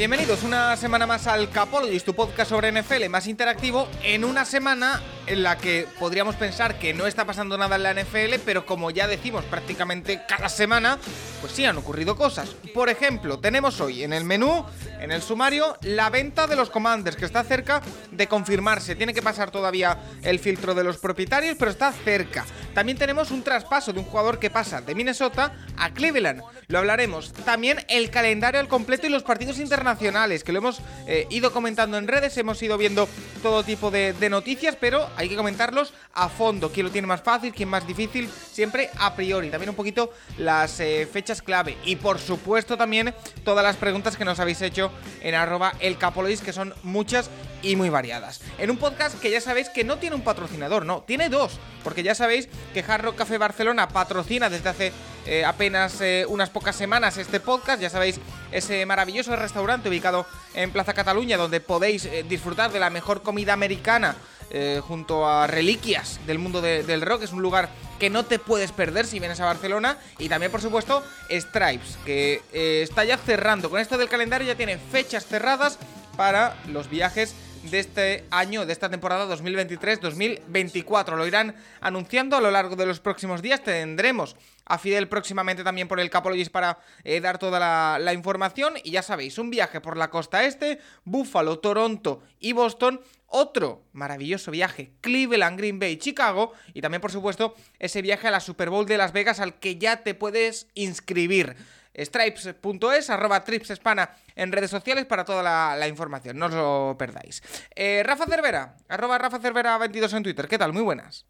Bienvenidos una semana más al Capologist, tu podcast sobre NFL más interactivo, en una semana en la que podríamos pensar que no está pasando nada en la NFL, pero como ya decimos prácticamente cada semana, pues sí han ocurrido cosas. Por ejemplo, tenemos hoy en el menú, en el sumario, la venta de los Commanders, que está cerca de confirmarse. Tiene que pasar todavía el filtro de los propietarios, pero está cerca. También tenemos un traspaso de un jugador que pasa de Minnesota a Cleveland. Lo hablaremos. También el calendario al completo y los partidos internacionales, que lo hemos eh, ido comentando en redes, hemos ido viendo todo tipo de, noticias, pero hay que comentarlos a fondo. ¿Quién lo tiene más fácil? ¿Quién más difícil? Siempre a priori. También un poquito las eh, fechas clave. Y por supuesto también todas las preguntas que nos habéis hecho en arroba el Capolois, que son muchas y muy variadas. En un podcast que ya sabéis que no tiene un patrocinador, no, tiene dos. Porque ya sabéis que Hard Rock Café Barcelona patrocina desde hace eh, apenas unas pocas semanas este podcast. Ya sabéis, ese maravilloso restaurante ubicado en Plaza Cataluña, donde podéis eh, disfrutar de la mejor comida americana eh, junto a reliquias del mundo de- del rock. Es un lugar que no te puedes perder si vienes a Barcelona. Y también, por supuesto, Stripes, que eh, está ya cerrando. Con esto del calendario ya tiene fechas cerradas para los viajes de este año, de esta temporada 2023-2024. Lo irán anunciando a lo largo de los próximos días. Tendremos a Fidel próximamente también por el Capologist para eh, dar toda la, la información. Y ya sabéis, un viaje por la costa este, Buffalo, Toronto y Boston. Otro maravilloso viaje, Cleveland, Green Bay, Chicago. Y también, por supuesto, ese viaje a la Super Bowl de Las Vegas al que ya te puedes inscribir. Stripes.es, arroba tripsespana en redes sociales para toda la, la información, no os lo perdáis. Eh, Rafa Cervera, arroba Rafa Cervera 22 en Twitter, ¿qué tal? Muy buenas.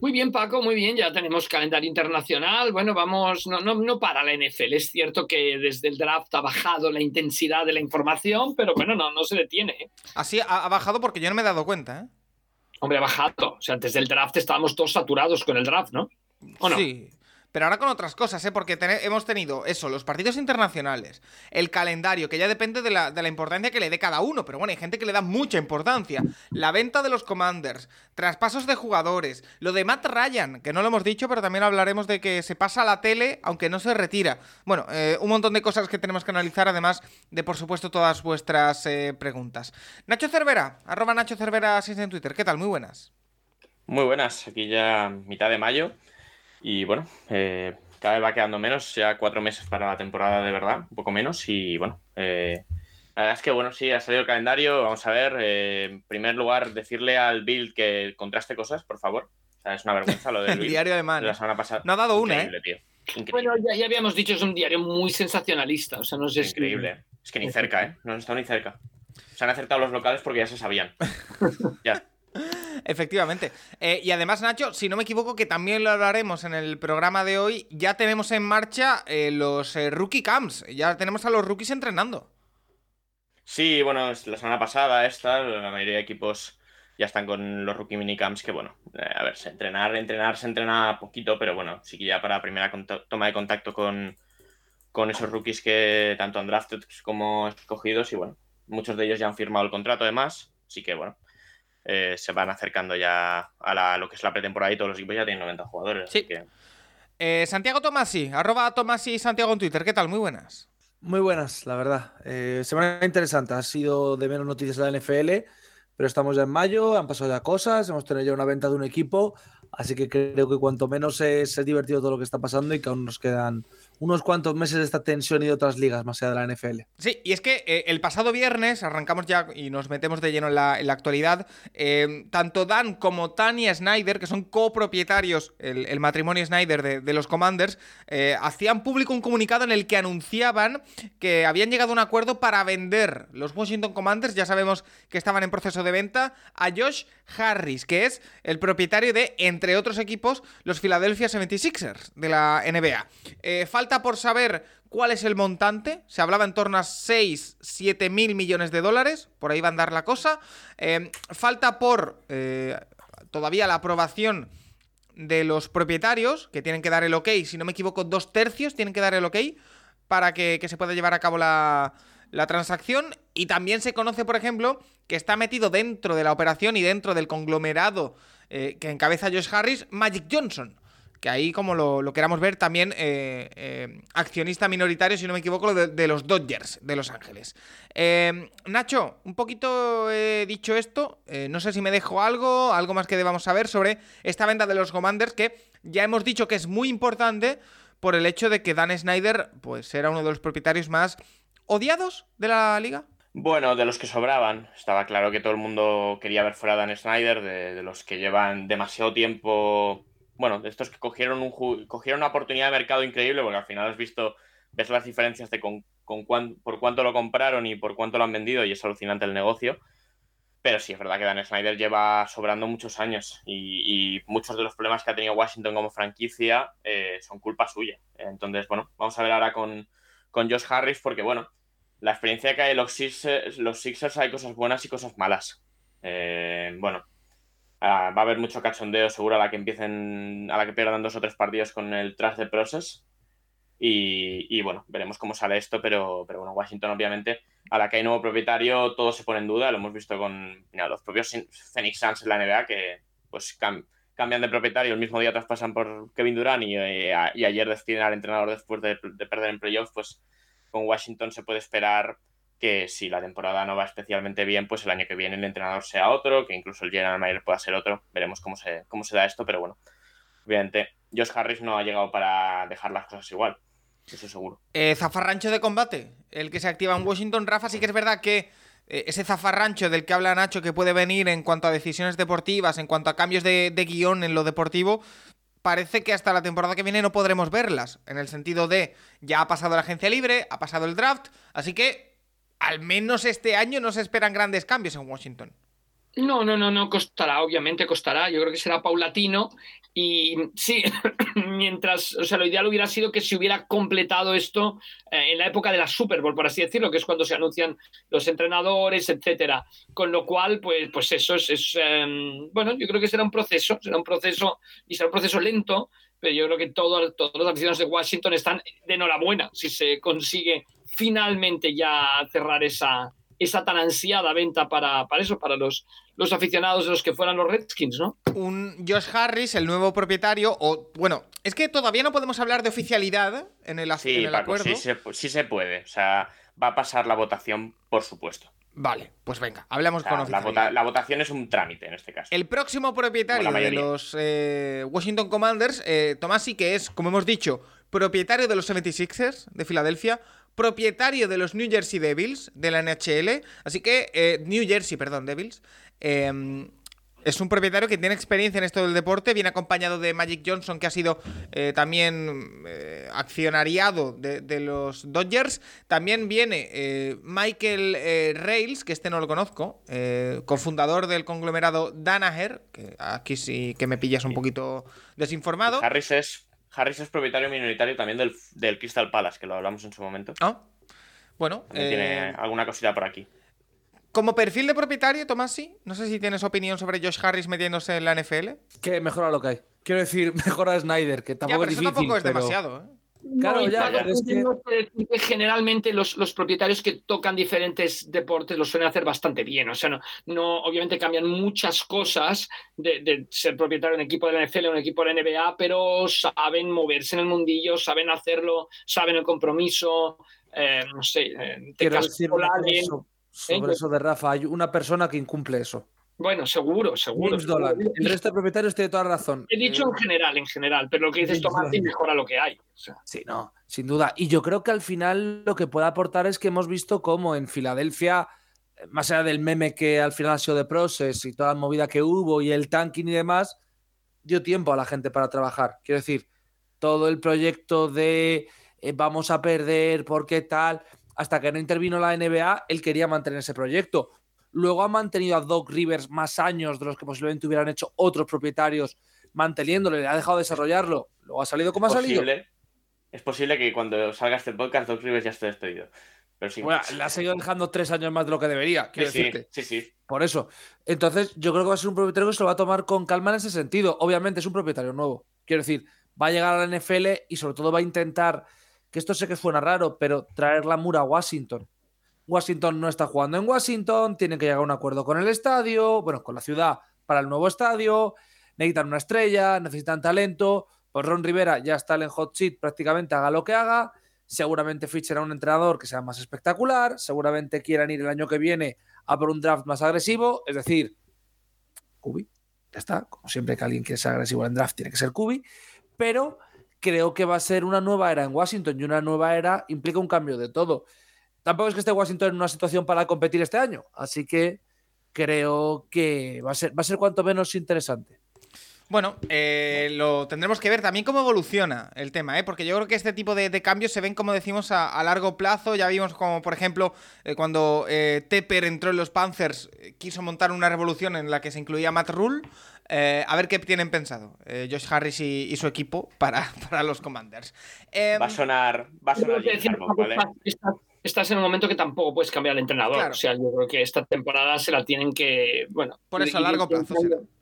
Muy bien, Paco, muy bien. Ya tenemos calendario internacional. Bueno, vamos, no, no, no para la NFL. Es cierto que desde el draft ha bajado la intensidad de la información, pero bueno, no, no se detiene. ¿eh? Así ha, ha bajado porque yo no me he dado cuenta, ¿eh? Hombre, ha bajado. O sea, antes del draft estábamos todos saturados con el draft, ¿no? ¿O no? Sí. Pero ahora con otras cosas, ¿eh? Porque hemos tenido eso, los partidos internacionales, el calendario, que ya depende de la, de la importancia que le dé cada uno, pero bueno, hay gente que le da mucha importancia. La venta de los Commanders, traspasos de jugadores, lo de Matt Ryan, que no lo hemos dicho, pero también hablaremos de que se pasa a la tele, aunque no se retira. Bueno, eh, un montón de cosas que tenemos que analizar, además de, por supuesto, todas vuestras eh, preguntas. Nacho Cervera, arroba Nacho Cervera 6 en Twitter, ¿qué tal? Muy buenas. Muy buenas, aquí ya mitad de mayo y bueno, eh, cada vez va quedando menos, ya cuatro meses para la temporada de verdad, un poco menos y bueno, eh, la verdad es que bueno, sí, ha salido el calendario, vamos a ver, eh, en primer lugar decirle al Bill que contraste cosas, por favor, o sea, es una vergüenza lo del Bill diario de alemán. la semana pasada. No ha dado una, tío. Increíble. Bueno, ya, ya habíamos dicho, es un diario muy sensacionalista. O sea, no sé si- Increíble. Es que ni cerca, ¿eh? No han estado ni cerca. Se han acertado los locales porque ya se sabían. ya. Efectivamente. Eh, y además, Nacho, si no me equivoco, que también lo hablaremos en el programa de hoy, ya tenemos en marcha eh, los eh, rookie camps. Ya tenemos a los rookies entrenando. Sí, bueno, la semana pasada esta, la mayoría de equipos ya están con los rookie minicamps, que bueno, a ver, se entrenar, entrenar, se entrena poquito, pero bueno, sí que ya para primera toma de contacto con, con esos rookies que tanto han drafted como escogidos y bueno, muchos de ellos ya han firmado el contrato además, así que bueno, eh, se van acercando ya a, la- a lo que es la pretemporada y todos los equipos ya tienen 90 jugadores, Sí. así que Eh, Santiago Tomasi, arroba Tomasi Santiago en Twitter. ¿Qué tal? Muy buenas. Muy buenas, la verdad. Eh, semana interesante. Ha sido de menos noticias de la NFL, pero estamos ya en mayo, han pasado ya cosas, hemos tenido ya una venta de un equipo, así que creo que cuanto menos es, divertido todo lo que está pasando y que aún nos quedan unos cuantos meses de esta tensión y de otras ligas más allá de la NFL. Sí, y es que eh, el pasado viernes arrancamos ya y nos metemos de lleno en la, en la actualidad. eh, tanto Dan como Tania Snyder, que son copropietarios, el, el matrimonio Snyder de, de los Commanders, eh, hacían público un comunicado en el que anunciaban que habían llegado a un acuerdo para vender los Washington Commanders. Ya sabemos que estaban en proceso de venta a Josh Harris, que es el propietario de, entre otros equipos, los Philadelphia 76ers de la NBA. Eh, falta por saber cuál es el montante. Se hablaba en torno a 6, 7 mil millones de dólares. Por ahí va a andar la cosa. Eh, falta por eh, todavía la aprobación de los propietarios, que tienen que dar el ok, si no me equivoco, dos tercios tienen que dar el ok para que, se pueda llevar a cabo la transacción y también se conoce, por ejemplo, que está metido dentro de la operación y dentro del conglomerado eh, que encabeza Josh Harris, Magic Johnson. Que ahí, como lo, queramos ver, también eh, eh, accionista minoritario, si no me equivoco, de, los Dodgers de Los Ángeles. Nacho, un poquito he dicho esto. no sé si me dejo algo, algo más que debamos saber sobre esta venta de los Commanders, que ya hemos dicho que es muy importante por el hecho de que Dan Snyder, pues, era uno de los propietarios más odiados de la liga? Bueno, de los que sobraban. Estaba claro que todo el mundo quería ver fuera a Dan Snyder, de, los que llevan demasiado tiempo. Bueno, de estos que cogieron, un, cogieron una oportunidad de mercado increíble, porque al final has visto, ves las diferencias de con, por cuánto lo compraron y por cuánto lo han vendido, y es alucinante el negocio. Pero sí, es verdad que Dan Snyder lleva sobrando muchos años y, muchos de los problemas que ha tenido Washington como franquicia eh, son culpa suya. Entonces, bueno, vamos a ver ahora con, con Josh Harris, porque, bueno, la experiencia que hay en los Sixers, los Sixers hay cosas buenas y cosas malas. Eh, bueno, ah, va a haber mucho cachondeo seguro a la que empiecen, a la que pierdan dos o tres partidos con el trash de process. Y, bueno, veremos cómo sale esto, pero, pero bueno, Washington obviamente, a la que hay nuevo propietario, todo se pone en duda, lo hemos visto con los propios Phoenix Suns en la NBA, que pues cambian de propietario, el mismo día traspasan por Kevin Durant y, eh, y ayer despiden al entrenador después de, de perder en playoffs, pues con Washington se puede esperar que si la temporada no va especialmente bien, pues el año que viene el entrenador sea otro, que incluso el general manager pueda ser otro. Veremos cómo se, cómo se da esto, pero bueno, obviamente Josh Harris no ha llegado para dejar las cosas igual. Eso seguro. Eh, zafarrancho de combate, el que se activa en Washington. Rafa, sí que es verdad que eh, ese zafarrancho del que habla Nacho que puede venir en cuanto a decisiones deportivas, en cuanto a cambios de, de guion en lo deportivo, parece que hasta la temporada que viene no podremos verlas. En el sentido de, ya ha pasado la agencia libre, ha pasado el draft, así que al menos este año no se esperan grandes cambios en Washington. No, no, no, no costará, obviamente costará. Yo creo que será paulatino. Y sí, mientras, o sea, lo ideal hubiera sido que se hubiera completado esto eh, en la época de la Super Bowl, por así decirlo, que es cuando se anuncian los entrenadores, etcétera. Con lo cual, pues, pues eso es, em, bueno, yo creo que será un proceso, será un proceso y será un proceso lento, pero yo creo que todos los aficionados de Washington están de enhorabuena si se consigue finalmente ya cerrar esa, esa tan ansiada venta para, para eso, para los, los aficionados de los que fueran los Redskins, ¿no? Un Josh Harris, el nuevo propietario, o bueno, es que todavía no podemos hablar de oficialidad en el, sí, acuerdo. Sí se, sí se puede, o sea, va a pasar la votación, por supuesto. Vale, pues venga, hablamos con la, la, votación es un trámite en este caso. El próximo propietario de los eh, Washington Commanders, eh, Tomasi, que es, como hemos dicho, propietario de los 76ers de Filadelfia, propietario de los New Jersey Devils de la NHL, así que eh, New Jersey, perdón, Devils. Em, es un propietario que tiene experiencia en esto del deporte, viene acompañado de Magic Johnson, que ha sido eh, también eh, accionariado de, los Dodgers. También viene Michael Rails, que este no lo conozco, cofundador del conglomerado Danaher, que aquí sí que me pillas un poquito desinformado. Harris es Harris es propietario minoritario también del, Crystal Palace, que lo hablamos en su momento. Ah, bueno. Tiene eh, alguna cosita por aquí. Como perfil de propietario, Tomás, sí. No sé si tienes opinión sobre Josh Harris metiéndose en la NFL. Que mejora lo que hay. Quiero decir, mejora a Snyder, que tampoco es difícil. tampoco es demasiado, ¿eh? Claro, ya, es que... generalmente los, los, propietarios que tocan diferentes deportes lo suelen hacer bastante bien. O sea, no, no obviamente cambian muchas cosas de, ser propietario de un equipo de la NFL o un equipo de la NBA, pero saben moverse en el mundillo, saben hacerlo, saben el compromiso. Eh, no sé, eh, Quiero decir sobre eso de Rafa. Hay una persona que incumple eso. Bueno, seguro, seguro. El resto de propietarios tiene toda razón. He dicho en general, en general, pero lo que dices Tomás mejora lo que hay. Sí, no, sin duda. Y yo creo que al final lo que puede aportar es que hemos visto cómo en Filadelfia, más allá del meme que al final ha sido de Process y toda la movida que hubo y el tanking y demás, dio tiempo a la gente para trabajar. Quiero decir, todo el proyecto de eh, vamos a perder, porque tal, hasta que no intervino la NBA, él quería mantener ese proyecto Luego ha mantenido a Doc Rivers más años de los que posiblemente hubieran hecho otros propietarios, manteniéndole, le ha dejado desarrollarlo. Luego ha salido como ha salido. Es posible que cuando salga este podcast Doc Rivers ya esté despedido. Pero sí, bueno, le ha seguido dejando tres años más de lo que debería. Quiero sí, decirte. sí, sí. Por eso. Entonces, yo creo que va a ser un propietario que se lo va a tomar con calma en ese sentido. Obviamente es un propietario nuevo. Quiero decir, va a llegar a la NFL y sobre todo va a intentar, que esto sé que suena raro, pero traer la mura a Washington. Washington no está jugando en Washington, tienen que llegar a un acuerdo con el estadio, bueno, con la ciudad para el nuevo estadio, necesitan una estrella, necesitan talento. Pues Ron Rivera ya está en hot seat prácticamente, haga lo que haga seguramente fichen a un entrenador que sea más espectacular, seguramente quieran ir el año que viene a por un draft más agresivo, es decir, Kubi, ya está, como siempre que alguien quiere ser agresivo en draft tiene que ser Kubi, pero creo que va a ser una nueva era en Washington y una nueva era implica un cambio de todo. Tampoco es que esté Washington en una situación para competir este año, así que creo que va a ser, va a ser cuanto menos interesante. Bueno, eh, lo tendremos que ver también cómo evoluciona el tema, ¿eh? porque yo creo que este tipo de, cambios se ven, como decimos, a, largo plazo. Ya vimos como, por ejemplo, eh, cuando eh, Tepper entró en los Panthers, quiso montar una revolución en la que se incluía Matt Rule. a ver qué tienen pensado Josh Harris y, su equipo para, para los Commanders. va a sonar, va a sonar ¿vale? Estás en un momento que tampoco puedes cambiar al entrenador. O sea, yo creo que esta temporada se la tienen que. Bueno. Por eso a largo plazo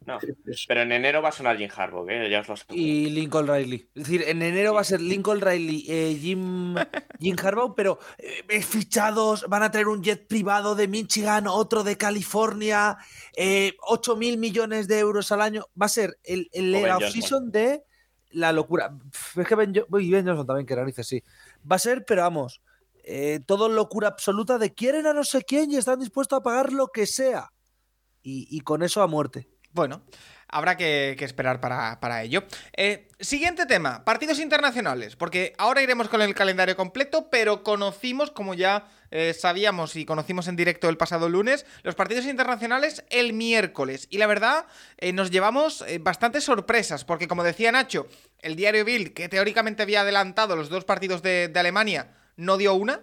No, pero en enero va a sonar Jim Harbaugh, ¿eh? ya os lo Y Lincoln Riley. Es decir, en enero va a ser Lincoln Riley, eh, Jim, Jim Harbaugh, pero eh, fichados, van a traer un jet privado de Michigan, otro de California, eh, 8 mil millones de euros al año. Va a ser el, el off-season de la locura. Es que Ben, ben Johnson también, que narices, sí. Va a ser, pero vamos eh, todo locura absoluta de quieren a no sé quién y están dispuestos a pagar lo que sea. Y, con eso a muerte. Bueno, habrá que, esperar para, ello. Eh, siguiente tema, partidos internacionales, porque ahora iremos con el calendario completo, pero conocimos, como ya eh, sabíamos y conocimos en directo el pasado lunes, los partidos internacionales el miércoles. Y la verdad, nos llevamos bastantes sorpresas, porque como decía Nacho, el diario Bild, que teóricamente había adelantado los dos partidos de Alemania, no dio una,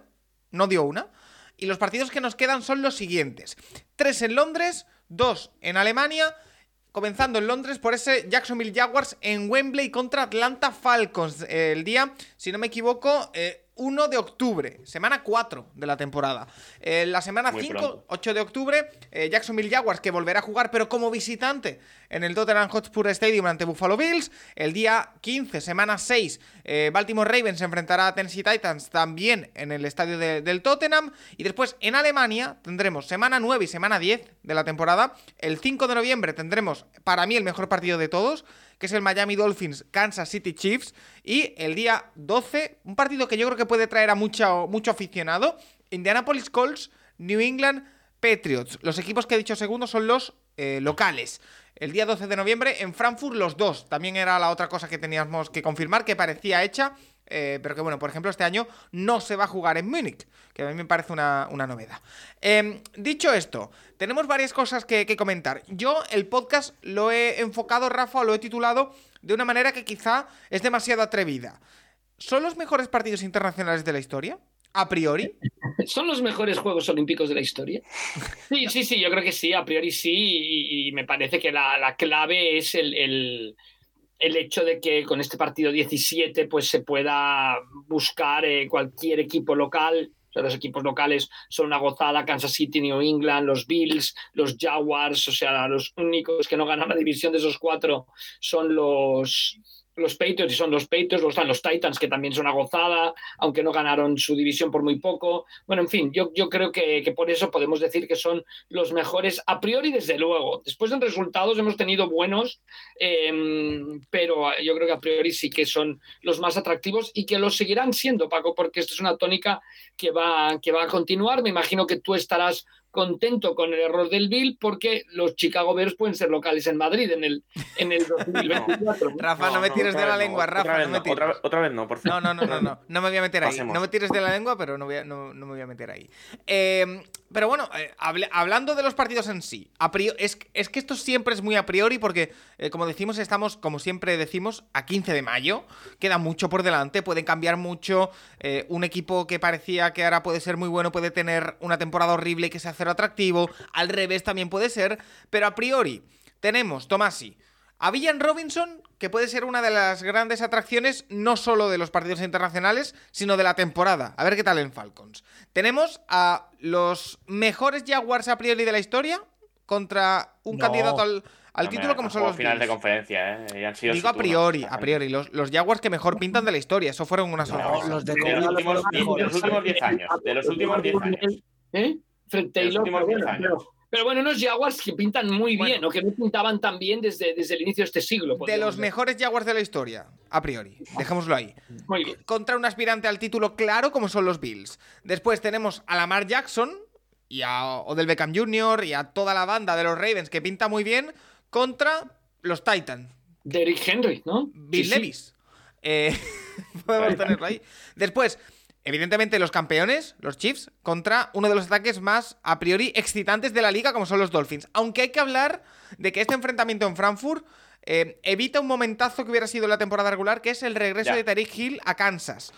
no dio una. Y los partidos que nos quedan son los siguientes. Tres en Londres, dos en Alemania, comenzando en Londres por ese Jacksonville Jaguars en Wembley contra Atlanta Falcons. el día, si no me equivoco, eh, 1 de octubre, semana 4 de la temporada. Eh, la semana 5, 8 de octubre, eh, Jacksonville Jaguars que volverá a jugar, pero como visitante en el Tottenham Hotspur Stadium ante Buffalo Bills. El día 15, semana 6, eh, Baltimore Ravens se enfrentará a Tennessee Titans también en el estadio del Tottenham. Y después en Alemania tendremos semana 9 y semana 10 de la temporada. El 5 de noviembre tendremos, para mí, el mejor partido de todos que es el Miami Dolphins Kansas City Chiefs. Y el día 12, un partido que yo creo que puede traer a mucho, mucho aficionado, Indianapolis Colts, New England Patriots. Los equipos que he dicho segundo son los eh, locales. El día 12 de noviembre en Frankfurt los dos. También era la otra cosa que teníamos que confirmar, que parecía hecha. Eh, pero que bueno, por ejemplo, este año no se va a jugar en Múnich, que a mí me parece una, novedad. Em, dicho esto, tenemos varias cosas que, que, comentar. Yo el podcast lo he enfocado, Rafa, lo he titulado de una manera que quizá es demasiado atrevida. ¿Son los mejores partidos internacionales de la historia? a priori. ¿Son los mejores Juegos Olímpicos de la historia? Sí, sí, sí, yo creo que sí, a priori sí, y, me parece que la, clave es el, hecho de que con este partido 17 pues se pueda buscar eh, cualquier equipo local. O sea, los equipos locales son una gozada, Kansas City, New England, los Bills, los Jaguars, o sea, los únicos que no ganan la división de esos cuatro son los, los Patriots y son los Patriots, los, están los Titans, que también son una gozada, aunque no ganaron su división por muy poco. Bueno, en fin, yo, yo creo que, que, por eso podemos decir que son los mejores a priori, desde luego. Después en resultados hemos tenido buenos, em, pero yo creo que a priori sí que son los más atractivos y que lo seguirán siendo, Paco, porque esto es una tónica que va, que va a continuar. Me imagino que tú estarás contento con el error del Bill porque los Chicago Bears pueden ser locales en Madrid en el, en el 2024. Rafa, no, me tires de la lengua, Rafa. Otra vez no, otra, vez no, por favor. No, no, no, no, no, me voy a meter ahí. No me tires de la lengua, pero no, voy a, no, me voy a meter ahí. Eh, pero bueno, eh, hablando de los partidos en sí, es, es, que esto siempre es muy a priori porque, eh, como decimos, estamos, como siempre decimos, a 15 de mayo. Queda mucho por delante, pueden cambiar mucho. un equipo que parecía que ahora puede ser muy bueno puede tener una temporada horrible y que se hace atractivo, al revés también puede ser, pero a priori tenemos, Tomasi, a Villan Robinson, que puede ser una de las grandes atracciones no solo de los partidos internacionales, sino de la temporada. A ver qué tal en Falcons. Tenemos a los mejores Jaguars a priori de la historia contra un No. candidato al, al No, título mira, como son los finales de conferencia, ¿eh? Y han sido Digo a turno. priori, a priori, los, los Jaguars que mejor pintan de la historia. Eso fueron una No, sorpresa. los de De los últimos 10 años. De los últimos 10 años. ¿Eh? Fred Taylor. pero, 10 bueno, pero- pero bueno, unos Jaguars que pintan muy Bueno. bien, o que no pintaban tan bien desde, desde el inicio de este siglo. De los decir. mejores Jaguars de la historia, a priori. Dejémoslo ahí. Muy bien. Contra un aspirante al título claro como son los Bills. Después tenemos a Lamar Jackson y a Odell Beckham Jr. y a toda la banda de los Ravens que pinta muy bien contra los Titans. Derrick Henry, ¿no? Bill Sí, sí. Levis. Eh, podemos tenerlo ahí. Después, evidentemente, los campeones, los Chiefs, contra uno de los ataques más a priori excitantes de la liga, como son los Dolphins. Aunque hay que hablar de que este enfrentamiento en Frankfurt eh, evita un momentazo que hubiera sido la temporada regular, que es el regreso de Tariq Hill a Kansas.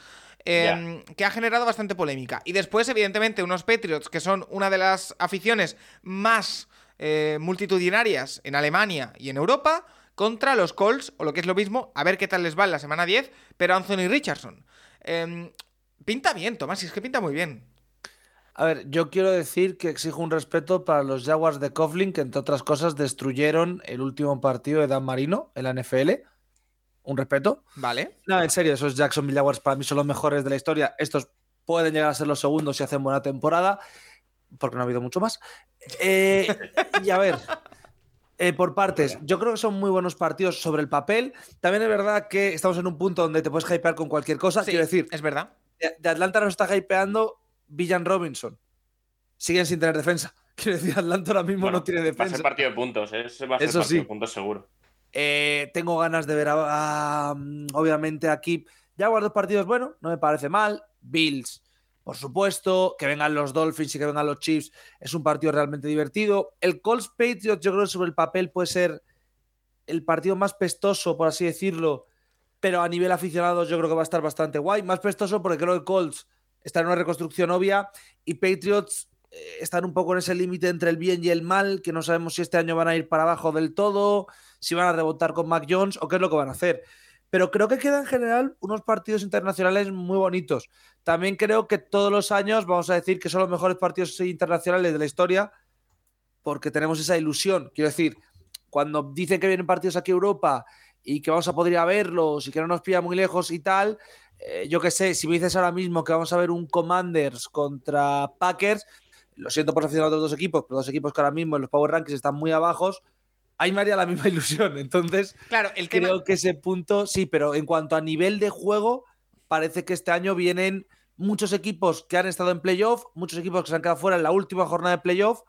eh, que ha generado bastante polémica. Y después, evidentemente, unos Patriots, que son una de las aficiones más eh, multitudinarias en Alemania y en Europa, contra los Colts, o lo que es lo mismo, a ver qué tal les va en la semana 10, pero Anthony Richardson. Em, pinta bien, Tomás, y es que pinta muy bien. A ver, yo quiero decir que exijo un respeto para los Jaguars de Coughlin, que entre otras cosas destruyeron el último partido de Dan Marino en la NFL. Un respeto. Vale. No, en serio, esos Jacksonville Jaguars para mí son los mejores de la historia. Estos pueden llegar a ser los segundos si hacen buena temporada, porque no ha habido mucho más. Eh, y a ver, eh, por partes, yo creo que son muy buenos partidos sobre el papel. También es verdad que estamos en un punto donde te puedes hypear con cualquier cosa. Sí, Quiero decir, es verdad. De de Atlanta nos está hypeando Villan Robinson. Siguen sin tener defensa. Quiero decir, Atlanta ahora mismo Bueno, no tiene Va a ser defensa. partido de puntos, ¿eh? Va a ser Eso partido sí. de puntos seguro. Eh, tengo ganas de ver, a- a, obviamente, aquí. Jaguars dos partidos, bueno, no me parece mal. Bills, por supuesto. Que vengan los Dolphins y que vengan los Chiefs. Es un partido realmente divertido. El Colts Patriots, yo creo que sobre el papel puede ser el partido más pestoso, por así decirlo. Pero a nivel aficionados, yo creo que va a estar bastante guay. Más pestoso porque creo que Colts está en una reconstrucción obvia y Patriots eh, están un poco en ese límite entre el bien y el mal, que no sabemos si este año van a ir para abajo del todo, si van a rebotar con Mac Jones o qué es lo que van a hacer. Pero creo que quedan en general unos partidos internacionales muy bonitos. También creo que todos los años vamos a decir que son los mejores partidos internacionales de la historia porque tenemos esa ilusión. Quiero decir, cuando dicen que vienen partidos aquí a Europa y que vamos a poder ir a verlos y que no nos pilla muy lejos y tal, eh, yo qué sé, si me dices ahora mismo que vamos a ver un Commanders contra Packers, lo siento por aficionados de los dos equipos, pero dos equipos que ahora mismo en los Power Rankings están muy abajos, ahí me haría la misma ilusión. Entonces, Claro, el tema. creo que ese punto sí, pero en cuanto a nivel de juego, parece que este año vienen muchos equipos que han estado en playoff, muchos equipos que se han quedado fuera en la última jornada de playoff,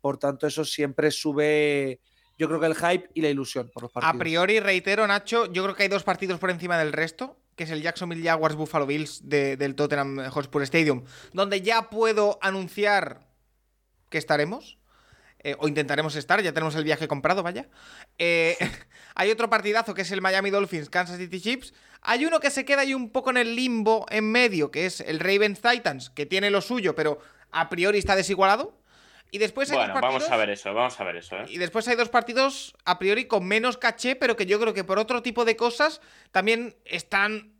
por tanto eso siempre sube, yo creo que el hype y la ilusión por los partidos. A priori, reitero, Nacho, yo creo que hay dos partidos por encima del resto, que es el Jacksonville Jaguars Buffalo Bills de- del Tottenham Hotspur Stadium, donde ya puedo anunciar que estaremos. eh, o intentaremos estar, ya tenemos el viaje comprado, vaya. Eh, hay otro partidazo que es el Miami Dolphins Kansas City Chiefs. Hay uno que se queda ahí un poco en el limbo en medio, que es el Ravens Titans, que tiene lo suyo, pero a priori está desigualado. Y después hay Bueno, dos vamos partidos- a ver eso, vamos a ver eso, ¿eh? y después hay dos partidos a priori con menos caché, pero que yo creo que por otro tipo de cosas también están.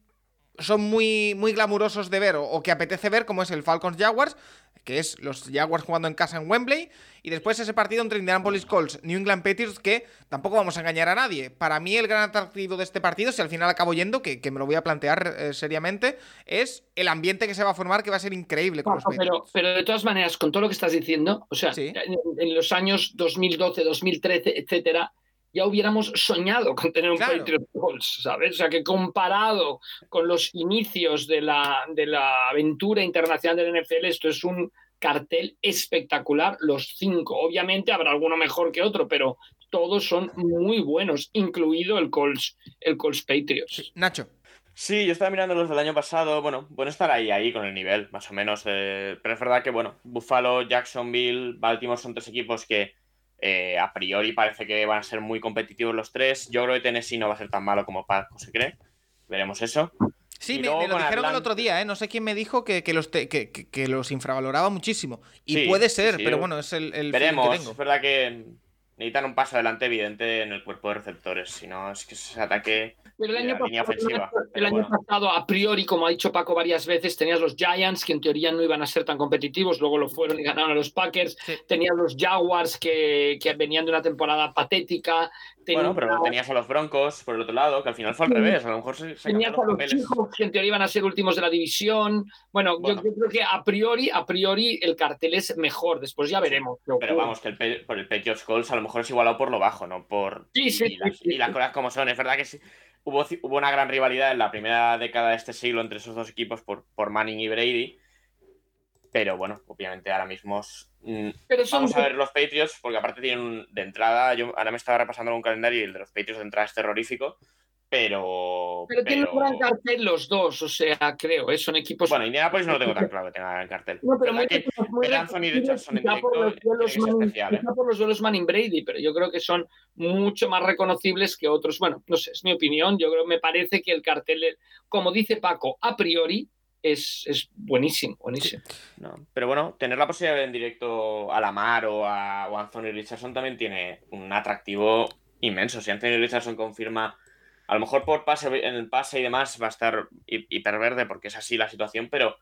Son muy, muy glamurosos de ver o, o que apetece ver, como es el Falcons Jaguars, que es los Jaguars jugando en casa en Wembley, y después ese partido entre Indianapolis Colts, New England Patriots, que tampoco vamos a engañar a nadie. Para mí, el gran atractivo de este partido, si al final acabo yendo, que, que me lo voy a plantear eh, seriamente, es el ambiente que se va a formar, que va a ser increíble con los Paco, pero, pero de todas maneras, con todo lo que estás diciendo, o sea, Sí. en, en los años 2012, 2013, etcétera, ya hubiéramos soñado con tener un Claro. Patriot Colts, ¿sabes? O sea, que comparado con los inicios de la, de la aventura internacional del NFL, esto es un cartel espectacular, los cinco. Obviamente habrá alguno mejor que otro, pero todos son muy buenos, incluido el Colts, el Colts Patriots. Nacho. Sí, yo estaba mirando los del año pasado. Bueno, bueno estar ahí, ahí con el nivel, más o menos. eh, pero es verdad que, bueno, Buffalo, Jacksonville, Baltimore son tres equipos que eh, a priori parece que van a ser muy competitivos los tres. Yo creo que Tennessee no va a ser tan malo como Paco se cree. Veremos eso. Sí, me, me lo dijeron el otro día, ¿eh? No sé quién me dijo que, que los, te- que, los infravaloraba muchísimo. Y Sí, puede ser, sí, pero bueno, es el, el Veremos, que es tengo. verdad que necesitan un paso adelante evidente en el cuerpo de receptores, si no es que ese ataque Pero el año, línea pasado, ofensiva. el Pero año bueno. pasado, a priori, como ha dicho Paco varias veces, tenías los Giants, que en teoría no iban a ser tan competitivos, luego lo fueron y ganaron a los Packers. Sí. Tenías los Jaguars, que, que venían de una temporada patética. Bueno, pero tenías a los Broncos por el otro lado, que al final fue al revés, a lo mejor se, se Tenías a los los. Seahawks, que en teoría iban a ser últimos de la división. Bueno, Bueno. Yo, yo creo que a priori, a priori el cartel es mejor. Después ya veremos. Pero vamos, que el, por el Patriots Colts a lo mejor es igualado por lo bajo, no por. Sí, y, sí, y las, y cosas como son. Es verdad que sí, hubo, hubo una gran rivalidad en la primera década de este siglo entre esos dos equipos por, por Manning y Brady. Pero bueno, obviamente ahora mismo. es- Pero son Vamos a ver los Patriots, porque aparte tienen de entrada. Yo ahora me estaba repasando un calendario y el de los Patriots de entrada es terrorífico. Pero. Pero tienen un gran cartel los dos, o sea, creo, ¿eh? son equipos. Bueno, Indianapolis no lo tengo tan claro que tenga el cartel. no, pero muy, ¿Verdad que muy ver a Anthony reconocibles Richardson en quizá por los duelos especial, ¿eh? por los duelos Manning Brady, pero yo creo que son mucho más reconocibles que otros. Bueno, no sé, es mi opinión. Yo creo me parece que el cartel, como dice Paco, a priori es, es buenísimo, buenísimo. No, pero bueno, tener la posibilidad de ver en directo a Lamar o a, o a Anthony Richardson también tiene un atractivo inmenso. Si Anthony Richardson confirma, a lo mejor por pase en el pase y demás va a estar hi- hiperverde porque es así la situación, pero,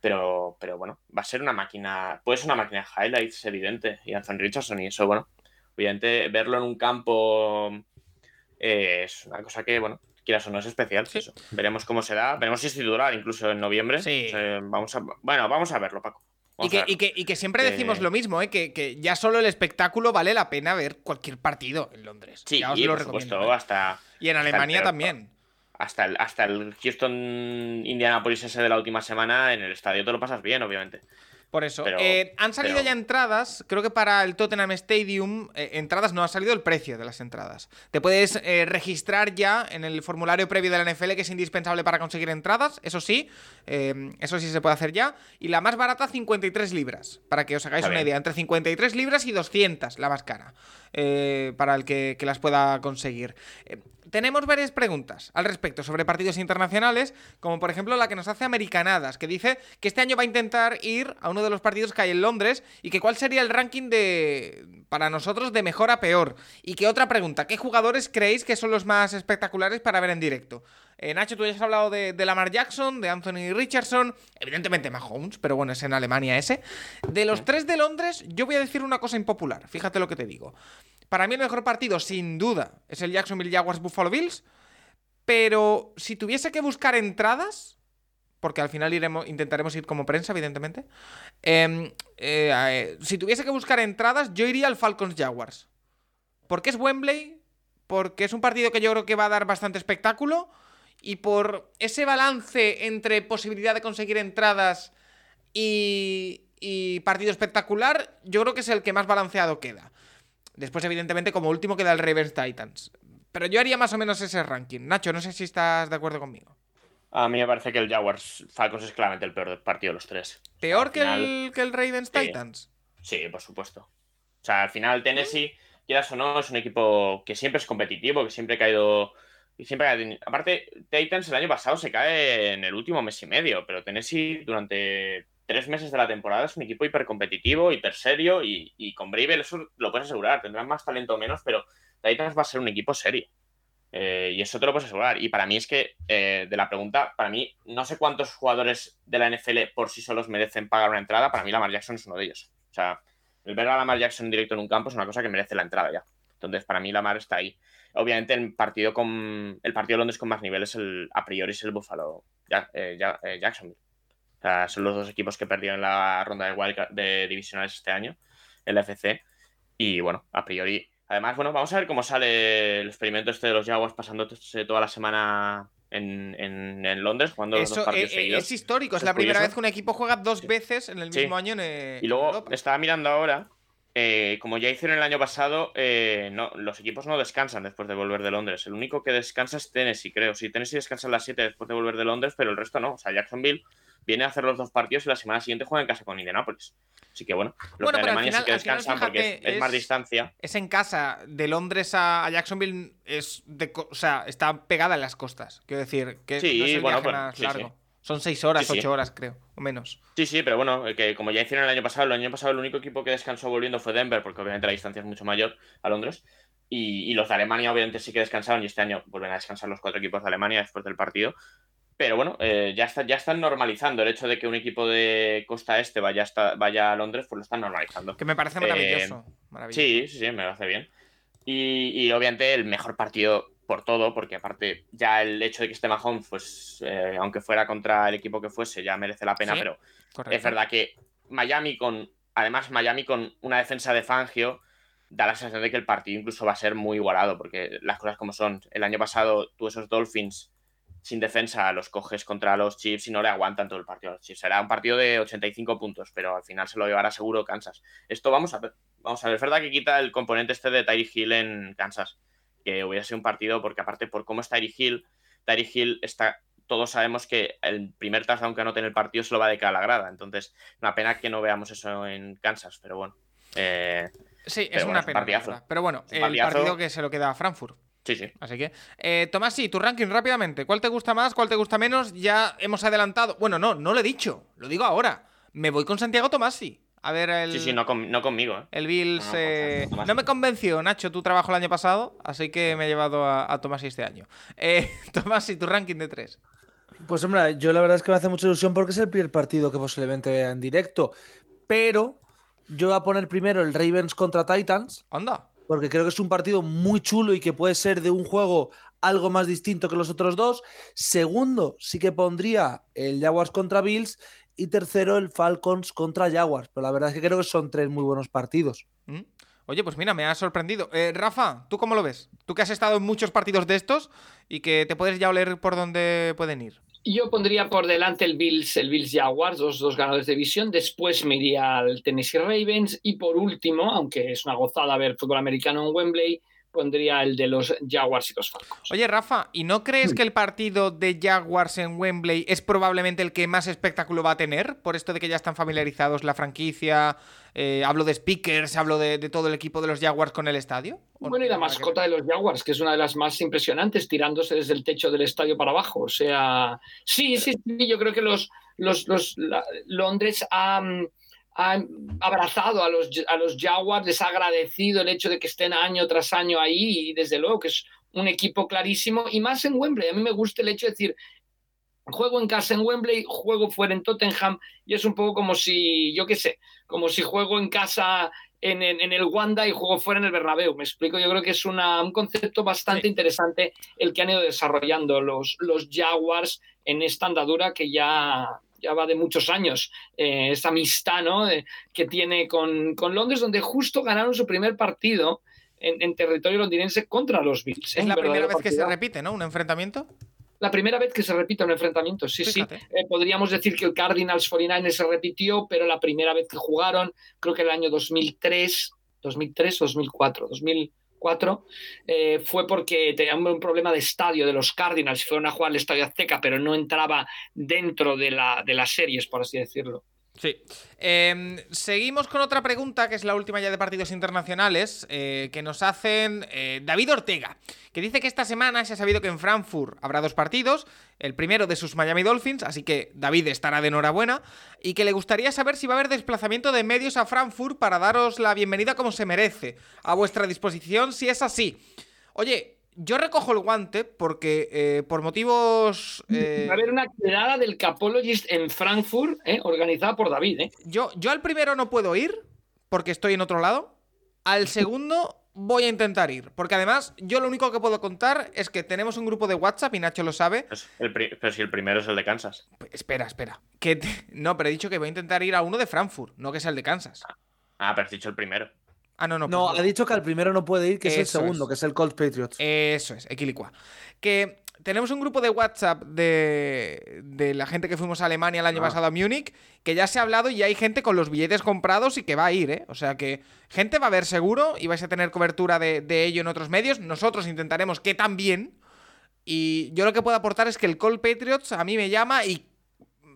pero, pero bueno, va a ser una máquina, puede ser una máquina de highlights evidente. Y Anthony Richardson, y eso, bueno, obviamente verlo en un campo eh, es una cosa que, bueno, quieras o no es especial. Sí. eso. Veremos cómo se da, veremos si es titular incluso en noviembre. Sí. O sea, vamos a, bueno, vamos a verlo, Paco. Y que, verlo. y, que, y que siempre Eh, decimos lo mismo, ¿eh? que, que ya solo el espectáculo vale la pena ver cualquier partido en Londres. Sí, ya os y lo por recomiendo. supuesto, ¿eh? hasta, Y en hasta el Alemania también. hasta, el, hasta el Houston Indianapolis ese de la última semana en el estadio te lo pasas bien, obviamente. Por eso. Pero- Eh, han salido pero- ya entradas, creo que para el Tottenham Stadium, eh, entradas no ha salido el precio de las entradas. Te puedes eh, registrar ya en el formulario previo de la NFL, que es indispensable para conseguir entradas, eso sí, eso sí se puede hacer ya. Y la más barata, 53 libras, para que os hagáis una idea. Entre 53 libras y 200, la más cara, eh, para el que, que las pueda conseguir. Tenemos varias preguntas al respecto sobre partidos internacionales, como por ejemplo la que nos hace Americanadas, que dice que este año va a intentar ir a uno de los partidos que hay en Londres y que cuál sería el ranking de para nosotros de mejor a peor. Y que otra pregunta, ¿qué jugadores creéis que son los más espectaculares para ver en directo? Eh, Nacho, tú ya has hablado de, de Lamar Jackson, de Anthony Richardson, evidentemente Mahomes, pero bueno, es en Alemania ese. De los tres de Londres, yo voy a decir una cosa impopular, fíjate lo que te digo. Para mí el mejor partido, sin duda, es el Jacksonville Jaguars Buffalo Bills. Pero si tuviese que buscar entradas, porque al final iremos, intentaremos ir como prensa, evidentemente. em, eh, eh, si tuviese que buscar entradas, yo iría al Falcons Jaguars. Porque es Wembley, porque es un partido que yo creo que va a dar bastante espectáculo. Y por ese balance entre posibilidad de conseguir entradas y, y partido espectacular, yo creo que es el que más balanceado queda. Después, evidentemente, como último queda el Ravens Titans. Pero yo haría más o menos ese ranking. Nacho, no sé si estás de acuerdo conmigo. A mí me parece que el Jaguars Falcons es claramente el peor partido de los tres. ¿Peor que, final- el, que el Ravens Sí. Titans? Sí, por supuesto. O sea, al final Tennessee, quieras o no, es un equipo que siempre es competitivo, que siempre ha caído. Y siempre ha tenido- Aparte, Titans el año pasado se cae en el último mes y medio, pero Tennessee durante tres meses de la temporada es un equipo hipercompetitivo, hiper serio y, y con Bravel eso lo puedes asegurar. Tendrán más talento o menos, pero Titans va a ser un equipo serio. Eh, y eso te lo puedes asegurar. Y para mí es que, eh, de la pregunta, para mí, no sé cuántos jugadores de la NFL por sí solos merecen pagar una entrada. Para mí, Lamar Jackson es uno de ellos. O sea, el ver a Lamar Jackson directo en un campo es una cosa que merece la entrada ya. Entonces, para mí, Lamar está ahí. Obviamente, el partido con el partido de Londres con más nivel es el, a priori, es el Buffalo eh, Ja- eh, Jacksonville. O sea, son los dos equipos que perdieron en la ronda de, wildcard- de divisionales este año, el FC. Y bueno, a priori. Además, bueno, vamos a ver cómo sale el experimento este de los Jaguars pasándose toda la semana en, en- en Londres, jugando los Eso dos partidos eh, eh, seguidos. es histórico. Es Eso la es primera curioso. vez que un equipo juega dos Sí. veces en el Sí. mismo año en, eh, Y luego Europa. estaba mirando ahora eh, como ya hicieron el año pasado, eh, no, los equipos no descansan después de volver de Londres. El único que descansa es Tennessee, creo. Sí, Tennessee descansa a las 7 después de volver de Londres, pero el resto no. O sea, Jacksonville viene a hacer los dos partidos y la semana siguiente juega en casa con Indianapolis. Así que bueno, los Bueno, de Alemania final- sí que final, descansan porque es, es más distancia. Es en casa, de Londres a, Jacksonville es de, o sea, está pegada en las costas. Quiero decir, que Sí, no es el bueno, viaje pues, más largo. Son seis horas, Sí, sí. ocho horas, creo, o menos. Sí, sí, pero bueno, eh, que como ya hicieron el año pasado, el año pasado el único equipo que descansó volviendo fue Denver, porque obviamente la distancia es mucho mayor a Londres. Y, y los de Alemania obviamente sí que descansaron y este año vuelven a descansar los cuatro equipos de Alemania después del partido. Pero bueno, eh, ya, está, ya están normalizando el hecho de que un equipo de costa este vaya, hasta, vaya a Londres, pues lo están normalizando. Que me parece Eh, maravilloso. maravilloso. Sí, sí, sí, me parece bien. Y, y obviamente el mejor partido por todo, porque aparte ya el hecho de que esté Mahomes, pues eh, aunque fuera contra el equipo que fuese, ya merece la pena, Sí, pero correcto. es verdad que Miami con, además Miami con una defensa de Fangio, da la sensación de que el partido incluso va a ser muy igualado, porque las cosas como son. El año pasado tú esos Dolphins sin defensa los coges contra los Chiefs y no le aguantan todo el partido a los Chiefs. Será un partido de 85 puntos, pero al final se lo llevará seguro Kansas. Esto vamos a ver. Vamos a ver, es verdad que quita el componente este de Tyree Hill en Kansas, que hubiera sido un partido, porque aparte por cómo es Tyree Hill, Tyree Hill está todos sabemos que el primer touchdown que anote en el partido se lo va de cara a la grada. Entonces, una pena que no veamos eso en Kansas, pero bueno. Eh, Sí, es bueno, una es un pena. verdad. Pero bueno, Es un el partidazo. partido que se lo queda a Frankfurt. sí, sí. Así que, eh, Tomás, sí, tu ranking rápidamente. ¿Cuál te gusta más? ¿Cuál te gusta menos? Ya hemos adelantado. Bueno, no, no lo he dicho. Lo digo ahora. Me voy con Santiago Tomasi. A ver, el, Sí, sí, no, con- no conmigo. ¿eh? el Bills. No, no, eh, me convenció, Nacho, tu trabajo el año pasado. Así que me he llevado a, a Tomasi este año. Eh, Tomasi, tu ranking de tres. Pues hombre, yo la verdad es que me hace mucha ilusión porque es el primer partido que posiblemente vea en directo. Pero yo voy a poner primero el Ravens contra Titans, Anda. porque creo que es un partido muy chulo y que puede ser de un juego algo más distinto que los otros dos. Segundo, sí que pondría el Jaguars contra Bills. Y tercero, el Falcons contra Jaguars. Pero la verdad es que creo que son tres muy buenos partidos. ¿Mm? Oye, pues mira, me ha sorprendido. Eh, Rafa, ¿tú cómo lo ves? Tú que has estado en muchos partidos de estos y que te puedes ya oler por dónde pueden ir. Yo pondría por delante el Bills, el Bills Jaguars, los dos ganadores de división. Después me iría al Tennessee Ravens. Y por último, aunque es una gozada ver fútbol americano en Wembley, pondría el de los Jaguars y los Falcons. Oye, Rafa, ¿y no crees que el partido de Jaguars en Wembley es probablemente el que más espectáculo va a tener? Por esto de que ya están familiarizados la franquicia, eh, hablo de speakers, hablo de, de todo el equipo de los Jaguars con el estadio. ¿O Bueno, y la mascota de los Jaguars, que es una de las más impresionantes, tirándose desde el techo del estadio para abajo. O sea, sí, sí, sí, yo creo que los, los, los la- Londres ha, ha abrazado a los, a los Jaguars, les ha agradecido el hecho de que estén año tras año ahí y desde luego que es un equipo clarísimo y más en Wembley. A mí me gusta el hecho de decir, juego en casa en Wembley, juego fuera en Tottenham y es un poco como si, yo qué sé, como si juego en casa en, en- en el Wanda y juego fuera en el Bernabéu. Me explico, yo creo que es una- un concepto bastante Sí. interesante el que han ido desarrollando los, los Jaguars en esta andadura que ya, ya va de muchos años. Eh, esa amistad ¿no? Eh, que tiene con, con Londres, donde justo ganaron su primer partido en, en territorio londinense contra los Bills. ¿eh? Es la primera vez que se repite, ¿no? Un enfrentamiento. La primera vez que se repite un enfrentamiento, sí, Fíjate. sí. Eh, podríamos decir que el Cardinals 49 se repitió, pero la primera vez que jugaron, creo que el año 2003, 2003 o 2004, 2004, eh, fue porque tenían un problema de estadio de los Cardinals, fueron a jugar al Estadio Azteca, pero no entraba dentro de, la, de las series, por así decirlo. Sí. Eh, seguimos con otra pregunta, que es la última ya de partidos internacionales, eh, que nos hacen eh, David Ortega, que dice que esta semana se ha sabido que en Frankfurt habrá dos partidos, el primero de sus Miami Dolphins, así que David estará de enhorabuena, y que le gustaría saber si va a haber desplazamiento de medios a Frankfurt para daros la bienvenida como se merece, a vuestra disposición si es así. Oye, yo recojo el guante porque eh, por motivos... eh, Va a haber una quedada del Capologist en Frankfurt, eh, organizada por David. eh. Yo, yo al primero no puedo ir porque estoy en otro lado. Al segundo voy a intentar ir. Porque además, yo lo único que puedo contar es que tenemos un grupo de WhatsApp y Nacho lo sabe. Pues el pero si el primero es el de Kansas. Espera, espera. Que te- No, pero he dicho que voy a intentar ir a uno de Frankfurt, no que sea el de Kansas. Ah, pero has dicho el primero. Ah, no, no. No, pues ha dicho que al primero no puede ir, que es el segundo, es. que es el Colts Patriots. Eso es, equilicua. Que tenemos un grupo de WhatsApp de, de la gente que fuimos a Alemania el año Ah. pasado a Múnich, que ya se ha hablado y hay gente con los billetes comprados y que va a ir, ¿eh? O sea que gente va a ver seguro y vais a tener cobertura de, de ello en otros medios. Nosotros intentaremos que también. Y yo lo que puedo aportar es que el Call Patriots a mí me llama y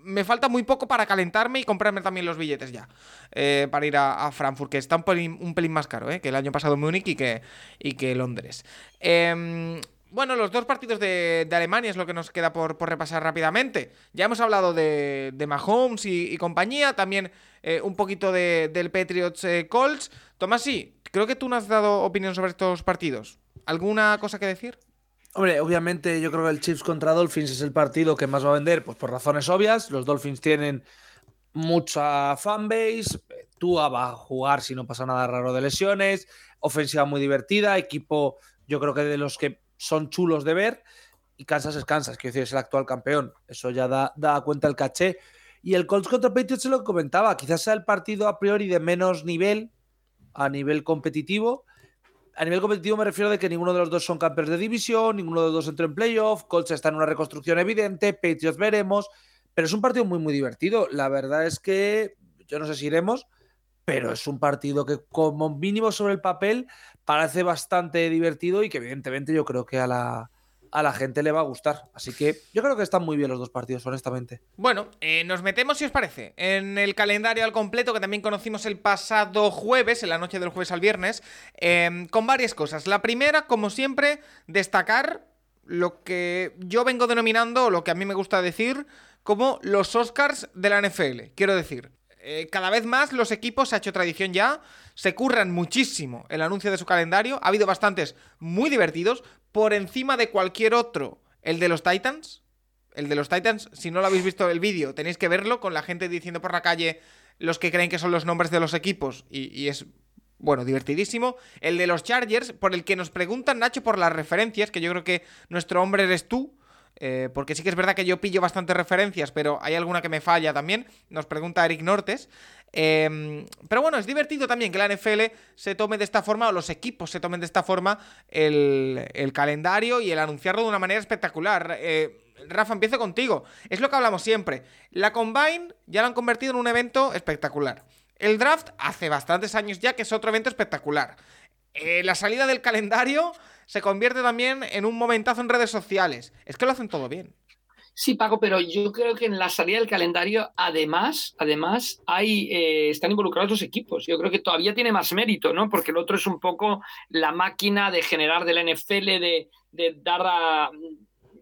me falta muy poco para calentarme y comprarme también los billetes ya. eh, para ir a, a Frankfurt, que está un pelín, un pelín más caro, ¿eh? Que el año pasado Múnich y que, y que Londres. Em, bueno, los dos partidos de, de Alemania es lo que nos queda por, por repasar rápidamente. Ya hemos hablado de, de Mahomes y, compañía, también eh, un poquito de- del Patriots eh, Colts. Tomás, sí, creo que tú no has dado opinión sobre estos partidos. ¿Alguna cosa que decir? Hombre, obviamente yo creo que el Chiefs contra Dolphins es el partido que más va a vender, pues por razones obvias. Los Dolphins tienen mucha fanbase. Tua va a jugar si no pasa nada raro de lesiones. Ofensiva muy divertida. Equipo, yo creo que de los que son chulos de ver. Y Kansas es Kansas, decir, es el actual campeón. Eso ya da, da cuenta el caché. Y el Colts contra Patriots es lo que comentaba. Quizás sea el partido a priori de menos nivel a nivel competitivo. A nivel competitivo me refiero de que ninguno de los dos son campeones de división, ninguno de los dos entró en playoff, Colts está en una reconstrucción evidente, Patriots veremos, pero es un partido muy muy divertido. La verdad es que yo no sé si iremos, pero es un partido que como mínimo sobre el papel parece bastante divertido y que evidentemente yo creo que a la, a la gente le va a gustar. Así que yo creo que están muy bien los dos partidos, honestamente. Bueno, eh, nos metemos, si os parece, en el calendario al completo que también conocimos el pasado jueves, en la noche del jueves al viernes, eh, con varias cosas. La primera, como siempre, destacar lo que yo vengo denominando, o lo que a mí me gusta decir, como los Oscars de la NFL. Quiero decir, eh, cada vez más los equipos, se ha hecho tradición ya, se curran muchísimo el anuncio de su calendario. Ha habido bastantes muy divertidos, por encima de cualquier otro. El de los Titans, el de los Titans, si no lo habéis visto el vídeo, tenéis que verlo con la gente diciendo por la calle los que creen que son los nombres de los equipos y, es, bueno, divertidísimo. El de los Chargers, por el que nos preguntan, Nacho, por las referencias, que yo creo que nuestro hombre eres tú. eh, porque sí que es verdad que yo pillo bastantes referencias, pero hay alguna que me falla también. Nos pregunta Eric Nortes. Eh, pero bueno, es divertido también que la NFL se tome de esta forma, o los equipos se tomen de esta forma, el, el calendario y el anunciarlo de una manera espectacular. Eh, Rafa, empiezo contigo. Es lo que hablamos siempre. La Combine ya la han convertido en un evento espectacular. El draft hace bastantes años ya que es otro evento espectacular. Eh, la salida del calendario se convierte también en un momentazo en redes sociales. Es que lo hacen todo bien. Sí, Paco, pero yo creo que en la salida del calendario, además, además, hay, eh, están involucrados los equipos. Yo creo que todavía tiene más mérito, ¿no? Porque el otro es un poco la máquina de generar de la NFL, de, de dar a.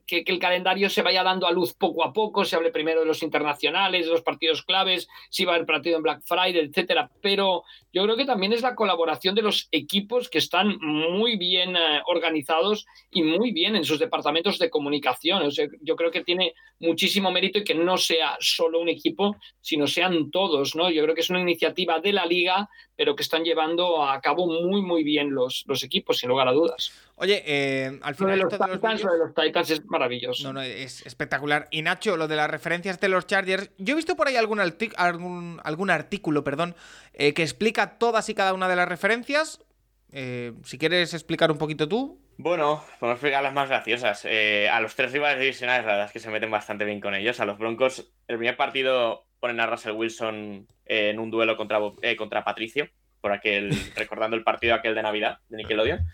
Que, que, el calendario se vaya dando a luz poco a poco, se hable primero de los internacionales, de los partidos claves, si va a haber partido en Black Friday, etcétera. Pero yo creo que también es la colaboración de los equipos que están muy bien eh, organizados y muy bien en sus departamentos de comunicación. O sea, yo creo que tiene muchísimo mérito y que no sea solo un equipo, sino sean todos, ¿no? Yo creo que es una iniciativa de la liga, pero que están llevando a cabo muy, muy bien los, los equipos, sin lugar a dudas. Oye, eh, al final. Lo de, los Titans, de, los lo de los Titans es maravilloso. No, no, es espectacular. Y Nacho, lo de las referencias de los Chargers. Yo he visto por ahí algún, algún, algún artículo, perdón, eh, que explica todas y cada una de las referencias. Eh, si quieres explicar un poquito tú. Bueno, podemos explicar las más graciosas. Eh, a los tres rivales divisionales, la verdad es que se meten bastante bien con ellos. A los Broncos, el primer partido ponen a Russell Wilson en un duelo contra, eh, contra Patricio por aquel, recordando el partido aquel de Navidad de Nickelodeon.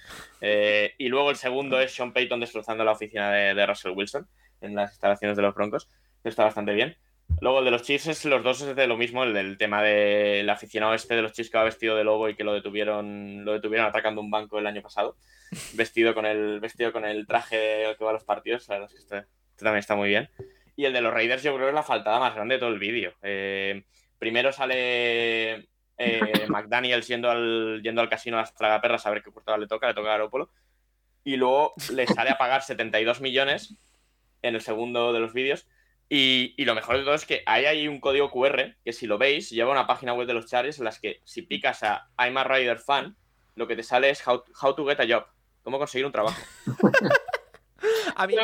Y luego el segundo es Sean Payton destrozando la oficina de, de, Russell Wilson en las instalaciones de los Broncos. Está bastante bien. Luego el de los Chiefs es los dos es de lo mismo, el del tema del aficionado este de los Chiefs que va vestido de lobo y que lo detuvieron, lo detuvieron atacando un banco el año pasado. Vestido con el, vestido con el traje que va a los partidos. La verdad es que este, este también está muy bien. Y el de los Raiders yo creo que es la faltada más grande de todo el vídeo. Eh, primero sale eh, McDaniel yendo al, yendo al casino a las tragaperras a ver qué portada le toca, le toca a Garoppolo. Y luego le sale a pagar 72 millones en el segundo de los vídeos. Y, y, lo mejor de todo es que hay ahí un código QR que si lo veis lleva una página web de los Chargers en las que si picas a I'm a Rider fan, lo que te sale es how, how to get a job, cómo conseguir un trabajo. A mí-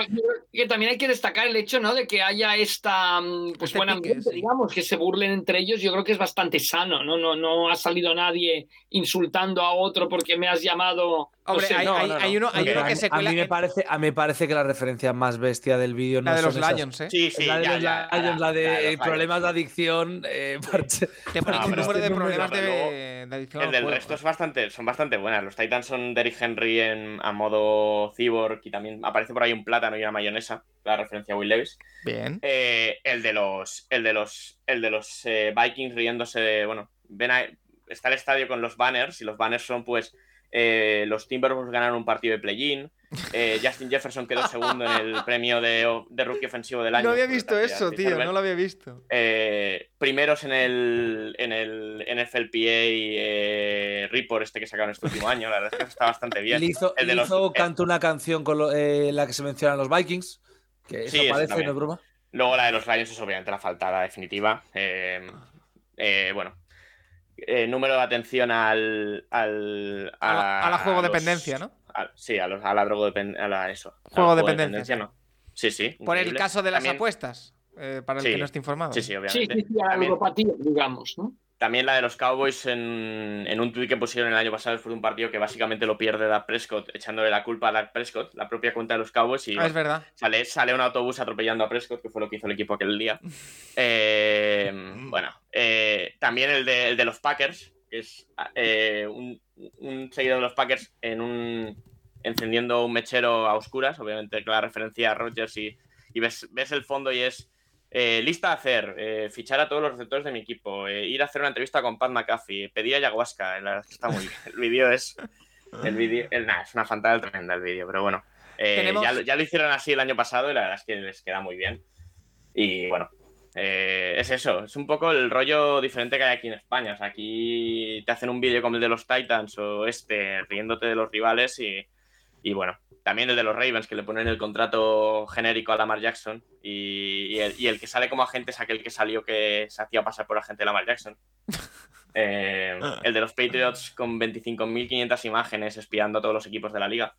que también hay que destacar el hecho, ¿no? De que haya esta mm, pues Este buen pique, ambiente, sí. digamos, que se burlen entre ellos. Yo creo que es bastante sano, ¿no? No, no ha salido nadie insultando a otro porque me has llamado. no Hombre, sé, hay, no, hay- no, no. hay uno, hay Pero uno a que mí- se a cuela. mí me parece, a mí me parece que la referencia más bestia del vídeo no la de los esas- Lions, ¿eh? Sí, sí, la de ya, los ya, Lions, la de la de los problemas de adicción. eh, parche- Te pone No, un pero número de problemas número, de, de adicción El del juego, resto es bastante, son bastante buenas. Los Titans son Derrick Henry en, a modo cyborg y también aparece por ahí un plátano y una mayonesa, la referencia a Will Levis. Bien. Eh, el de los, el de los, el de los eh, Vikings riéndose de, bueno, ven ahí, está el estadio con los banners y los banners son pues eh, los Timberwolves ganaron un partido de play-in, eh, Justin Jefferson quedó segundo en el premio de, de rookie ofensivo del año. No había visto eso, tío. Herbert. No lo había visto. Eh, primeros en el, en el NFLPA eh, report este que sacaron este último año, la verdad es que está bastante bien. Lizo, El de los- eh, canta una canción con lo- eh, la que se mencionan los Vikings. Que eso Sí, aparece, no es broma. Luego la de los Lions es obviamente la faltada definitiva. Eh, eh, bueno, eh, número de atención al. al A la, a la juego los- dependencia, ¿no? A- sí, a, los, a la drogodependencia. A la, eso. Juego dependencia, ¿no? Sí, sí. Por el caso de las También- apuestas, eh, para el Sí, que no esté informado. Sí, sí, Sí, obviamente. sí, sí, a la También- ludopatía, digamos, ¿no? También la de los Cowboys en, en un tuit que pusieron el año pasado de un partido que básicamente lo pierde Dak Prescott, echándole la culpa a Dak Prescott, la propia cuenta de los Cowboys. Y Ah, es verdad. sale, sale un autobús atropellando a Prescott, que fue lo que hizo el equipo aquel día. Eh, bueno, eh, también el de, el de los Packers, que es eh, un, un seguidor de los Packers en un encendiendo un mechero a oscuras, obviamente con la referencia a Rodgers y, y ves, ves el fondo y es eh, lista a hacer, eh, fichar a todos los receptores de mi equipo, eh, ir a hacer una entrevista con Pat McAfee, pedir ayahuasca, la verdad es que está muy bien. El vídeo es. El vídeo. nah, es una fantasía tremenda el vídeo, pero bueno. ya, lo- ya lo hicieron así el año pasado y la verdad es que les queda muy bien. Y bueno, eh, es eso, es un poco el rollo diferente que hay aquí en España. O sea, aquí te hacen un vídeo como el de los Titans o este, riéndote de los rivales y, y bueno, también el de los Ravens, que le ponen el contrato genérico a Lamar Jackson y, y el, y el que sale como agente es aquel que salió que se hacía pasar por agente de Lamar Jackson. Eh, el de los Patriots con 25.500 imágenes espiando a todos los equipos de la liga.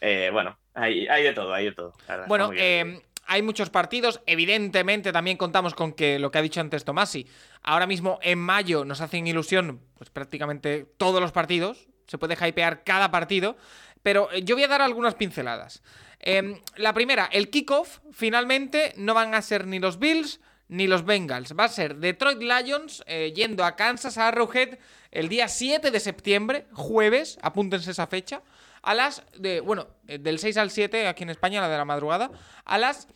Eh, bueno, hay, hay de todo, hay de todo. verdad, Bueno, eh, hay muchos partidos. Evidentemente, también contamos con que lo que ha dicho antes Tomasi. Ahora mismo en mayo nos hacen ilusión, pues prácticamente todos los partidos. Se puede hypear cada partido. Pero eh, yo voy a dar algunas pinceladas. Em, la primera, el kickoff, finalmente, no van a ser ni los Bills ni los Bengals. Va a ser Detroit Lions eh, yendo a Kansas, a Arrowhead, el día 7 de septiembre, jueves, apúntense esa fecha, a las, de, bueno, eh, del 6 al 7, aquí en España, la de la madrugada, a las...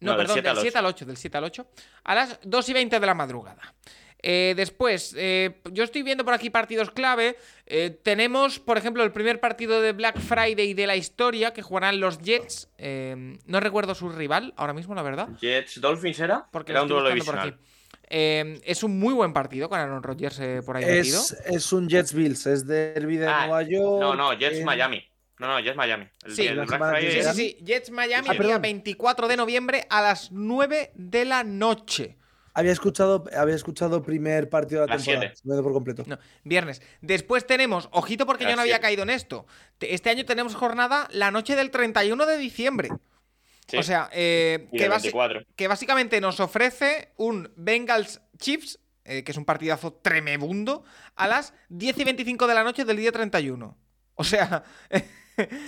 No, No, del perdón, 7 del al 7 al 8, del 7 al 8, a las 2 y 20 de la madrugada. Eh, después, eh, yo estoy viendo por aquí partidos clave. Eh, tenemos, por ejemplo, el primer partido de Black Friday de la historia que jugarán los Jets. No recuerdo su rival ahora mismo, la verdad. Jets Dolphins era? Porque era un duelo por divisional. aquí. Eh, es un muy buen partido con Aaron Rodgers eh, por ahí metido. Es, es un Jets Bills, es derby de Ah, Nueva York. No, no, Jets Miami. No, no, Jets Miami. El, Sí, el Sí, es- sí, sí. Jets Miami, Ah, el día perdón. 24 de noviembre a las 9 de la noche. Había escuchado, había escuchado primer partido de la Las temporada. siete. por completo. No, viernes. Después tenemos, ojito porque yo no había siete. caído en esto. Te- Este año tenemos jornada la noche del 31 de diciembre. Sí, O sea, eh, que, del basi- 24. que básicamente nos ofrece un Bengals Chiefs, eh, que es un partidazo tremebundo, a las 10 y 25 de la noche del día 31. O sea,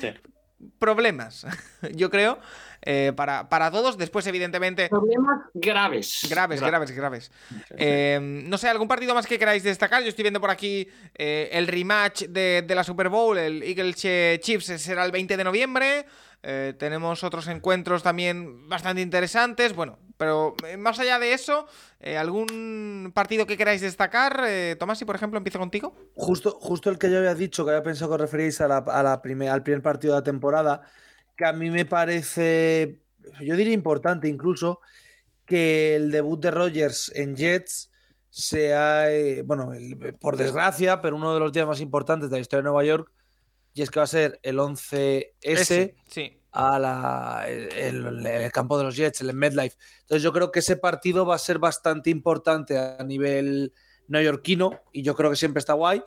Sí. problemas, yo creo, eh, para, para todos. Después, evidentemente, Problemas graves. Graves, graves, graves. Eh, no sé, ¿algún partido más que queráis destacar? Yo estoy viendo por aquí eh, el rematch de, de la Super Bowl, el Eagles Chiefs será el 20 de noviembre. Eh, tenemos otros encuentros también bastante interesantes. Bueno, pero eh, más allá de eso, eh, ¿algún partido que queráis destacar? Eh, Tomasi, por ejemplo, empiezo contigo. Justo, justo el que yo había dicho, que había pensado que os referíais a la, a la primer- al primer partido de la temporada, que a mí me parece, yo diría importante incluso, que el debut de Rogers en Jets sea, eh, bueno, el- por desgracia, pero uno de los días más importantes de la historia de Nueva York, y es que va a ser el 11S Ese, sí. a la, el, el- el campo de los Jets, el MedLife. Entonces yo creo que ese partido va a ser bastante importante a nivel neoyorquino y yo creo que siempre está guay.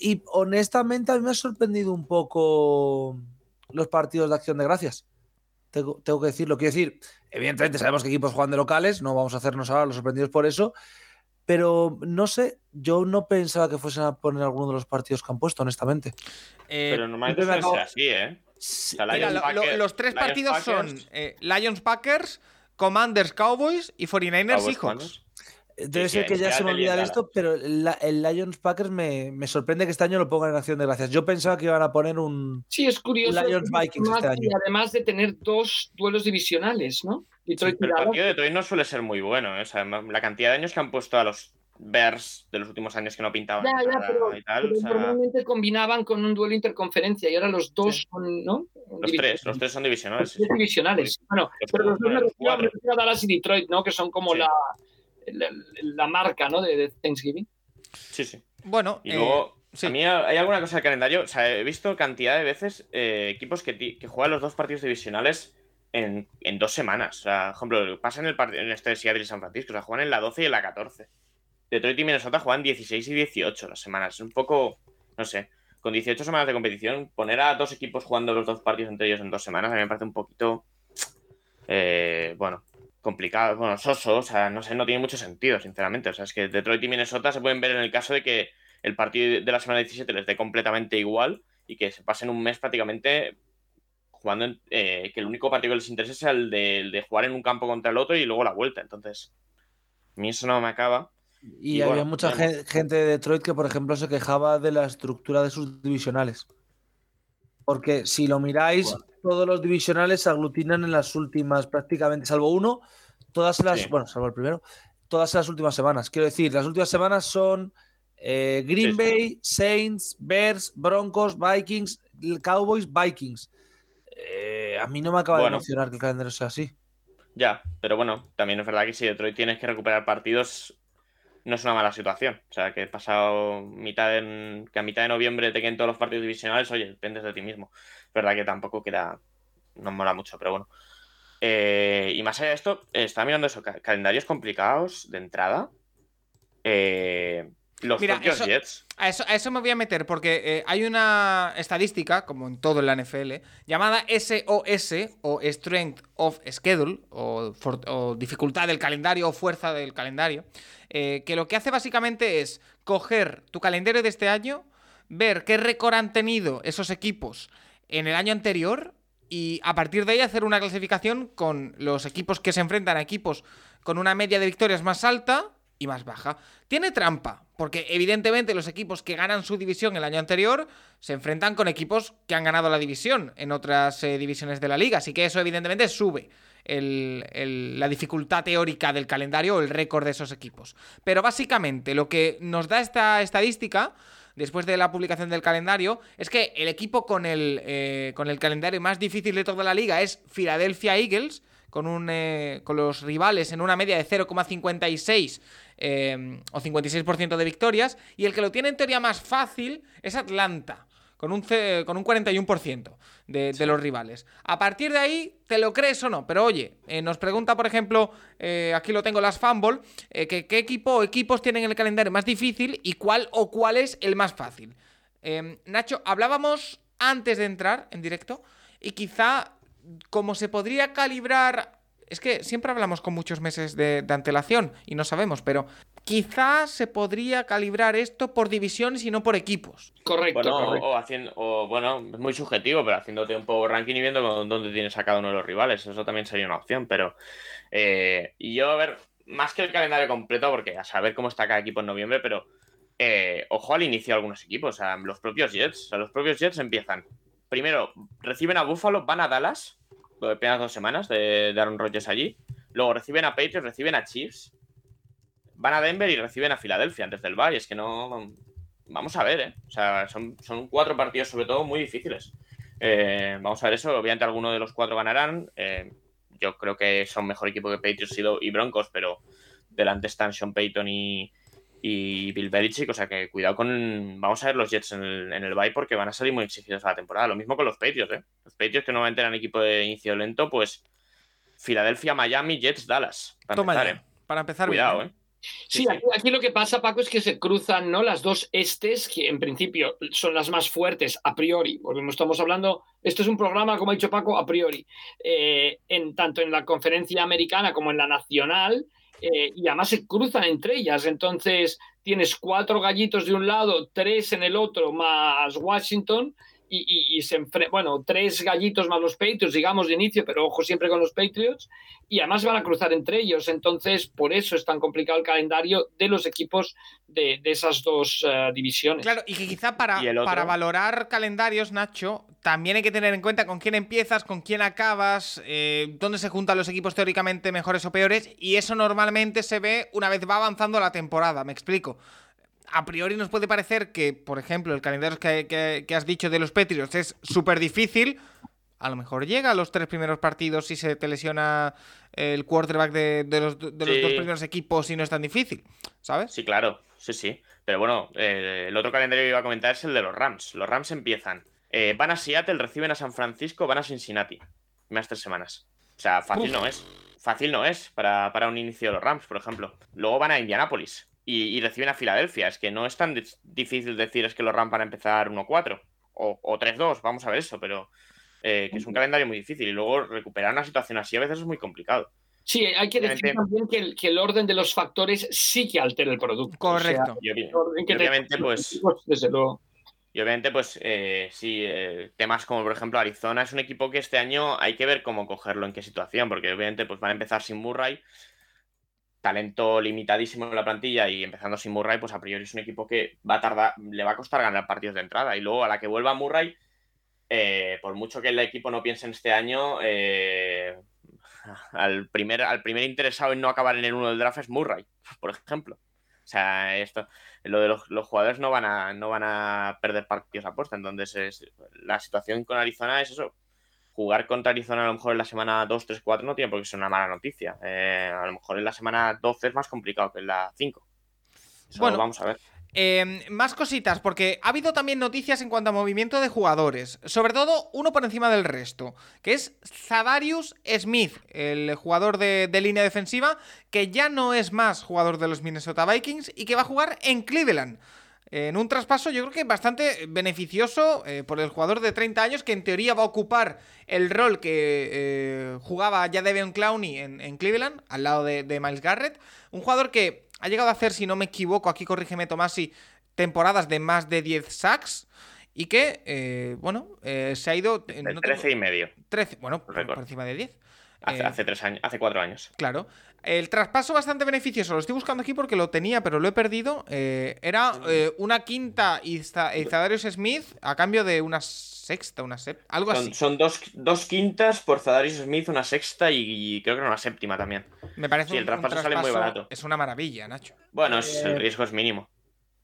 Y honestamente a mí me ha sorprendido un poco los partidos de acción de gracias. Tengo, tengo, que decirlo. Quiero decir, evidentemente sabemos que equipos juegan de locales, no vamos a hacernos ahora los sorprendidos por eso, pero no sé, yo no pensaba que fuesen a poner alguno de los partidos que han puesto, honestamente. Eh, pero normalmente suele acabo... ser así, ¿eh? Sí, Mira, lo, lo, los tres Lions partidos Packers. son eh, Lions Packers, Commanders Cowboys y 49ers Seahawks. Debe ser que ya se me olvida esto, pero el, el Lions Packers me, me, sorprende que este año lo pongan en acción de gracias. Yo pensaba que iban a poner un, sí, es curioso, Lions Vikings este año. Y además de tener dos duelos divisionales, ¿no? Detroit sí, pero el partido de Detroit no suele ser muy bueno. ¿eh? O sea, la cantidad de años que han puesto a los Bears de los últimos años que no pintaban ya, ya, nada pero, y tal. pero o sea, normalmente combinaban con un duelo interconferencia y ahora los dos sí. son, ¿no? Los tres, los tres son divisionales. Los tres divisionales. Bueno, los pero los dos me refiero, me refiero a Dallas y Detroit, ¿no? Que son como sí. la, la, la, marca, ¿no? De, de, Thanksgiving. Sí, sí. Bueno, y luego, eh, sí. a mí hay alguna cosa del calendario. O sea, he visto cantidad de veces eh, equipos que, que juegan los dos partidos divisionales en, dos semanas. O sea, por ejemplo, pasa en, el en este Seattle y San Francisco. O sea, juegan en la 12 y en la 14. Detroit y Minnesota juegan 16 y 18 las semanas. Es un poco, no sé, con 18 semanas de competición, poner a dos equipos jugando los dos partidos entre ellos en dos semanas a mí me parece un poquito, eh, bueno, complicado, bueno, soso, o sea, no sé, no tiene mucho sentido, sinceramente. O sea, es que Detroit y Minnesota se pueden ver en el caso de que el partido de la semana 17 les dé completamente igual y que se pasen un mes prácticamente jugando, en, eh, que el único partido que les interese sea el de, el de, jugar en un campo contra el otro y luego la vuelta. Entonces, a mí eso no me acaba. Y, y había bueno, mucha gente, gente de Detroit que, por ejemplo, se quejaba de la estructura de sus divisionales. Porque si lo miráis, bueno. todos los divisionales se aglutinan en las últimas, prácticamente, salvo uno, todas las, sí. bueno, salvo el primero, todas las últimas semanas. Quiero decir, las últimas semanas son eh, Green sí, Bay, Saints, Bears, Broncos, Vikings, Cowboys, Vikings. Eh, a mí no me acaba bueno. de emocionar que el calendario sea así. Ya, pero bueno, también es verdad que si Detroit tienes que recuperar partidos, no es una mala situación. O sea, que he pasado mitad de, que a mitad de noviembre te queden todos los partidos divisionales, oye, dependes de ti mismo. Es verdad que tampoco queda, no mola mucho, pero bueno. Eh, y más allá de esto, estaba mirando eso, calendarios complicados de entrada. Eh, los Mira, eso, Jets. A eso, a eso, me voy a meter porque eh, hay una estadística, como en todo en la NFL, llamada SOS o Strength of Schedule o, for, o dificultad del calendario o fuerza del calendario, eh, que lo que hace básicamente es coger tu calendario de este año, ver qué récord han tenido esos equipos en el año anterior y a partir de ahí hacer una clasificación con los equipos que se enfrentan a equipos con una media de victorias más alta y más baja. Tiene trampa, porque evidentemente los equipos que ganan su división el año anterior se enfrentan con equipos que han ganado la división en otras eh, divisiones de la liga, así que eso evidentemente sube la dificultad teórica del calendario o el récord de esos equipos. Pero básicamente lo que nos da esta estadística después de la publicación del calendario, es que el equipo con el, eh, con el calendario más difícil de toda la liga es Philadelphia Eagles, con, un, eh, con los rivales en una media de 0,56 eh, o 56% de victorias, y el que lo tiene en teoría más fácil es Atlanta. Con un, con un 41% de, sí. de, los rivales. A partir de ahí, ¿te lo crees o no? Pero oye, eh, nos pregunta, por ejemplo, eh, aquí lo tengo, las Fumble, eh, que qué equipo o equipos tienen el calendario más difícil y cuál o cuál es el más fácil. Em, Nacho, hablábamos antes de entrar en directo y quizá como se podría calibrar es que siempre hablamos con muchos meses de, de, antelación y no sabemos, pero quizás se podría calibrar esto por divisiones y no por equipos. Correcto. Bueno, correcto. O, haciendo, o bueno, es muy subjetivo, pero haciéndote un poco ranking y viendo dónde tienes a cada uno de los rivales, eso también sería una opción, pero eh, y yo a ver, más que el calendario completo, porque a saber cómo está cada equipo en noviembre, pero eh, ojo al inicio de algunos equipos, o sea, los propios Jets, o sea, los propios Jets empiezan, primero reciben a Buffalo, van a Dallas, de apenas dos semanas de, de Aaron Rodgers allí. Luego reciben a Patriots, reciben a Chiefs. Van a Denver y reciben a Filadelfia antes del bye. Es que no. Vamos a ver, ¿eh? O sea, son, son cuatro partidos, sobre todo, muy difíciles. Eh, vamos a ver eso. Obviamente, alguno de los cuatro ganarán. Eh, yo creo que son mejor equipo que Patriots y Broncos, pero delante están Sean Payton y, y Bill Belichick, o sea que cuidado con. Vamos a ver los Jets en el, en el bye porque van a salir muy exigidos a la temporada. Lo mismo con los Patriots, ¿eh? Los Patriots que normalmente eran equipo de inicio lento, pues Filadelfia, Miami, Jets, Dallas. Para Toma empezar, ya. ¿eh? Para empezar, cuidado, bien, ¿eh? Sí, aquí, aquí, lo que pasa, Paco, es que se cruzan ¿no? las dos estes, que en principio son las más fuertes a priori, porque estamos hablando, esto es un programa, como ha dicho Paco, a priori, eh, en, tanto en la conferencia americana como en la nacional, eh, y además se cruzan entre ellas. Entonces tienes cuatro gallitos de un lado, tres en el otro, más Washington, y, se enfrentan, bueno, tres gallitos más los Patriots, digamos, de inicio, pero ojo siempre con los Patriots, y además van a cruzar entre ellos. Entonces, por eso es tan complicado el calendario de los equipos de, esas dos eh, divisiones. Claro, y que quizá para, para valorar calendarios, Nacho, también hay que tener en cuenta con quién empiezas, con quién acabas, eh, dónde se juntan los equipos teóricamente mejores o peores, y eso normalmente se ve una vez va avanzando la temporada, me explico a priori nos puede parecer que, por ejemplo, el calendario que, has dicho de los Patriots es súper difícil. A lo mejor llega a los tres primeros partidos y se te lesiona el quarterback de, los, dos primeros equipos y no es tan difícil, ¿sabes? Sí, claro, sí, sí. Pero bueno, eh, el otro calendario que iba a comentar es el de los Rams. Los Rams empiezan. Eh, van a Seattle, reciben a San Francisco, van a Cincinnati. Más tres semanas. O sea, fácil no es. Fácil no es para, para un inicio de los Rams, por ejemplo. Luego van a Indianapolis y, reciben a Filadelfia. Es que no es tan difícil decir es que los Rams van a empezar 1-4 o, o 3-2, vamos a ver eso, pero eh, que es un calendario muy difícil y luego recuperar una situación así a veces es muy complicado. Sí, hay que decir también que el, orden de los factores sí que altera el producto. Correcto. y, obviamente, pues. Y obviamente, pues, eh, sí, eh, temas como por ejemplo Arizona es un equipo que este año hay que ver cómo cogerlo, en qué situación, porque obviamente pues van a empezar sin Murray talento limitadísimo en la plantilla y empezando sin Murray, pues a priori es un equipo que va a tardar, le va a costar ganar partidos de entrada. Y luego a la que vuelva Murray, eh, por mucho que el equipo no piense en este año, eh, al, primer, al primer interesado en no acabar en el uno del draft es Murray, por ejemplo. O sea, esto, lo de los, jugadores no van a, no van a perder partidos a posta. Entonces, la situación con Arizona es eso jugar contra Arizona a lo mejor en la semana 2, 3, 4 no tiene por qué ser una mala noticia. Eh, a lo mejor en la semana 12 es más complicado que en la 5. bueno, vamos a ver. Em, más cositas, porque ha habido también noticias en cuanto a movimiento de jugadores. Sobre todo uno por encima del resto, que es Zadarius Smith, el jugador de, línea defensiva, que ya no es más jugador de los Minnesota Vikings y que va a jugar en Cleveland en un traspaso yo creo que bastante beneficioso eh, por el jugador de 30 años que en teoría va a ocupar el rol que eh, jugaba ya Devon Clowney en, Cleveland, al lado de, Miles Garrett. Un jugador que ha llegado a hacer, si no me equivoco, aquí corrígeme Tomasi, temporadas de más de 10 sacks. Y que, eh, bueno, se ha ido... No 13 y medio. 13, bueno, por, por, encima de 10. Hace, hace, tres años, hace cuatro años. Claro. El traspaso bastante beneficioso, lo estoy buscando aquí porque lo tenía, pero lo he perdido. Eh, era eh, una quinta y Zadarius Smith a cambio de una sexta, una séptima, algo así. Son dos, quintas por Zadarius Smith, una sexta y, creo que una séptima también. Me parece sí, el traspaso, sale muy barato. Es una maravilla, Nacho. Bueno, el eh, riesgo es mínimo,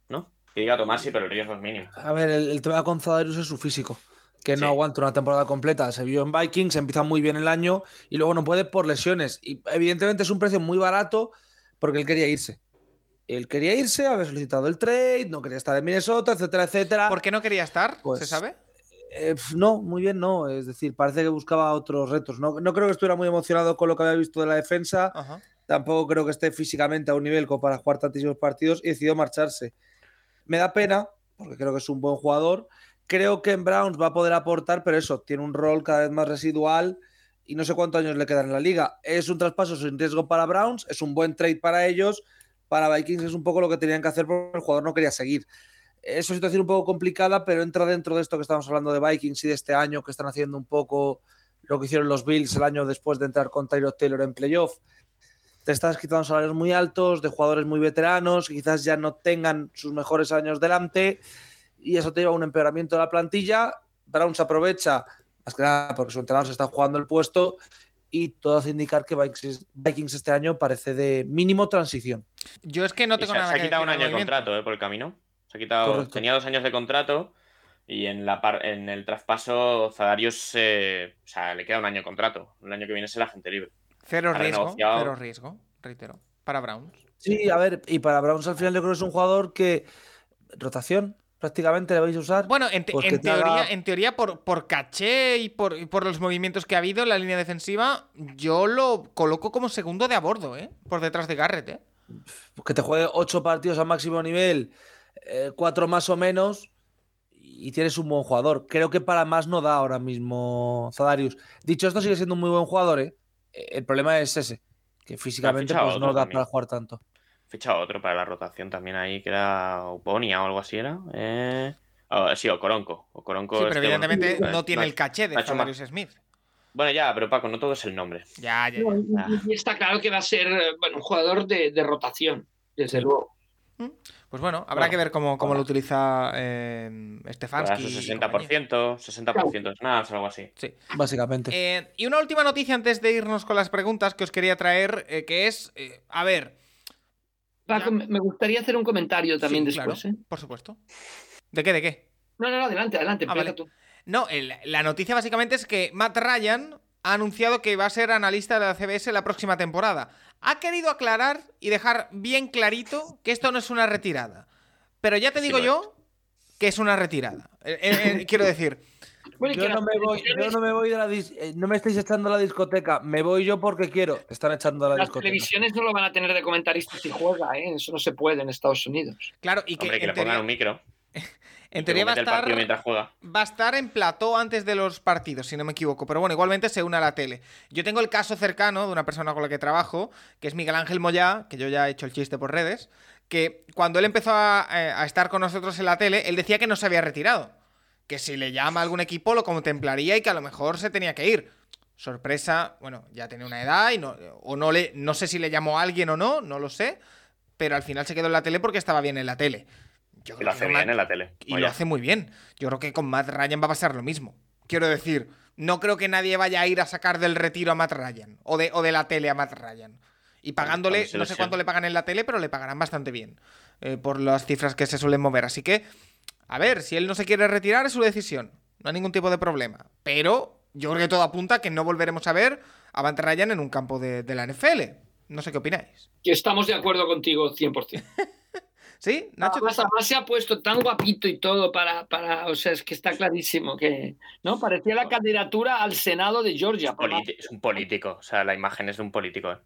¿no? Que diga Tomasi, pero el riesgo es mínimo. A ver, el, el tema con Zadarius es su físico que no aguanta una temporada completa. Se vio en Vikings, empieza muy bien el año y luego no puede por lesiones. Y evidentemente es un precio muy barato porque él quería irse. Él quería irse, había solicitado el trade, no quería estar en Minnesota, etcétera, etcétera. ¿Por qué no quería estar? Pues, ¿Se sabe? Eh, no, muy bien, no. Es decir, parece que buscaba otros retos. No, no creo que estuviera muy emocionado con lo que había visto de la defensa. Tampoco creo que esté físicamente a un nivel como para jugar tantísimos partidos y decidió marcharse. Me da pena, porque creo que es un buen jugador Creo que en Browns va a poder aportar, pero eso, tiene un rol cada vez más residual y no sé cuántos años le quedan en la liga. Es un traspaso sin riesgo para Browns, es un buen trade para ellos. Para Vikings es un poco lo que tenían que hacer porque el jugador no quería seguir. Es una situación un poco complicada, pero entra dentro de esto que estamos hablando de Vikings y de este año que están haciendo un poco lo que hicieron los Bills el año después de entrar con Tyrod Taylor en playoff. Te estás quitando salarios muy altos, de jugadores muy veteranos, quizás ya no tengan sus mejores años delante y eso te lleva a un empeoramiento de la plantilla. Browns aprovecha, más que nada porque su entrenador se está jugando el puesto y todo hace indicar que Vikings, este año parece de mínimo transición. Yo es que no tengo se, nada se ha quitado un año de contrato eh, por el camino. Se ha quitado, tenía dos años de contrato y en, la en el traspaso Zadarius eh, o sea, le queda un año de contrato. El año que viene será gente libre. Cero riesgo, cero riesgo, reitero, para Browns. Sí, a ver, y para Browns al final yo creo que es un jugador que rotación, prácticamente le vais a usar. Bueno, en, teoría, en teoría por, por caché y por, los movimientos que ha habido en la línea defensiva, yo lo coloco como segundo de a bordo, ¿eh? Por detrás de Garrett, ¿eh? que te juegue ocho partidos a máximo nivel, eh, cuatro más o menos, y tienes un buen jugador. Creo que para más no da ahora mismo Zadarius. Dicho esto, sigue siendo un muy buen jugador, ¿eh? El problema es ese, que físicamente pues, no da también. para jugar tanto. Ficha otro para la rotación también ahí, que era Uponia o algo así era. Eh... ah, sí, o Coronco. O Coronco Sí, pero este, evidentemente ha- no tiene el caché de Zadarius Smith. Bueno, ya, pero Paco, no todo es el nombre. Ya, ya, ya. está claro que va a ser eh, bueno, un jugador de, de rotación, desde luego. Pues bueno, habrá Bueno, que ver cómo, cómo lo utiliza eh, Stefanski. su y compañía. 60%, 60% de snaps, algo así. Sí. Básicamente. Eh, y una última noticia antes de irnos con las preguntas que os quería traer, eh, que es, eh, a ver, Paco, Ya. me gustaría hacer un comentario también sí, después. claro, ¿eh? por supuesto. ¿De qué, de qué? No, no, no, adelante, adelante. Ah, vale. tú. No, el- la noticia básicamente es que Matt Ryan ha anunciado que va a ser analista de la CBS la próxima temporada. Ha querido aclarar y dejar bien clarito que esto no es una retirada. Pero ya te digo yo que es una retirada. Eh, eh, quiero decir, Bueno, y Yo que no las me voy, yo no me voy de la dis- eh, no me estáis echando a la discoteca, me voy yo porque quiero. Te están echando a la Las discoteca. televisiones no lo van a tener de comentarista si juega, ¿eh? Eso no se puede en Estados Unidos. claro, y que, Hombre, que le pongan un micro. en teoría va a estar va a estar en plató antes de los partidos, si no me equivoco. Pero bueno, igualmente se une a la tele. Yo tengo el caso cercano de una persona con la que trabajo, que es Miguel Ángel Moyá, que yo ya he hecho el chiste por redes, que cuando él empezó a, eh, a estar con nosotros en la tele, él decía que no se había retirado. Que si le llama a algún equipo lo contemplaría y que a lo mejor se tenía que ir. Sorpresa, bueno, ya tiene una edad y no, o no le, no sé si le llamó a alguien o no, no lo sé, pero al final se quedó en la tele porque estaba bien en la tele. Yo Y creo lo hace bien Matt- en la tele. y Oye, lo hace muy bien. Yo creo que con Matt Ryan va a pasar lo mismo. Quiero decir, no creo que nadie vaya a ir a sacar del retiro a Matt Ryan o de, o de la tele a Matt Ryan. Y pagándole, no sé cuánto le pagan en la tele, pero le pagarán bastante bien eh, por las cifras que se suelen mover. Así que, a ver, si él no se quiere retirar es su decisión. No hay ningún tipo de problema. Pero yo creo que todo apunta a que no volveremos a ver a Matt Ryan en un campo de, de la NFL. No sé qué opináis. Que estamos de acuerdo contigo 100%. ¿Sí, Nacho? Además, además se ha puesto tan guapito y todo para, para, o sea, es que está clarísimo que, ¿no? Parecía la candidatura al Senado de Georgia. politi- es un político. O sea, la imagen es de un político. eh.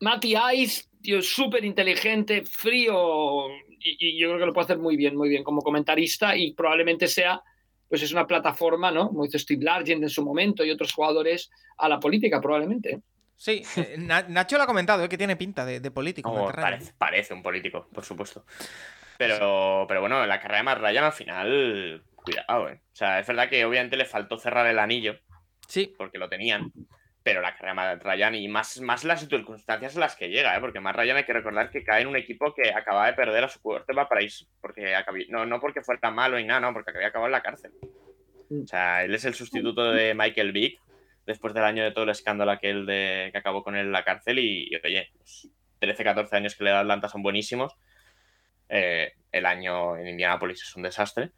Matty Ice, tío, súper inteligente, frío, y, y yo creo que lo puede hacer muy bien, muy bien como comentarista y probablemente sea, pues es una plataforma, ¿no? Como hizo Steve Largent en su momento y otros jugadores a la política, probablemente. Sí, eh, Na- Nacho lo ha comentado, eh, que tiene pinta de, de político. Como Matt Ryan. parece, parece un político, por supuesto. Pero, pero bueno, la carrera de Matt Ryan al final, cuidado, eh. O sea, es verdad que obviamente le faltó cerrar el anillo, Sí, porque lo tenían. Pero la carrera de Matt Ryan y más, más las circunstancias en las que llega, ¿eh? porque Matt Ryan hay que recordar que cae en un equipo que acaba de perder a su quarterback para irse, porque acabí- no, no porque fuera malo y nada, no, porque había acabado en la cárcel. O sea, él es el sustituto de Michael Vick después del año de todo el escándalo aquel de que acabó con él en la cárcel y, y, oye, los 13, 14 años que le da Atlanta son buenísimos. Eh, el año en Indianapolis es un desastre.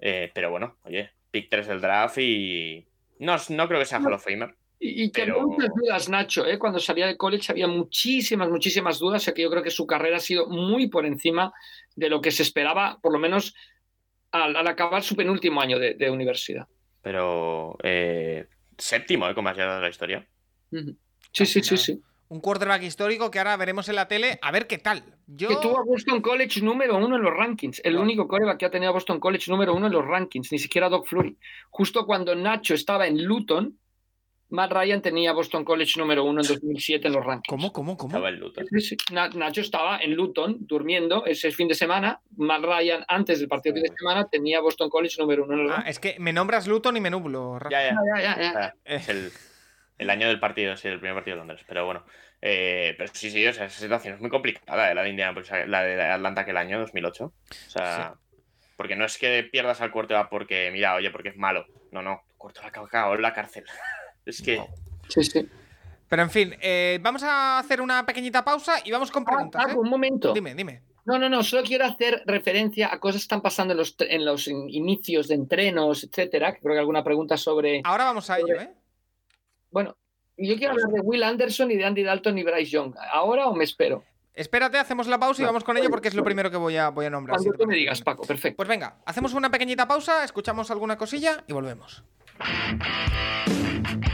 Eh, pero bueno, oye, pick 3 del draft y no, no creo que sea Hall of Famer. Y, y que Pero- había muchas dudas, Nacho, ¿eh? cuando salía de college había muchísimas, muchísimas dudas, o sea que yo creo que su carrera ha sido muy por encima de lo que se esperaba, por lo menos al, al acabar su penúltimo año de, de universidad. Pero eh, séptimo, ¿eh? Como has llegado a la historia. Sí, sí, sí, sí. un quarterback histórico que ahora veremos en la tele a ver qué tal. Yo... Que tuvo a Boston College número uno en los rankings. El No. único coreback que ha tenido a Boston College número uno en los rankings, ni siquiera Doc Flurry. Justo cuando Nacho estaba en Luton, Matt Ryan tenía Boston College número uno en 2007 en los rankings. ¿Cómo, cómo, cómo? Estaba en Luton. Sí, sí. Na- Nacho estaba en Luton durmiendo ese fin de semana. Matt Ryan, antes del partido de fin de semana, tenía Boston College número uno en los Ah, rankings. es que me nombras Luton y me nublo. Ya, ya. Ya, ya, ya. Ah, Es el, el año del partido, sí, el primer partido de Londres. Pero bueno. Eh, pero sí, sí, o sea, esa situación es muy complicada, eh, la de Indianapolis, la de Atlanta que el año 2008. O sea, porque no es que pierdas al quarterback porque, mira, oye, porque es malo. No, no, tu quarterback ha acabado en la cárcel. Es que. Sí, sí. Pero en fin, eh, vamos a hacer una pequeñita pausa y vamos con preguntas. Ah, ¿eh? un momento. Dime, dime. No, no, no, solo quiero hacer referencia a cosas que están pasando en los, en los in- inicios de entrenos, etcétera. Creo que alguna pregunta sobre. Ahora vamos a ello, ¿eh? Bueno, yo quiero hablar de Will Anderson y de Andy Dalton y Bryce Young. ¿Ahora o me espero? Espérate, hacemos la pausa y vamos con ello porque es lo primero que voy a, voy a nombrar. Cuando tú me digas. Paco, perfecto. Pues venga, hacemos una pequeñita pausa, escuchamos alguna cosilla y volvemos.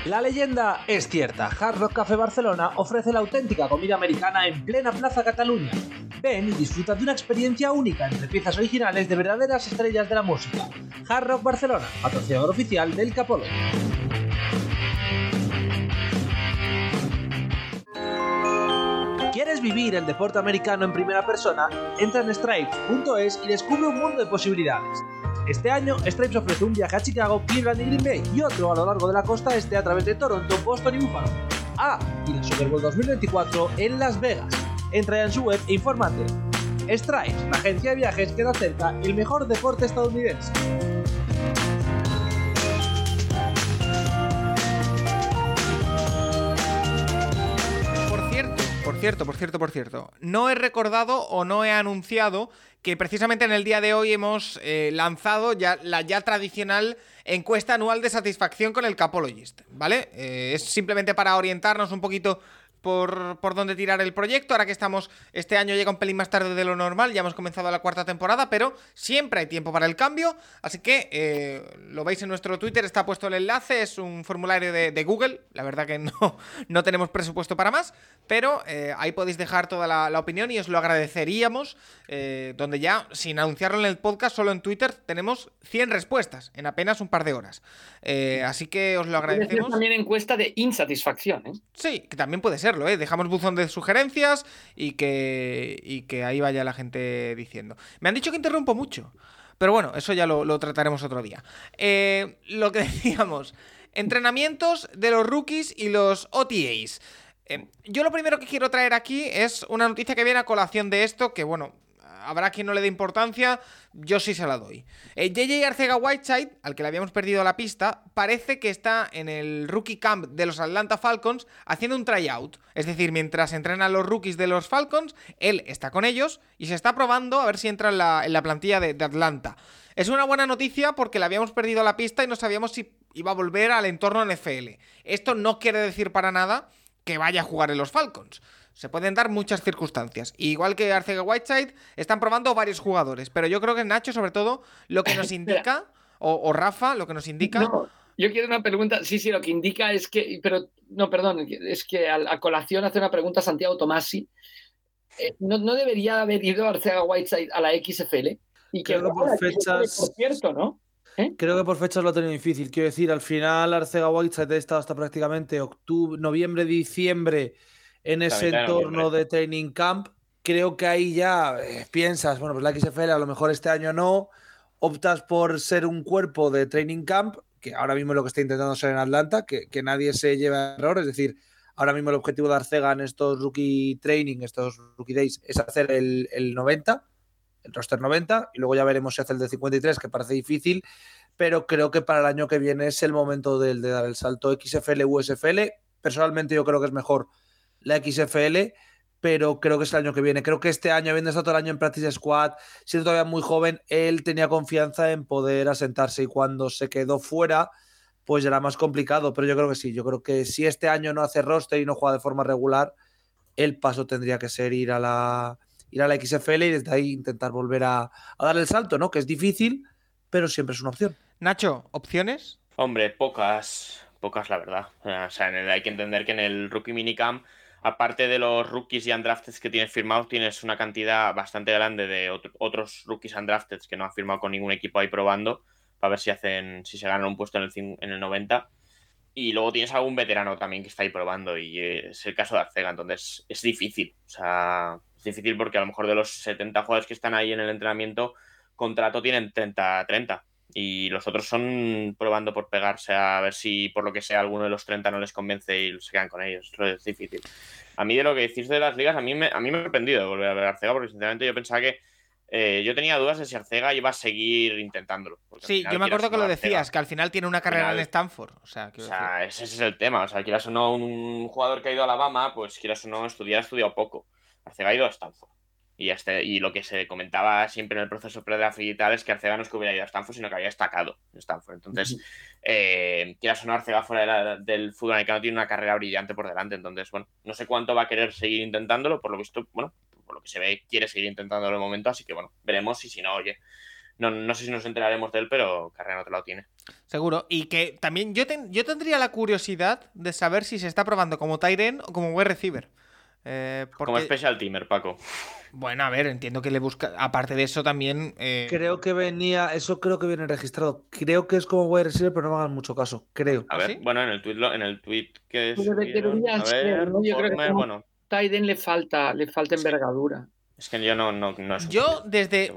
La leyenda es cierta. Hard Rock Café Barcelona ofrece la auténtica comida americana en plena Plaza Cataluña. Ven y disfruta de una experiencia única entre piezas originales de verdaderas estrellas de la música. Hard Rock Barcelona, patrocinador oficial del Capolo. ¿Quieres vivir el deporte americano en primera persona? Entra en stripes.es y descubre un mundo de posibilidades. Este año, Stripes ofrece un viaje a Chicago, Cleveland y Green Bay y otro a lo largo de la costa este a través de Toronto, Boston y Buffalo. Ah, y la Super Bowl 2024 en Las Vegas. Entra en su web e infórmate. Stripes, la agencia de viajes que te acerca el mejor deporte estadounidense. Por cierto, por cierto, por cierto, por cierto. No he recordado o no he anunciado que precisamente en el día de hoy hemos eh, lanzado ya la ya tradicional encuesta anual de satisfacción con el Capologist, ¿vale? Eh, es simplemente para orientarnos un poquito por, por dónde tirar el proyecto. Ahora que estamos, este año llega un pelín más tarde de lo normal, ya hemos comenzado la cuarta temporada, pero siempre hay tiempo para el cambio. Así que eh, lo veis en nuestro Twitter, está puesto el enlace, es un formulario de, Google. La verdad que no, no tenemos presupuesto para más, pero eh, ahí podéis dejar toda la, la, opinión y os lo agradeceríamos. Eh, donde ya, sin anunciarlo en el podcast, solo en Twitter tenemos 100 respuestas en apenas un par de horas. Eh, así que os lo agradecemos. también encuesta de insatisfacción, ¿eh? Sí, que también puede serlo, ¿eh? Dejamos buzón de sugerencias y que, y que ahí vaya la gente diciendo. Me han dicho que interrumpo mucho, pero bueno, eso ya lo, lo trataremos otro día. Eh, lo que decíamos, entrenamientos de los rookies y los OTAs. Eh, yo lo primero que quiero traer aquí es una noticia que viene a colación de esto, que bueno, habrá quien no le dé importancia, yo sí se la doy. Eh, JJ Arcega Whiteside, al que le habíamos perdido la pista, parece que está en el rookie camp de los Atlanta Falcons haciendo un tryout. Es decir, mientras entrenan los rookies de los Falcons, él está con ellos y se está probando a ver si entra en la, en la plantilla de, de Atlanta. Es una buena noticia porque le habíamos perdido la pista y no sabíamos si iba a volver al entorno NFL. Esto no quiere decir para nada que vaya a jugar en los Falcons. Se pueden dar muchas circunstancias. Igual que Arcega Whiteside, están probando varios jugadores. Pero yo creo que Nacho, sobre todo, lo que nos indica, o, o, Rafa, lo que nos indica. No, yo quiero una pregunta. Sí, sí, lo que indica es que. Pero, no, perdón, es que a, a colación hace una pregunta Santiago Tomasi. Eh, ¿no, ¿no, debería haber ido Arcega Whiteside a la XFL? Y que, creo que por fechas. Por cierto, ¿no? ¿Eh? Creo que por fechas lo ha tenido difícil. Quiero decir, al final Arcega Whiteside ha estado hasta prácticamente octubre, noviembre, diciembre en ese entorno de training camp. Creo que ahí ya eh, piensas, bueno, pues la XFL a lo mejor este año no, optas por ser un cuerpo de training camp, que ahora mismo es lo que está intentando ser en Atlanta, que, que nadie se lleve a error, es decir, ahora mismo el objetivo de Arcega en estos rookie training, estos rookie days, es hacer el, el 90, el roster 90, y luego ya veremos si hace el de 53, que parece difícil, pero creo que para el año que viene es el momento de, de dar el salto XFL, USFL. Personalmente yo creo que es mejor la XFL, pero creo que es el año que viene. Creo que este año, habiendo estado todo el año en Practice Squad, siendo todavía muy joven, él tenía confianza en poder asentarse y cuando se quedó fuera, pues era más complicado, pero yo creo que sí, yo creo que si este año no hace roster y no juega de forma regular, el paso tendría que ser ir a la, ir a la XFL y desde ahí intentar volver a, a dar el salto, ¿no? Que es difícil, pero siempre es una opción. Nacho, ¿opciones? Hombre, pocas, pocas la verdad. O sea, el, hay que entender que en el Rookie Minicamp aparte de los rookies y undrafted que tienes firmados, tienes una cantidad bastante grande de otro, otros rookies undrafted que no han firmado con ningún equipo ahí probando para ver si hacen, si se ganan un puesto en el, en el 90. Y luego tienes algún veterano también que está ahí probando y es el caso de Arcega, entonces es difícil. O sea, es difícil porque a lo mejor de los 70 jugadores que están ahí en el entrenamiento, contrato tienen 30-30 y los otros son probando por pegarse a ver si por lo que sea alguno de los 30 no les convence y se quedan con ellos. Eso es difícil. A mí de lo que decís de las ligas, a mí me, a mí me ha sorprendido volver a ver a Arcega porque sinceramente yo pensaba que eh, yo tenía dudas de si Arcega iba a seguir intentándolo. Sí, yo me acuerdo que lo decías, Arcega, que al final tiene una carrera final, en Stanford. O sea, o sea ese es el tema. O sea, quieras o no, un jugador que ha ido a Alabama, pues quieras o no, estudiar ha estudiado poco. Arcega ha ido a Stanford. Y, este, y lo que se comentaba siempre en el proceso pre-draft y tal es que Arcega no es que hubiera ido a Stanford, sino que había destacado en Stanford. Entonces, uh -huh. eh, quieras o no, Arcega fuera de la, del fútbol americano tiene una carrera brillante por delante. Entonces, bueno, no sé cuánto va a querer seguir intentándolo. Por lo visto, bueno, por lo que se ve, quiere seguir intentándolo de momento. Así que, bueno, veremos. Y si no, oye, no, no sé si nos enteraremos de él, pero Carrera no te lo tiene. Seguro. Y que también yo, yo tendría la curiosidad de saber si se está probando como Tyren o como wide receiver. Eh, como Special Teamer, Paco. Bueno, a ver, entiendo que le busca. Aparte de eso, también. Eh, creo que venía. Eso creo que viene registrado. Creo que es como wide receiver, pero no me hagan mucho caso. Creo. A ver, bueno, en el tweet, en el tweet que es. Yo creo que bueno. Tyden le falta, le falta envergadura. Es que yo no, no, Yo desde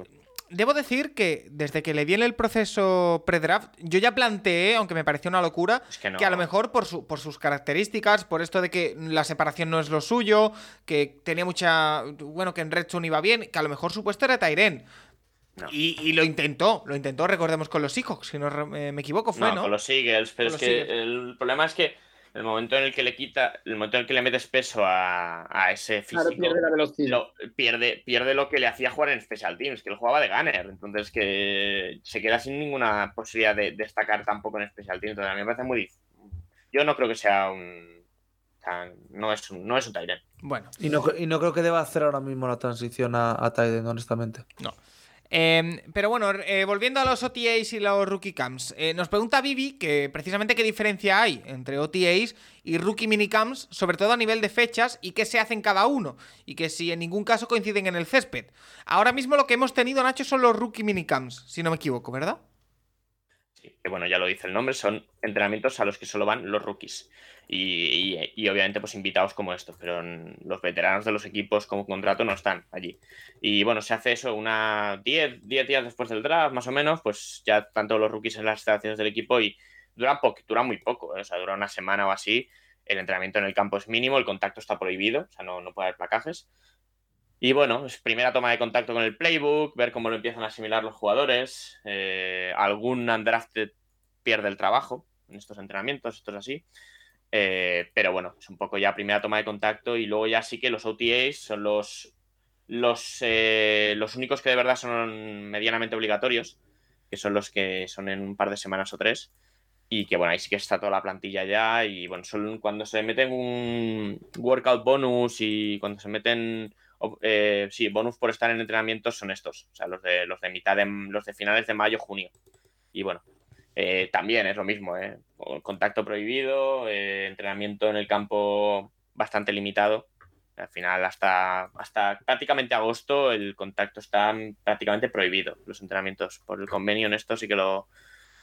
debo decir que desde que le di en el proceso pre-draft, yo ya planteé, aunque me pareció una locura, que, a lo mejor por, su, por sus características, por esto de que la separación no es lo suyo, que tenía mucha. Bueno, que en Red iba bien, que a lo mejor su puesto era Tyren. Y, lo intentó, lo intentó, recordemos con los Seahawks, si no me equivoco, fue, ¿no? Con los Eagles, pero es que el problema es que el momento en el que le quita, el momento en el que le metes peso a, ese físico, pierde la velocidad. pierde, pierde lo que le hacía jugar en Special Teams, que él jugaba de gunner, entonces que se queda sin ninguna posibilidad de, destacar tampoco en Special Teams. Entonces a mí me parece muy difícil. Yo no creo que sea un. no es un, no es un Bueno. Y no, y no creo que deba hacer ahora mismo la transición a, a honestamente. No. Em, pero bueno, eh, volviendo a los OTAs y los rookie camps, eh, nos pregunta Vivi que precisamente qué diferencia hay entre OTAs y rookie minicamps, sobre todo a nivel de fechas y qué se hacen cada uno, y que si en ningún caso coinciden en el césped. Ahora mismo lo que hemos tenido, Nacho, son los rookie minicamps, si no me equivoco, ¿verdad? Sí, que bueno, ya lo dice el nombre, son entrenamientos a los que solo van los rookies y, obviamente pues invitados como estos, pero los veteranos de los equipos con contrato no están allí. Y bueno, se hace eso una 10, días después del draft, más o menos, pues ya tanto los rookies en las instalaciones del equipo y dura, dura muy poco, ¿eh? o sea, dura una semana o así. El entrenamiento en el campo es mínimo, el contacto está prohibido, o sea, no, no puede haber placajes. Y bueno, es primera toma de contacto con el playbook, ver cómo lo empiezan a asimilar los jugadores. Eh, algún undrafted pierde el trabajo en estos entrenamientos, esto es así. Eh, pero bueno, es un poco ya primera toma de contacto y luego ya sí que los OTAs son los, los, eh, los únicos que de verdad son medianamente obligatorios, que son los que son en un par de semanas o tres. Y que bueno, ahí sí que está toda la plantilla ya. Y bueno, son cuando se meten un workout bonus y cuando se meten eh, sí, bonus por estar en entrenamientos son estos. O sea, los de los de mitad de los de finales de mayo, junio. Y bueno, eh, también es lo mismo, ¿eh? contacto prohibido, eh, entrenamiento en el campo bastante limitado. Al final, hasta, hasta prácticamente agosto, el contacto está prácticamente prohibido. Los entrenamientos por el convenio en esto sí que los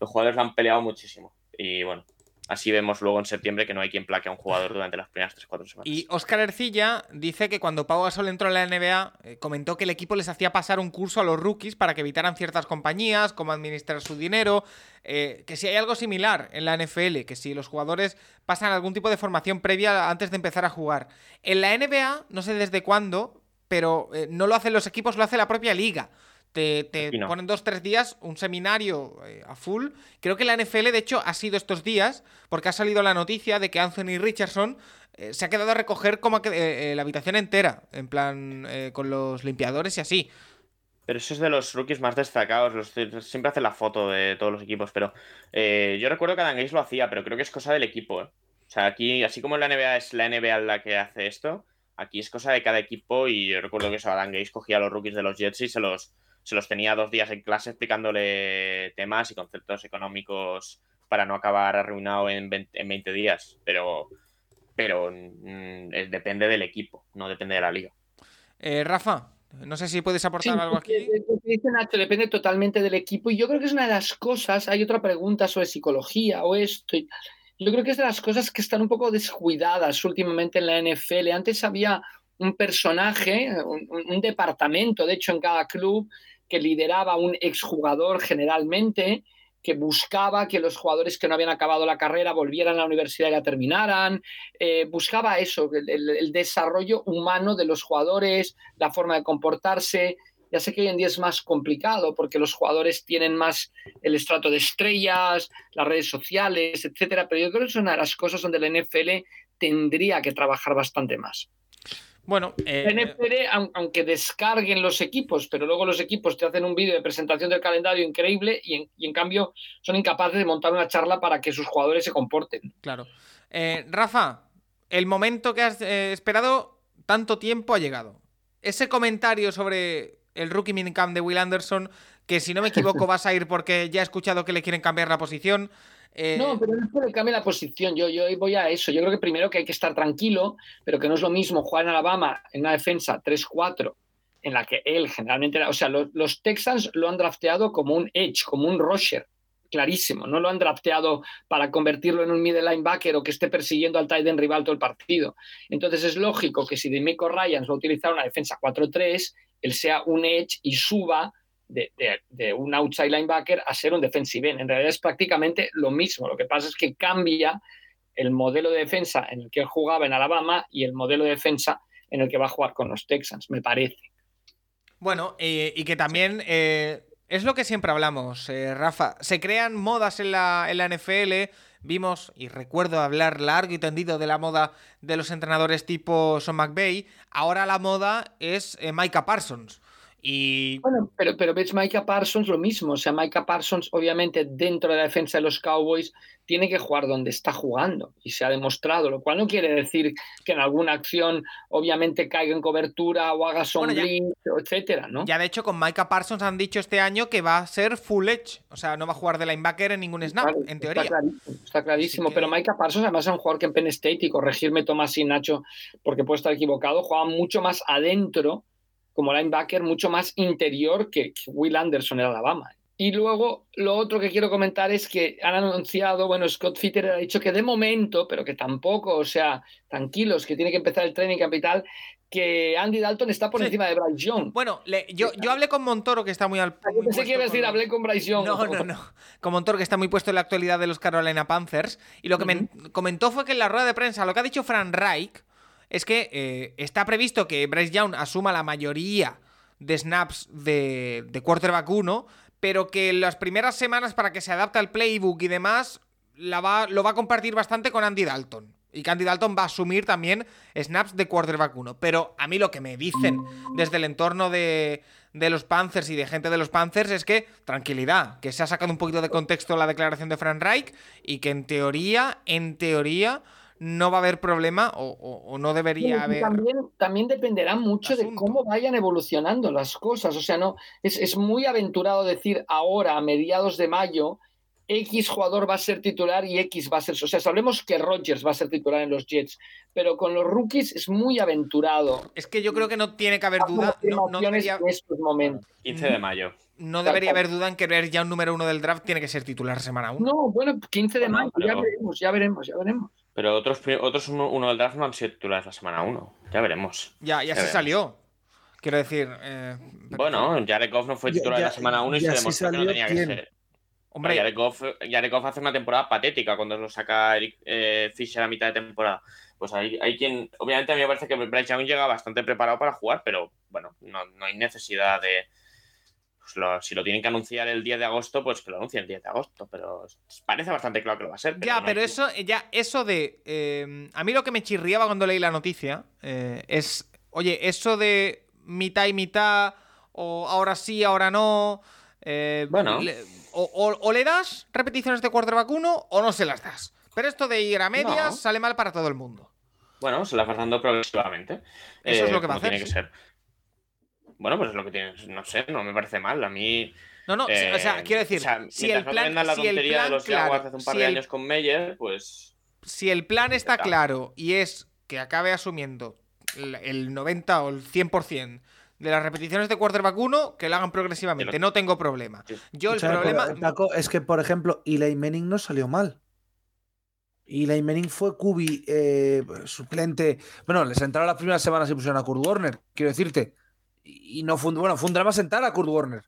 jugadores lo han peleado muchísimo. Y bueno, Así vemos luego en septiembre que no hay quien plaque a un jugador durante las primeras 3-4 semanas. Y Oscar Ercilla dice que cuando Pau Gasol entró en la NBA, eh, comentó que el equipo les hacía pasar un curso a los rookies para que evitaran ciertas compañías, cómo administrar su dinero, eh, que si hay algo similar en la NFL, que si los jugadores pasan algún tipo de formación previa antes de empezar a jugar. En la NBA, no sé desde cuándo, pero eh, no lo hacen los equipos, lo hace la propia liga. Te, ponen dos, tres días un seminario eh, a full. Creo que la NFL, de hecho, ha sido estos días, porque ha salido la noticia de que Anthony Richardson eh, se ha quedado a recoger como eh, la habitación entera, en plan con los limpiadores y así. Pero eso es de los rookies más destacados. siempre hace la foto de todos los equipos. Pero yo recuerdo que Adam Gates lo hacía, pero creo que es cosa del equipo. O sea, aquí, así como en la NBA es la NBA la que hace esto, aquí es cosa de cada equipo. Y yo recuerdo que eso, Adam Gates cogía a los rookies de los Jets y se los, se los tenía dos días en clase explicándole temas y conceptos económicos para no acabar arruinado en 20, días. Pero, pero mm, depende del equipo, no depende de la liga. Eh, Rafa, no sé si puedes aportar algo aquí. Dice Nacho, depende totalmente del equipo. Y yo creo que es una de las cosas. Hay otra pregunta sobre psicología o esto. Yo creo que es de las cosas que están un poco descuidadas últimamente en la NFL. Antes había un personaje, un departamento, de hecho, en cada club que lideraba un exjugador generalmente, que buscaba que los jugadores que no habían acabado la carrera volvieran a la universidad y la terminaran, eh, buscaba eso, el, desarrollo humano de los jugadores, la forma de comportarse. Ya sé que hoy en día es más complicado porque los jugadores tienen más el estrato de estrellas, las redes sociales, etcétera, pero yo creo que es una de las cosas donde la NFL tendría que trabajar bastante más. Bueno, eh, aunque descarguen los equipos, pero luego los equipos te hacen un vídeo de presentación del calendario increíble y en, cambio son incapaces de montar una charla para que sus jugadores se comporten. Claro. Eh, Rafa, el momento que has eh, esperado tanto tiempo ha llegado. Ese comentario sobre el rookie minicamp de Will Anderson que si no me equivoco vas a ir porque ya he escuchado que le quieren cambiar la posición. Eh, No, pero no es que cambie la posición. Yo, yo voy a eso. Yo creo que primero que hay que estar tranquilo, pero que no es lo mismo jugar en Alabama en una defensa 3-4, en la que él generalmente. era- O sea, los, los Texans lo han drafteado como un edge, como un rusher, clarísimo. No lo han drafteado para convertirlo en un middle linebacker o que esté persiguiendo al tight end rival todo el partido. Entonces es lógico que si Demico Ryans va a utilizar una defensa 4-3, él sea un edge y suba de, un outside linebacker a ser un defensive end. En realidad es prácticamente lo mismo. Lo que pasa es que cambia el modelo de defensa en el que él jugaba en Alabama y el modelo de defensa en el que va a jugar con los Texans, me parece. Bueno, eh, y que también eh, es lo que siempre hablamos, eh, Rafa. Se crean modas en la, en la NFL. Vimos, y recuerdo hablar largo y tendido de la moda de los entrenadores tipo Sean McVay. Ahora la moda es Micah Parsons. Y Bueno, pero, pero ves Micah Parsons lo mismo. O sea, Micah Parsons, obviamente, dentro de la defensa de los Cowboys, tiene que jugar donde está jugando y se ha demostrado, lo cual no quiere decir que en alguna acción, obviamente, caiga en cobertura o haga Bueno, ya- sombrilla, etcétera, ¿no? ya de hecho con Micah Parsons han dicho este año que va a ser full edge. O sea, no va a jugar de linebacker en ningún snap, Claro, en teoría. Está clarísimo, está clarísimo. Que- pero Micah Parsons, además, es un jugador que en Penn State, y corregirme Tomás y Nacho, porque puedo estar equivocado, jugaba mucho más adentro como linebacker, mucho más interior que, que Will Anderson en Alabama. Y luego, lo otro que quiero comentar es que han anunciado, bueno, Scott Fitter ha dicho que de momento, pero que tampoco, o sea, tranquilos, que tiene que empezar el training capital, que Andy Dalton está por Sí. encima de Bryce Young. Bueno, le- yo, yo hablé con Montoro, que está muy al. Muy pensé que decir, hablé con Bryce Young. No, no, no. Con Montoro, que está muy puesto en la actualidad de los Carolina Panthers. Y lo que me comentó fue que en la rueda de prensa, lo que ha dicho Fran Reich, es que eh, está previsto que Bryce Young asuma la mayoría de snaps de, de quarterback 1, pero que las primeras semanas para que se adapte al playbook y demás, lo va a compartir bastante con Andy Dalton. Y que Andy Dalton va a asumir también snaps de quarterback 1. Pero a mí lo que me dicen desde el entorno de, de los Panthers y de gente de los Panthers es que, tranquilidad, que se ha sacado un poquito de contexto la declaración de Fran Reich y que en teoría, en teoría, no va a haber problema o, o- o no debería haber. También, también dependerá mucho de cómo vayan evolucionando las cosas. O sea, no es, es muy aventurado decir ahora, a mediados de mayo, X jugador va a ser titular y X va a ser. O sea, sabemos que Rodgers va a ser titular en los Jets, pero con los rookies es muy aventurado. Es que yo creo que no tiene que haber duda. No, no debería, en estos momentos. 15 de mayo. no debería haber duda en que ver ya un número uno del draft tiene que ser titular semana 1. No, bueno, 15 de Bueno, mayo, ya veremos, ya veremos, ya veremos. Pero otros, otros uno, uno del draft no han sido titulares la semana 1. Ya veremos. Ya, ya Ya se veremos. salió. Quiero decir. eh, Bueno, Jared Goff no fue Ya- titular ya- la semana 1 y se demostró que no tenía que ¿quién? ser. Hombre, Jared Goff, Jared Goff hace una temporada patética cuando lo saca Eric eh, Fisher a mitad de temporada. Pues hay, hay quien. Obviamente a mí me parece que Bryce Young llega bastante preparado para jugar, pero bueno, no, no hay necesidad de. Pues lo- si lo tienen que anunciar el 10 de agosto, pues que lo anuncien el 10 de agosto. Pero parece bastante claro que lo va a ser. Ya, no pero hay- eso, ya, eso de. eh, a mí lo que me chirriaba cuando leí la noticia eh, es. Oye, eso de mitad y mitad, o ahora sí, ahora no. eh, Bueno. le- o, o- o le das repeticiones de quarterback 1 o no se las das. Pero esto de ir a medias No. sale mal para todo el mundo. Bueno, se la va dando progresivamente. eh, Eso es lo que va a hacer, Tiene que ser. Bueno, pues es lo que tiene. No sé, no me parece mal. A mí. No, no, o sea, eh, quiero decir, o sea, si el no plan, la si el tontería plan, de los claro, hace un par si de el- años con Meyer, pues. si el plan está claro y es que acabe asumiendo el- el 90 o el 100% de las repeticiones de quarterback 1, que lo hagan progresivamente. Lo- No tengo problema. Yo el problema. Paco, es que, por ejemplo, Eli Manning no salió mal. Eli Manning fue Kubi eh, suplente. Bueno, les entraron las primeras semanas y pusieron a Kurt Warner, quiero decirte. Y no fue bueno, fue un drama sentar a Kurt Warner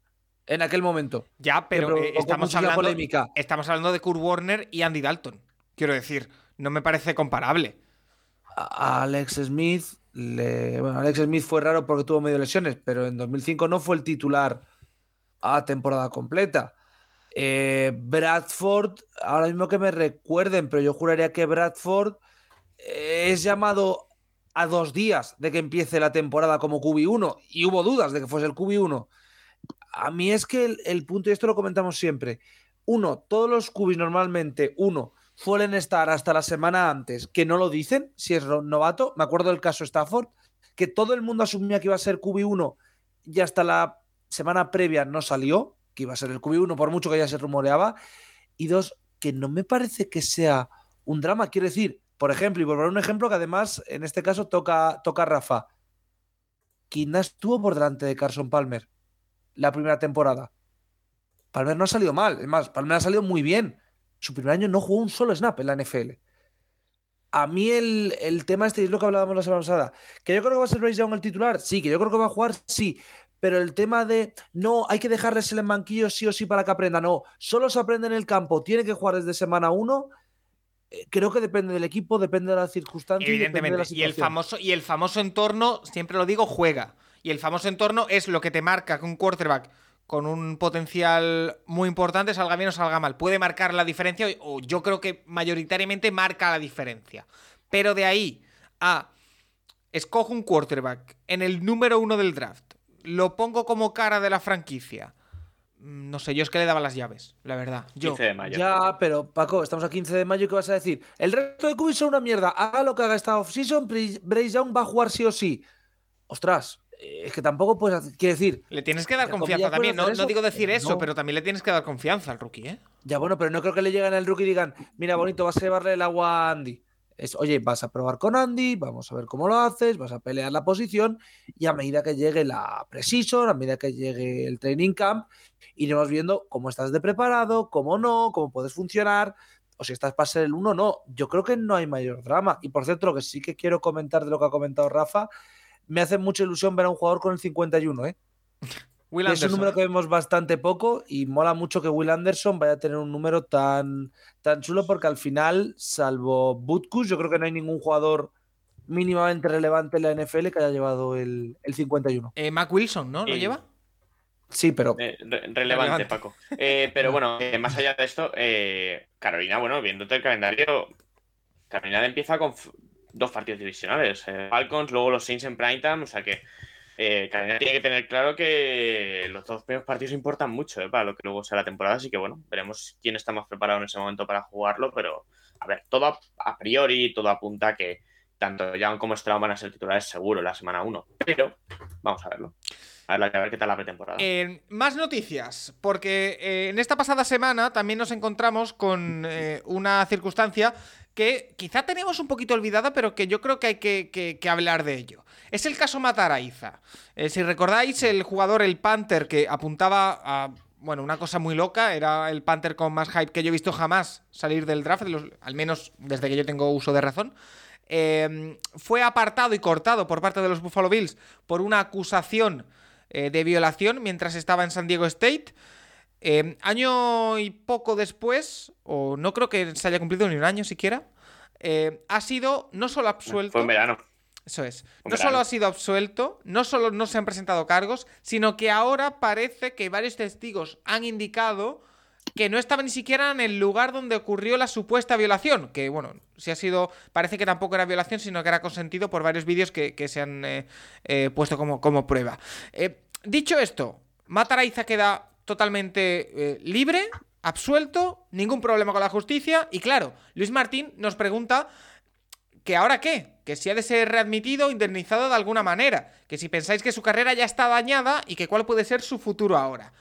en aquel momento. Ya, pero eh, estamos, hablando, polémica. estamos hablando de Kurt Warner y Andy Dalton. Quiero decir, no me parece comparable. A Alex Smith, le- bueno, Alex Smith fue raro porque tuvo medio lesiones, pero en 2005 no fue el titular a temporada completa. Eh, Bradford, ahora mismo que me recuerden, pero yo juraría que Bradford eh, es llamado a dos días de que empiece la temporada como QB1 y hubo dudas de que fuese el QB1. A mí es que el, punto, y esto lo comentamos siempre, uno, todos los QBs normalmente, uno, suelen estar hasta la semana antes, que no lo dicen, si es novato. Me acuerdo del caso Stafford, que todo el mundo asumía que iba a ser QB1 y hasta la semana previa no salió, que iba a ser el QB1, por mucho que ya se rumoreaba. Y dos, que no me parece que sea un drama. Quiero decir, por ejemplo, y por un ejemplo que además en este caso toca, toca Rafa. Kina estuvo por delante de Carson Palmer la primera temporada. Palmer no ha salido mal, es más, Palmer ha salido muy bien. Su primer año no jugó un solo snap en la NFL. A mí el, el tema este es lo que hablábamos la semana pasada. Que yo creo que va a ser Bryce Young el titular, sí. Que yo creo que va a jugar, sí. Pero el tema de no, hay que dejarles el banquillo sí o sí para que aprenda. No, solo se aprende en el campo, tiene que jugar desde semana uno. Eh, creo que depende del equipo, depende de las circunstancias. Y, depende de la y el famoso y el famoso entorno, siempre lo digo, juega. Y el famoso entorno es lo que te marca que un quarterback con un potencial muy importante, salga bien o salga mal. Puede marcar la diferencia, o yo creo que mayoritariamente marca la diferencia. Pero de ahí a escojo un quarterback en el número uno del draft, lo pongo como cara de la franquicia. Mm, no sé, yo es que le daba las llaves, la verdad. Yo. 15 de mayo. Ya, pero Paco, estamos a 15 de mayo, ¿qué vas a decir? El resto de cubis son una mierda. Haga lo que haga esta offseason, Bryce Young va a jugar sí o sí. Ostras, es que tampoco puedes. Quiere decir. Le tienes que dar confianza también. No, no, digo decir eso, pero también le tienes que dar confianza al rookie, ¿eh? Ya, bueno, pero no creo que le lleguen al rookie y digan: Mira, bonito, vas a llevarle el agua a Andy. Es, oye, vas a probar con Andy, vamos a ver cómo lo haces, vas a pelear la posición y a medida que llegue la precision, a medida que llegue el training camp, iremos viendo cómo estás de preparado, cómo no, cómo puedes funcionar, o si estás para ser el uno, no. Yo creo que no hay mayor drama. Y por cierto, lo que sí que quiero comentar de lo que ha comentado Rafa me hace mucha ilusión ver a un jugador con el 51, ¿eh? Will es un número que vemos bastante poco y mola mucho que Will Anderson vaya a tener un número tan, tan chulo porque al final, salvo Butkus, yo creo que no hay ningún jugador mínimamente relevante en la NFL que haya llevado el, el 51. Eh, Mac Wilson, ¿no? ¿Lo Eh, lleva? Sí, pero Eh, re- relevante, Relevante. Paco. Eh, pero bueno, eh, más allá de esto, eh, Carolina, bueno, viéndote el calendario, Carolina empieza con dos partidos divisionales. eh, Falcons, luego los Saints en primetime, o sea que eh, tiene que tener claro que los dos primeros partidos importan mucho eh, para lo que luego sea la temporada, así que bueno, veremos quién está más preparado en ese momento para jugarlo, pero a ver, todo a, a priori, todo apunta a que tanto Young como Stroud van a ser titulares seguro la semana 1, pero vamos a verlo. A ver, a ver qué tal la pretemporada. Eh, más noticias, porque eh, en esta pasada semana también nos encontramos con eh, una circunstancia que quizá tenemos un poquito olvidada, pero que yo creo que hay que, hablar de ello. Es el caso Mataraiza. Eh, si recordáis, el jugador, el Panther, que apuntaba a bueno, una cosa muy loca, era el Panther con más hype que yo he visto jamás salir del draft, al menos desde que yo tengo uso de razón. Eh, fue apartado y cortado por parte de los Buffalo Bills por una acusación eh, de violación mientras estaba en San Diego State. Eh, año y poco después, o no creo que se haya cumplido ni un año siquiera, eh, ha sido no solo absuelto. Fue en verano. Eso es. No solo ha sido absuelto, no solo no se han presentado cargos, sino que ahora parece que varios testigos han indicado que no estaba ni siquiera en el lugar donde ocurrió la supuesta violación. Que bueno, si ha sido. Parece que tampoco era violación, sino que era consentido por varios vídeos que, que se han eh, eh, puesto como, como prueba. Eh, dicho esto, Mataraiza queda totalmente eh, libre, absuelto, ningún problema con la justicia. Y claro, Luis Martín nos pregunta que ahora qué, que si ha de ser readmitido, indemnizado de alguna manera, que si pensáis que su carrera ya está dañada y que cuál puede ser su futuro ahora.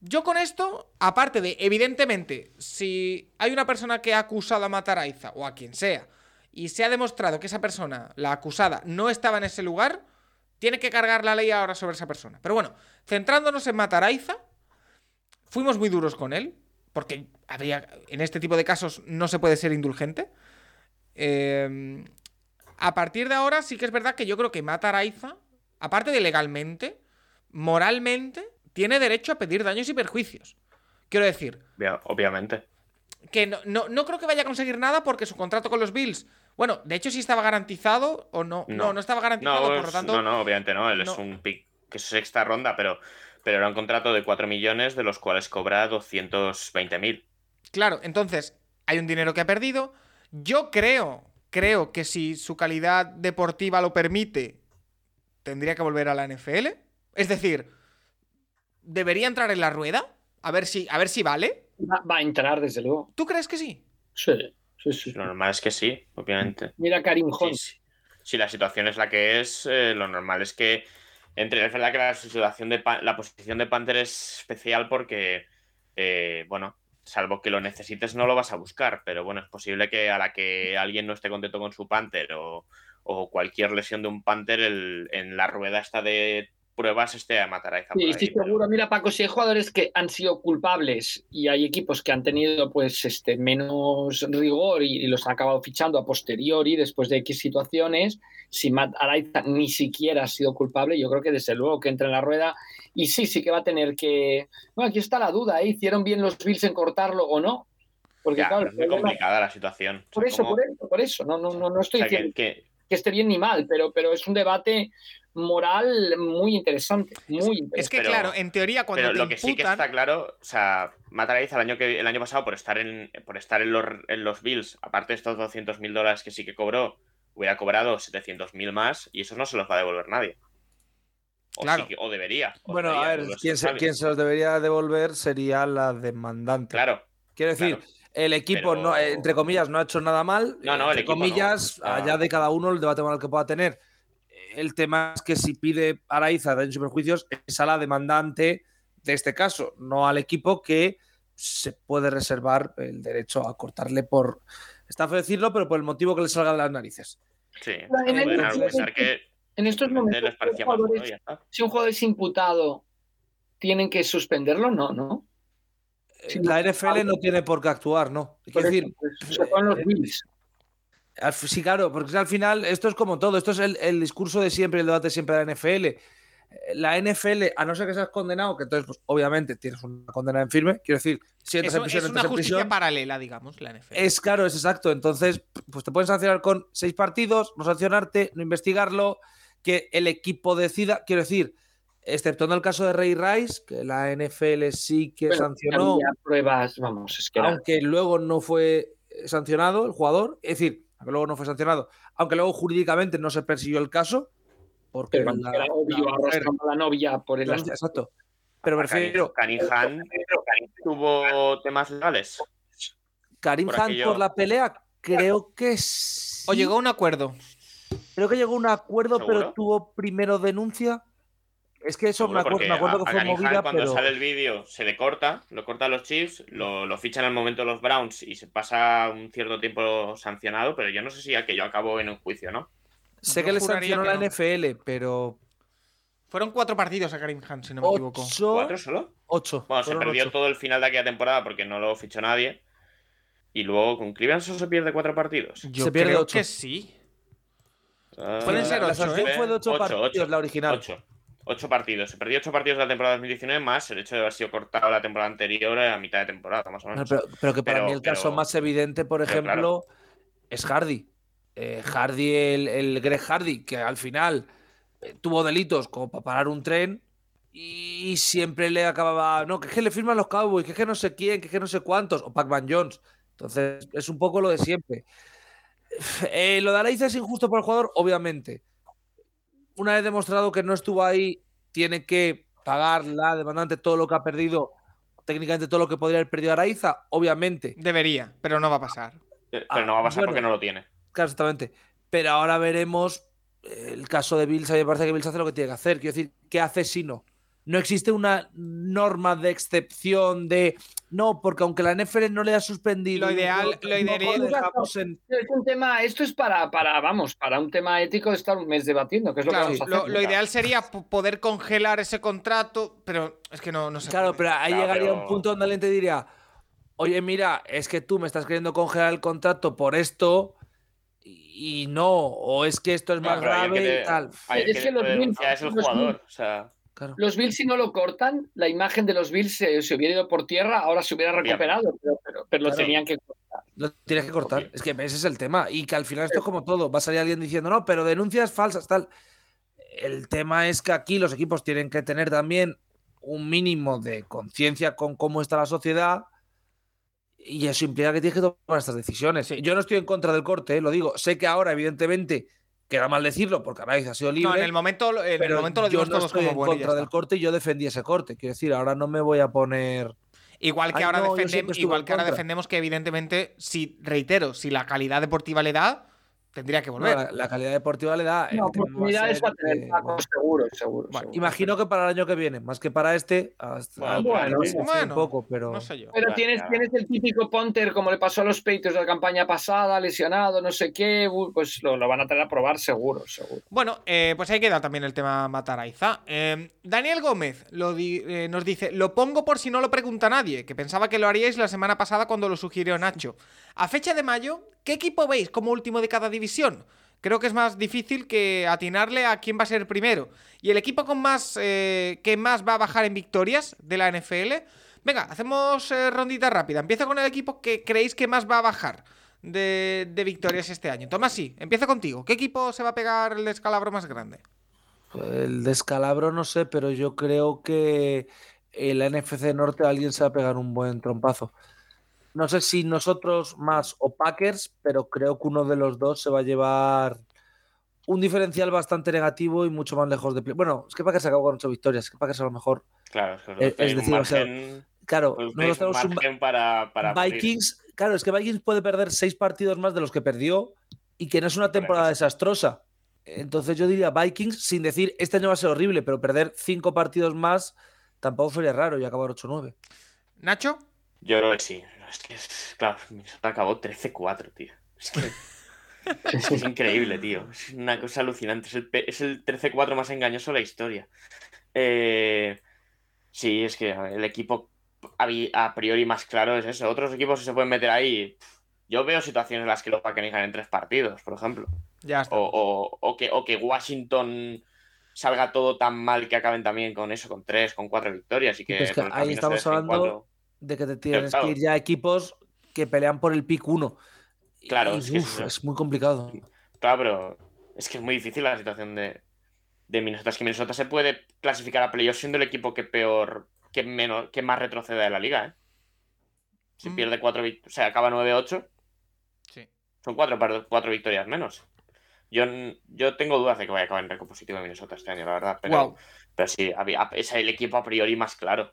Yo con esto, aparte de, evidentemente, si hay una persona que ha acusado a matar a o a quien sea, y se ha demostrado que esa persona, la acusada, no estaba en ese lugar, tiene que cargar la ley ahora sobre esa persona. Pero bueno, centrándonos en matar a fuimos muy duros con él, porque habría, en este tipo de casos no se puede ser indulgente. Eh, a partir de ahora sí que es verdad que yo creo que matar a Aiza, aparte de legalmente, moralmente, tiene derecho a pedir daños y perjuicios. Quiero decir, Obvia- Obviamente. que no, no, no creo que vaya a conseguir nada porque su contrato con los Bills, bueno, de hecho sí estaba garantizado o no, no, no, estaba garantizado, No, por lo tanto, no, no, obviamente no. Él no. es un pick que es sexta ronda, pero, pero era un contrato de 4 millones, de los cuales cobra 220 mil. Claro, entonces hay un dinero que ha perdido. Yo creo, creo que si su calidad deportiva lo permite, tendría que volver a la NFL. Es decir, debería entrar en la rueda. A ver si, a ver si vale. Va, va a entrar, desde luego. ¿Tú crees que sí? Sí, sí, sí. Lo normal es que sí, obviamente. Mira Karim Sí, sí. Si la situación es la que es, eh, lo normal es que Entre, es verdad que la situación de la posición de Panther es especial porque, eh, bueno, salvo que lo necesites, no lo vas a buscar. Pero bueno, es posible que a la que alguien no esté contento con su Panther o, cualquier lesión de un Panther, en la rueda esta de pruebas esté a matar a Sí, sí, seguro. Mira, Paco, si hay jugadores que han sido culpables y hay equipos que han tenido pues este menos rigor y, y los han acabado fichando a posteriori después de X situaciones, si Matt Araiza ni siquiera ha sido culpable, yo creo que desde luego que entra en la rueda y sí, sí que va a tener que... Bueno, aquí está la duda, ¿eh? ¿hicieron bien los Bills en cortarlo o no? Porque Ya, claro, es muy problema- complicada la situación. O sea, por eso, como- por eso, por eso, no, no, no, no o estoy que- diciendo que, que esté bien ni mal, pero, pero es un debate moral muy interesante, muy interesante. Es que, Pero- claro, en teoría, cuando Pero te lo que sí que está claro, o sea, Mataraiz el año, que, el año pasado por estar en, por estar en, los, en los Bills, aparte de estos 200 mil dólares que sí que cobró, hubiera cobrado 700 mil más y eso no se los va a devolver nadie. O, Claro. sí que- o debería. o Bueno, debería, a ver, quien se, quien se los debería devolver sería la demandante. Claro, Quiero decir, claro. el equipo, Pero- no, eh, entre comillas, no ha hecho nada mal. No, no, el entre equipo no. comillas, Ah. allá de cada uno el debate moral que pueda tener. El tema es que si pide Araiza daños y perjuicios, es a la demandante de este caso, no al equipo que se puede reservar el derecho a cortarle por. Está feo decirlo, pero por el motivo que le salga de las narices. sí. Pueden argumentar que En estos momentos, si un jugador es imputado, ¿tienen que suspenderlo? No, ¿no? Eh, la NFL no tiene por qué actuar, ¿no? Quiero decir, eso, pues, se ponen los Bills. Sí, claro, porque al final esto es como todo, esto es el, el discurso de siempre, el debate siempre de la NFL. Eh, La NFL, a no ser que seas condenado, que entonces, pues, obviamente, tienes una condena en firme, quiero decir, si entras Eso en prisión, es una justicia prisión. paralela, digamos, la NFL. Es claro, es exacto. Entonces, pues te pueden sancionar con seis partidos, no sancionarte, no investigarlo, que el equipo decida. Quiero decir, exceptuando el caso de Ray Rice, que la NFL sí que Bueno, sancionó, había pruebas, vamos, es que era- aunque luego no fue sancionado el jugador, es decir, aunque luego no fue sancionado, aunque luego jurídicamente no se persiguió el caso, porque pero la- era obvio la mujer- arrastrando a la novia por el la- exacto. Pero me Karim- refiero, Karim Hunt tuvo temas legales. Karim por aquello- por la pelea, creo que sí. O llegó a un acuerdo. Creo que llegó a un acuerdo, pero tuvo primero denuncia. Es que eso me acuerdo, me acuerdo a- que a fue Karim Hunt, movida, cuando pero sale el vídeo se le corta, lo cortan los Chiefs, lo, lo fichan al momento los Browns y se pasa un cierto tiempo sancionado, pero yo no sé si aquello acabó en un juicio, ¿no? sé Yo que le sancionó que la no. NFL, pero Fueron cuatro partidos a Karim Hunt, si no me equivoco. ocho, ¿Cuatro solo? ocho. Bueno, se perdió ocho. todo el final de aquella temporada porque no lo fichó nadie. Y luego con Cleveland solo se pierde cuatro partidos. Yo Se pierde creo ocho. que sí. Ah, Pueden La- ser la, ocho, sanción ¿eh? fue de ocho, Ocho, partidos, ocho. la original. Ocho. Ocho partidos. Se perdió ocho partidos de la temporada 2019 más el hecho de haber sido cortado la temporada anterior a mitad de temporada, más o No, menos. pero, pero que para Pero- mí el caso más evidente, por ejemplo, es Hardy. Eh, Hardy, el, el Greg Hardy, que al final eh, tuvo delitos como para parar un tren y siempre le acababa, no, que es que le firman los Cowboys, que es que no sé quién, que es que no sé cuántos, o Pac-Man Jones. Entonces, es un poco lo de siempre. Eh, lo de Araiza es injusto para el jugador, obviamente. Una vez demostrado que no estuvo ahí, tiene que pagar la demandante todo lo que ha perdido, técnicamente todo lo que podría haber perdido Araiza, obviamente. Debería, pero no va a pasar. Pero ah, no va a pasar bueno. porque no lo tiene. Claro, exactamente. Pero ahora veremos eh, el caso de Bills. A mí me parece que Bills hace lo que tiene que hacer. Quiero decir, ¿qué hace si no? No existe una norma de excepción de no, porque aunque la NFL no le ha suspendido. Lo ideal- no lo ideal- dejamos en- Es un tema, esto es para, para, vamos, para un tema ético de estar un mes debatiendo, que es lo Claro, que vamos a lo, hacer. lo ideal sería po- poder congelar ese contrato, pero es que no, no se Claro, puede. pero ahí Claro, llegaría pero- un punto donde alguien te diría, oye, mira, es que tú me estás queriendo congelar el contrato por esto y y no, o es que esto es más Claro, grave que y te- tal. ahí el Es que que los lo Bills- denuncia es el jugador. O sea, Claro. Los Bills, si no lo cortan, la imagen de los Bills se, se hubiera ido por tierra, ahora se hubiera recuperado, pero, pero- pero lo tenían que cortar. Lo tienes que cortar. Es que ese es el tema. Y que al final esto es como todo. Va a salir alguien diciendo, no, pero denuncias falsas, tal. El tema es que aquí los equipos tienen que tener también un mínimo de conciencia con cómo está la sociedad. Y eso implica que tienes que tomar estas decisiones. Yo no estoy en contra del corte, eh, lo digo. Sé que ahora, evidentemente, queda mal decirlo porque Araiz ha sido libre. No, en el momento, en el momento lo yo no todos estoy como en bueno contra del corte y yo defendí ese corte. Quiero decir, ahora no me voy a poner. Igual que Ay, ahora no, defendemos, igual que ahora defendemos que evidentemente, si reitero, si la calidad deportiva le da, Tendría que No, volver. la, la calidad deportiva le da. el No, oportunidades ser va a tener Paco, seguro, seguro. Bueno, seguro. imagino que para el año que viene, más que para este, hasta Bueno, bueno, un poco, pero No sé yo. Pero tienes, claro. tienes el típico punter, como le pasó a los Patriots de la campaña pasada, lesionado, no sé qué, pues lo, lo van a tener a probar seguro, seguro. Bueno, eh, pues ahí queda también el tema Mataraiza. Eh, Daniel Gómez lo di- eh, nos dice: Lo pongo por si no lo pregunta nadie, que pensaba que lo haríais la semana pasada cuando lo sugirió Nacho. A fecha de mayo, ¿qué equipo veis como último de cada división? Creo que es más difícil que atinarle a quién va a ser primero. ¿Y el equipo con más eh, que más va a bajar en victorias de la NFL? Venga, hacemos eh, rondita rápida. Empiezo con el equipo que creéis que más va a bajar de, victorias este año. Tomás, sí, empiezo contigo. ¿Qué equipo se va a pegar el descalabro más grande? el descalabro no sé, pero yo creo que en la NFC Norte alguien se va a pegar un buen trompazo. No sé si nosotros más o Packers, pero creo que uno de los dos se va a llevar un diferencial bastante negativo y mucho más lejos de... Bueno, es que Packers acabó con ocho victorias, es que Packers a lo mejor... Claro, es que os Es- decir, o sea, margen- Claro, os nosotros tenemos un, margen para, abrir. Vikings, claro, es que Vikings puede perder seis partidos más de los que perdió y que no es una temporada desastrosa. Entonces yo diría Vikings, sin decir este año va a ser horrible, pero perder cinco partidos más tampoco sería raro y acabar 8-9. ¿Nacho? Yo creo que sí. Es que, es- claro, Minnesota acabó 13-4, tío. Es que es, que es increíble, tío. Es una cosa alucinante. Es el, es el 13-4 más engañoso de la historia. Eh, sí, es que el equipo a, priori más claro es eso. Otros equipos se pueden meter ahí. Yo veo situaciones en las que los Packers ganen tres partidos, por ejemplo. Ya está. O, o- o que, o que Washington salga todo tan mal que acaben también con eso, con tres, con cuatro victorias y que, Pues que ahí se estamos hablando. De que te tienes Claro. que ir ya a equipos que pelean por el pick 1. Claro, Y, es que es muy complicado. Claro, pero es que es muy difícil la situación de, de Minnesota. Es que Minnesota se puede clasificar a playoffs siendo el equipo que peor, que menos, que más retrocede de la liga, ¿eh? Si Mm. pierde cuatro victorias, o sea, acaba 9-8, Sí. son cuatro, cuatro victorias menos. Yo, yo tengo dudas de que vaya a acabar en récord positivo en Minnesota este año, la verdad. Pero, pero sí, había- es el equipo a priori más claro de,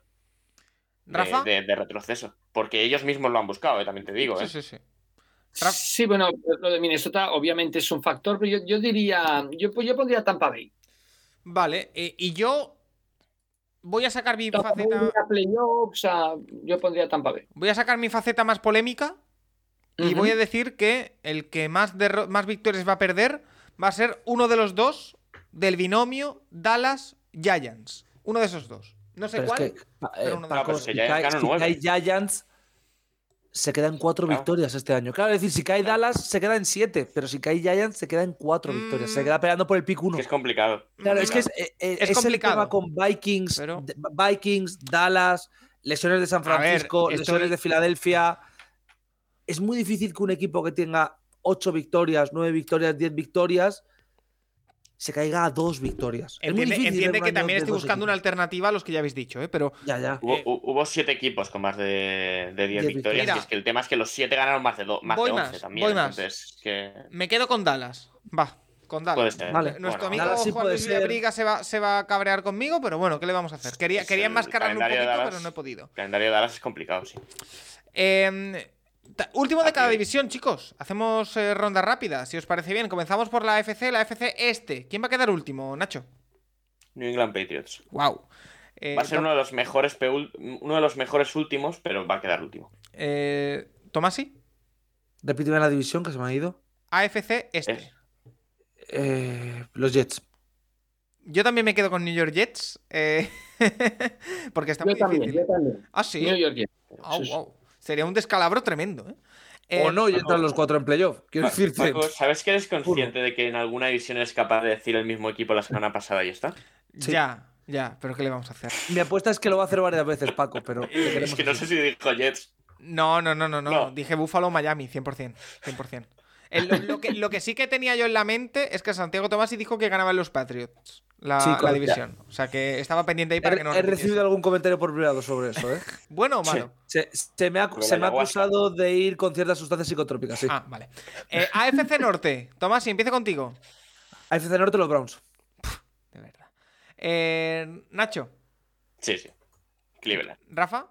¿Rafa? de- de retroceso. Porque ellos mismos lo han buscado, eh, también te digo. Sí, ¿eh? sí, sí. Raf- Sí, bueno, lo de Minnesota obviamente es un factor, pero yo, yo diría, yo, pues yo pondría Tampa Bay. Vale, eh, y yo voy a sacar mi Tampa faceta. playoffs, a- yo pondría Tampa Bay. Voy a sacar mi faceta más polémica y voy a decir que el que más, derro- más victorias va a perder va a ser uno de los dos del binomio Dallas Giants. Uno de esos dos. No sé Pero es cuál. que, pero eh, uno de Paco, los dos. si cae, Giants ganó si cae Giants, se quedan cuatro Claro. victorias este año. Claro, es decir, si cae Dallas, se queda en siete, pero si cae Giants, se queda en cuatro Mm. victorias. Se queda peleando por el pick 1. Que es complicado. Claro, es que es, eh, eh, Es el tema con Vikings, Pero- Vikings, Dallas, lesiones de San ver, Francisco, estoy- lesiones de Filadelfia. Es muy difícil que un equipo que tenga ocho victorias, nueve victorias, diez victorias, se caiga a dos victorias. Es muy Entiende, que también estoy buscando una alternativa a los que ya habéis dicho, ¿eh? pero Ya, ya. Hubo, Eh, hu- hubo siete equipos con más de, de 10 Diez victorias. victorias. y es que el tema es que los siete ganaron más de, do- más Voy de más, 11 también. voy más. Entonces, que me quedo con Dallas. Va, con Dallas. puede ser. Vale. Nuestro Bueno, amigo sí Juan Luis ser. Villabriga se va, se va a cabrear conmigo, pero bueno, ¿qué le vamos a hacer? Quería, Es quería enmascararlo un poquito, Dallas. pero no he podido. El calendario de Dallas es complicado, sí. Eh, último de cada división, chicos. Hacemos eh, ronda rápida, si os parece bien. Comenzamos por la AFC, la AFC Este. ¿Quién va a quedar último, Nacho? New England Patriots. Wow. Va a ser uno de los mejores uno de los mejores últimos, pero va a quedar último. Eh, Tomasi, Repíteme la división que se me ha ido. AFC Este. Es- Eh, los Jets. Yo también me quedo con New York Jets. eh, porque está Yo muy también, difícil. yo también. Ah, sí. New York Jets. Sí. au. Sería un descalabro tremendo, ¿eh? o Eh, no, y entran los cuatro en playoff. Quiero decirte. Paco, ¿sabes que eres consciente de que en alguna división es capaz de decir el mismo equipo la semana pasada y está? Sí. Ya, ya, pero ¿qué le vamos a hacer? Mi apuesta es que lo va a hacer varias veces, Paco, pero Es que no sé si dijo Jets. No, no, no, no, no. No. Dije Buffalo Miami, 100%. 100%. El- lo, lo que, lo que sí que tenía yo en la mente es que Santiago Tomasi dijo que ganaban los Patriots la, Sí, la correcto. división. O sea que estaba pendiente ahí para He, que no. he recibido algún comentario por privado sobre eso, ¿eh? ¿Bueno o malo? Se, se me ha, se me ha acusado de ir con ciertas sustancias psicotrópicas, sí. Ah, vale. Eh, AFC Norte. Tomasi, empieza contigo. AFC Norte, los Browns. De verdad. Eh, Nacho, Sí, sí. Cleveland. Rafa.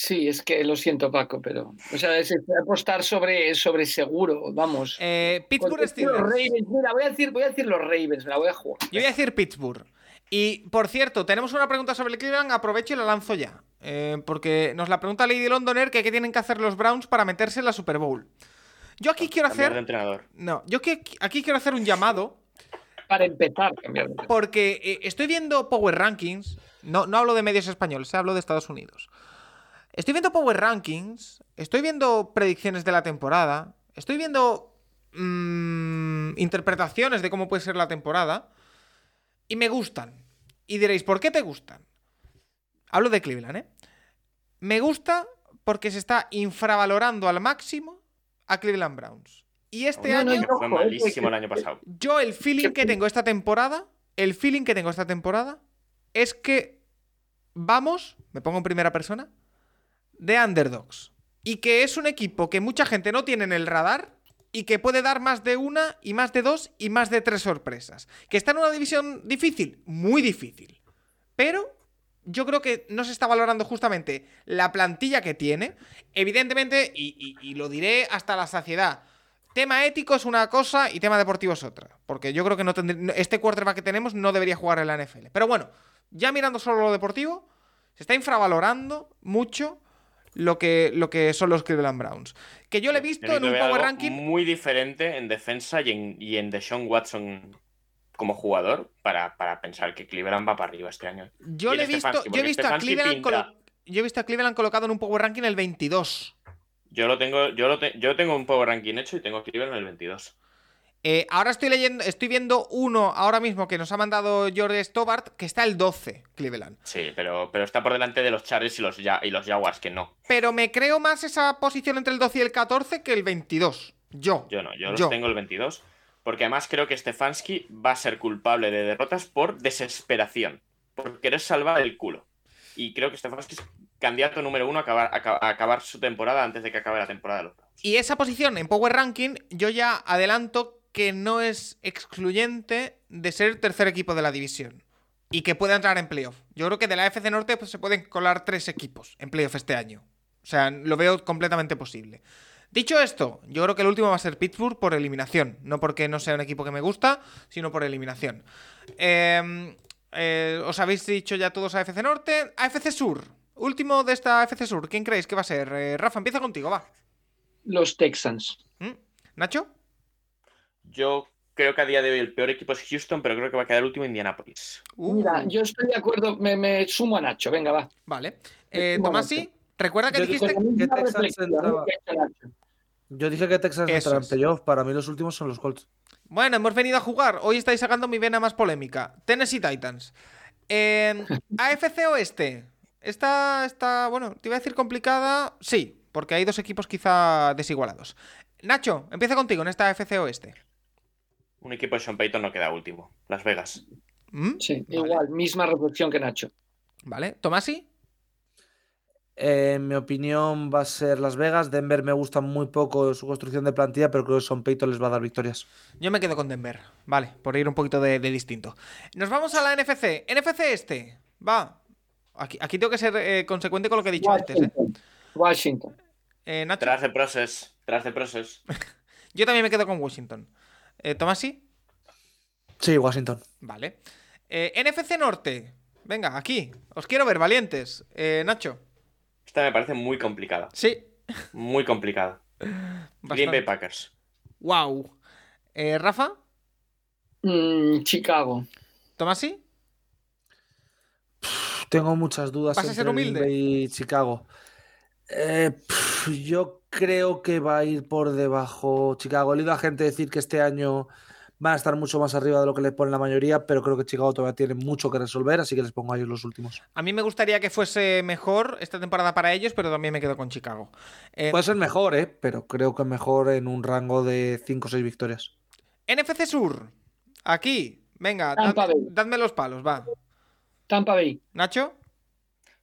Sí, es que lo siento, Paco, pero. O sea, es apostar sobre, sobre seguro, vamos. Eh, Pittsburgh que los Steelers. Ravens, mira, voy a decir, voy a decir los Ravens, me la voy a jugar. Yo voy a decir Pittsburgh. Y por cierto, tenemos una pregunta sobre el Cleveland, aprovecho y la lanzo ya. Eh, porque nos la pregunta Lady Londoner que qué tienen que hacer los Browns para meterse en la Super Bowl. Yo aquí quiero de hacer. entrenador. No, yo aquí quiero hacer un llamado. Para empezar, cambiar Porque eh, estoy viendo Power Rankings. No, no hablo de medios españoles, hablo de Estados Unidos. Estoy viendo Power Rankings. Estoy viendo predicciones de la temporada. Estoy viendo mm, interpretaciones de cómo puede ser la temporada. Y me gustan. Y diréis, ¿por qué te gustan? Hablo de Cleveland, ¿eh? Me gusta porque se está infravalorando al máximo a Cleveland Browns. Y este No, año. yo- Fue Ojo, malísimo el que- año pasado. Yo el feeling que tengo esta temporada, el feeling que tengo esta temporada es que vamos, me pongo en primera persona, de underdogs. Y que es un equipo que mucha gente no tiene en el radar y que puede dar más de una y más de dos y más de tres sorpresas. Que está en una división difícil, muy difícil. Pero yo creo que no se está valorando justamente la plantilla que tiene. Evidentemente, y, lo diré hasta la saciedad, tema ético es una cosa y tema deportivo es otra. Porque yo creo que este quarterback que tenemos no debería jugar en la NFL. Pero bueno, ya mirando solo lo deportivo, se está infravalorando mucho lo que, lo que son los Cleveland Browns. Que yo lo he visto en un Power Ranking. Muy diferente en defensa y en, y en Deshaun Watson como jugador para, para pensar que Cleveland va para arriba este año. Yo le he el visto, Stefanski, yo he visto a Stefanski Cleveland pinta. yo he visto a Cleveland colocado en un Power Ranking el 22. Yo lo tengo, yo lo te- yo tengo un power ranking hecho y tengo Cleveland en el 22. Eh, ahora estoy leyendo, estoy viendo uno ahora mismo que nos ha mandado George Stobart, que está el 12, Cleveland. Sí, pero, pero está por delante de los Chargers y los, Ja- y los Jaguars, que no. Pero me creo más esa posición entre el 12 y el 14 que el 22. Yo. Yo no, yo los tengo el 22. Porque además creo que Stefanski va a ser culpable de derrotas por desesperación. Por querer salvar el culo. Y creo que Stefanski es candidato número uno a acabar, a aca- a acabar su temporada antes de que acabe la temporada. Y esa posición en Power Ranking, yo ya adelanto que no es excluyente de ser el tercer equipo de la división. Y que pueda entrar en playoff. Yo creo que de la FC Norte pues, se pueden colar tres equipos en playoff este año. O sea, lo veo completamente posible. Dicho esto, yo creo que el último va a ser Pittsburgh por eliminación. No porque no sea un equipo que me gusta, sino por eliminación. Eh, eh, os habéis dicho ya todos AFC Norte. AFC Sur. Último de esta AFC Sur. ¿Quién creéis que va a ser? Eh, Rafa, empieza contigo, va. Los Texans. ¿Mm? ¿Nacho? Yo creo que a día de hoy el peor equipo es Houston, pero creo que va a quedar último Indianapolis. Uh, Mira, yo estoy de acuerdo, me, me sumo a Nacho, venga, va. Vale. Eh, Tomasi, recuerda que Yo dijiste. Que reflexión, entraba. Yo dije que Texas Eso entrará en playoff. Para mí los últimos son los Colts. Bueno, hemos venido a jugar. Hoy estáis sacando mi vena más polémica. Tennessee Titans. Eh, AFC Oeste. Esta, está, bueno, te iba a decir complicada. Sí, porque hay dos equipos quizá desigualados. Nacho, empieza contigo en esta AFC Oeste. Un equipo de Sean Payton no queda último. Las Vegas. ¿Mm? Sí, Vale. igual, misma reflexión que Nacho. Vale. ¿Tomasi? Eh, en mi opinión va a ser Las Vegas. Denver me gusta muy poco su construcción de plantilla, pero creo que Son Payton les va a dar victorias. Yo me quedo con Denver. Vale, por ir un poquito de, de distinto. Nos vamos a la NFC. NFC este. Va. Aquí, aquí tengo que ser eh, consecuente con lo que he dicho antes, ¿eh? Washington. Eh, Nacho. Tras de process. Tras de process. Yo también me quedo con Washington. Eh, ¿Tomasi? Sí, Washington. Vale. Eh, NFC Norte. Venga, aquí. Os quiero ver, valientes. Eh, Nacho. Esta me parece muy complicada. Sí. Muy complicada. Green Bay Packers. Wow. Eh, Rafa. Mm, Chicago. ¿Tomasi? Tengo muchas dudas ¿Vas a entre ser Green humilde? Bay y Chicago. Eh, pf, yo creo que va a ir por debajo Chicago. He oído a gente decir que este año van a estar mucho más arriba de lo que le ponen la mayoría, pero creo que Chicago todavía tiene mucho que resolver, así que les pongo a ellos los últimos. A mí me gustaría que fuese mejor esta temporada para ellos, pero también me quedo con Chicago. Eh, Puede ser mejor, ¿eh? pero creo que mejor en un rango de 5 o 6 victorias. NFC Sur. Aquí. Venga, dadme, dadme los palos, va. Tampa Bay. Nacho.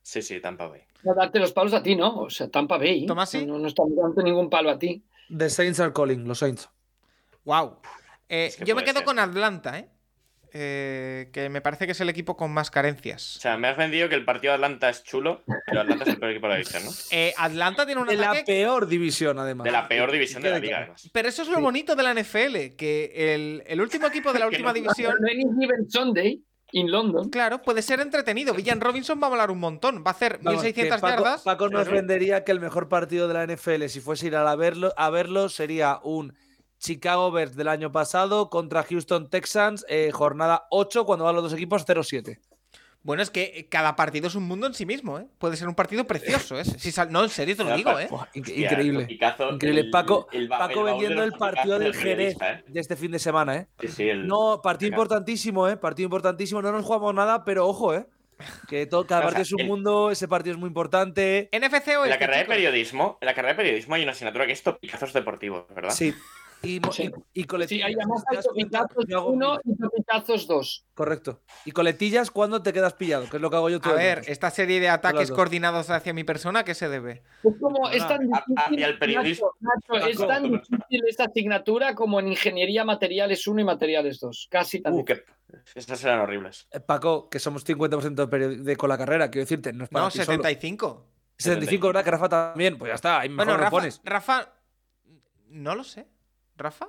Sí, sí, Tampa Bay. No darte los palos a ti, ¿no? O sea, Tampa Bay. Tomasi. No, no estamos dando ningún palo a ti. The Saints are calling, los Saints. Wow. Eh, Es que yo me quedo ser. con Atlanta, ¿eh? eh, que me parece que es el equipo con más carencias. O sea, me has vendido que el partido de Atlanta es chulo, pero Atlanta es el peor equipo de la división, ¿no? Eh, Atlanta tiene un De la peor división, además. De la peor división de la liga, además. Pero eso es lo Sí. bonito de la NFL, que el, el último equipo de la última no- división, Any Given Sunday in London. claro, puede ser entretenido. Villan Robinson va a volar un montón, va a hacer Vamos, 1600 que Paco, yardas. Paco nos vendería que el mejor partido de la NFL, si fuese ir a, la verlo, a verlo, sería un Chicago Bears del año pasado contra Houston Texans, eh, jornada 8, cuando van los dos equipos 0-7. Bueno, es que cada partido es un mundo en sí mismo, ¿eh? Puede ser un partido precioso, ¿eh? Si sal- No, en serio te lo digo, ¿eh? Hostia, increíble. Increíble. el- Paco, el Paco vendiendo el partido del Jerez ¿eh? de este fin de semana, ¿eh? Sí, sí, el- No, partido importantísimo, ¿eh? Partido importantísimo. No nos jugamos nada, pero ojo, ¿eh? Que todo, cada O sea, partido es un el- mundo, ese partido es muy importante. NFC o En la este, carrera de periodismo, en la carrera de periodismo hay una asignatura que es topicazos deportivos, ¿verdad? Sí. Y, Sí. y, y colet- Sí, hay ¿te además hay 1 mil. y topicazos 2. Correcto. Y coletillas cuando te quedas pillado, que es lo que hago yo todo A ver, esta serie de ataques dos. coordinados hacia mi persona, ¿a qué se debe? Es como, es tan A- a- difícil, periodismo- Nacho, Nacho, es tan difícil esta asignatura como en Ingeniería Materiales 1 y Materiales 2. Casi tan Uh, difícil. que esas eran horribles. Eh, Paco, que somos 50% de, de con la carrera, quiero decirte, no es para No, ti solo. 75. 75, ¿verdad? Que Rafa también. Pues ya está, ahí mejor Bueno, lo Rafa, pones. Rafa. No lo sé. ¿Rafa?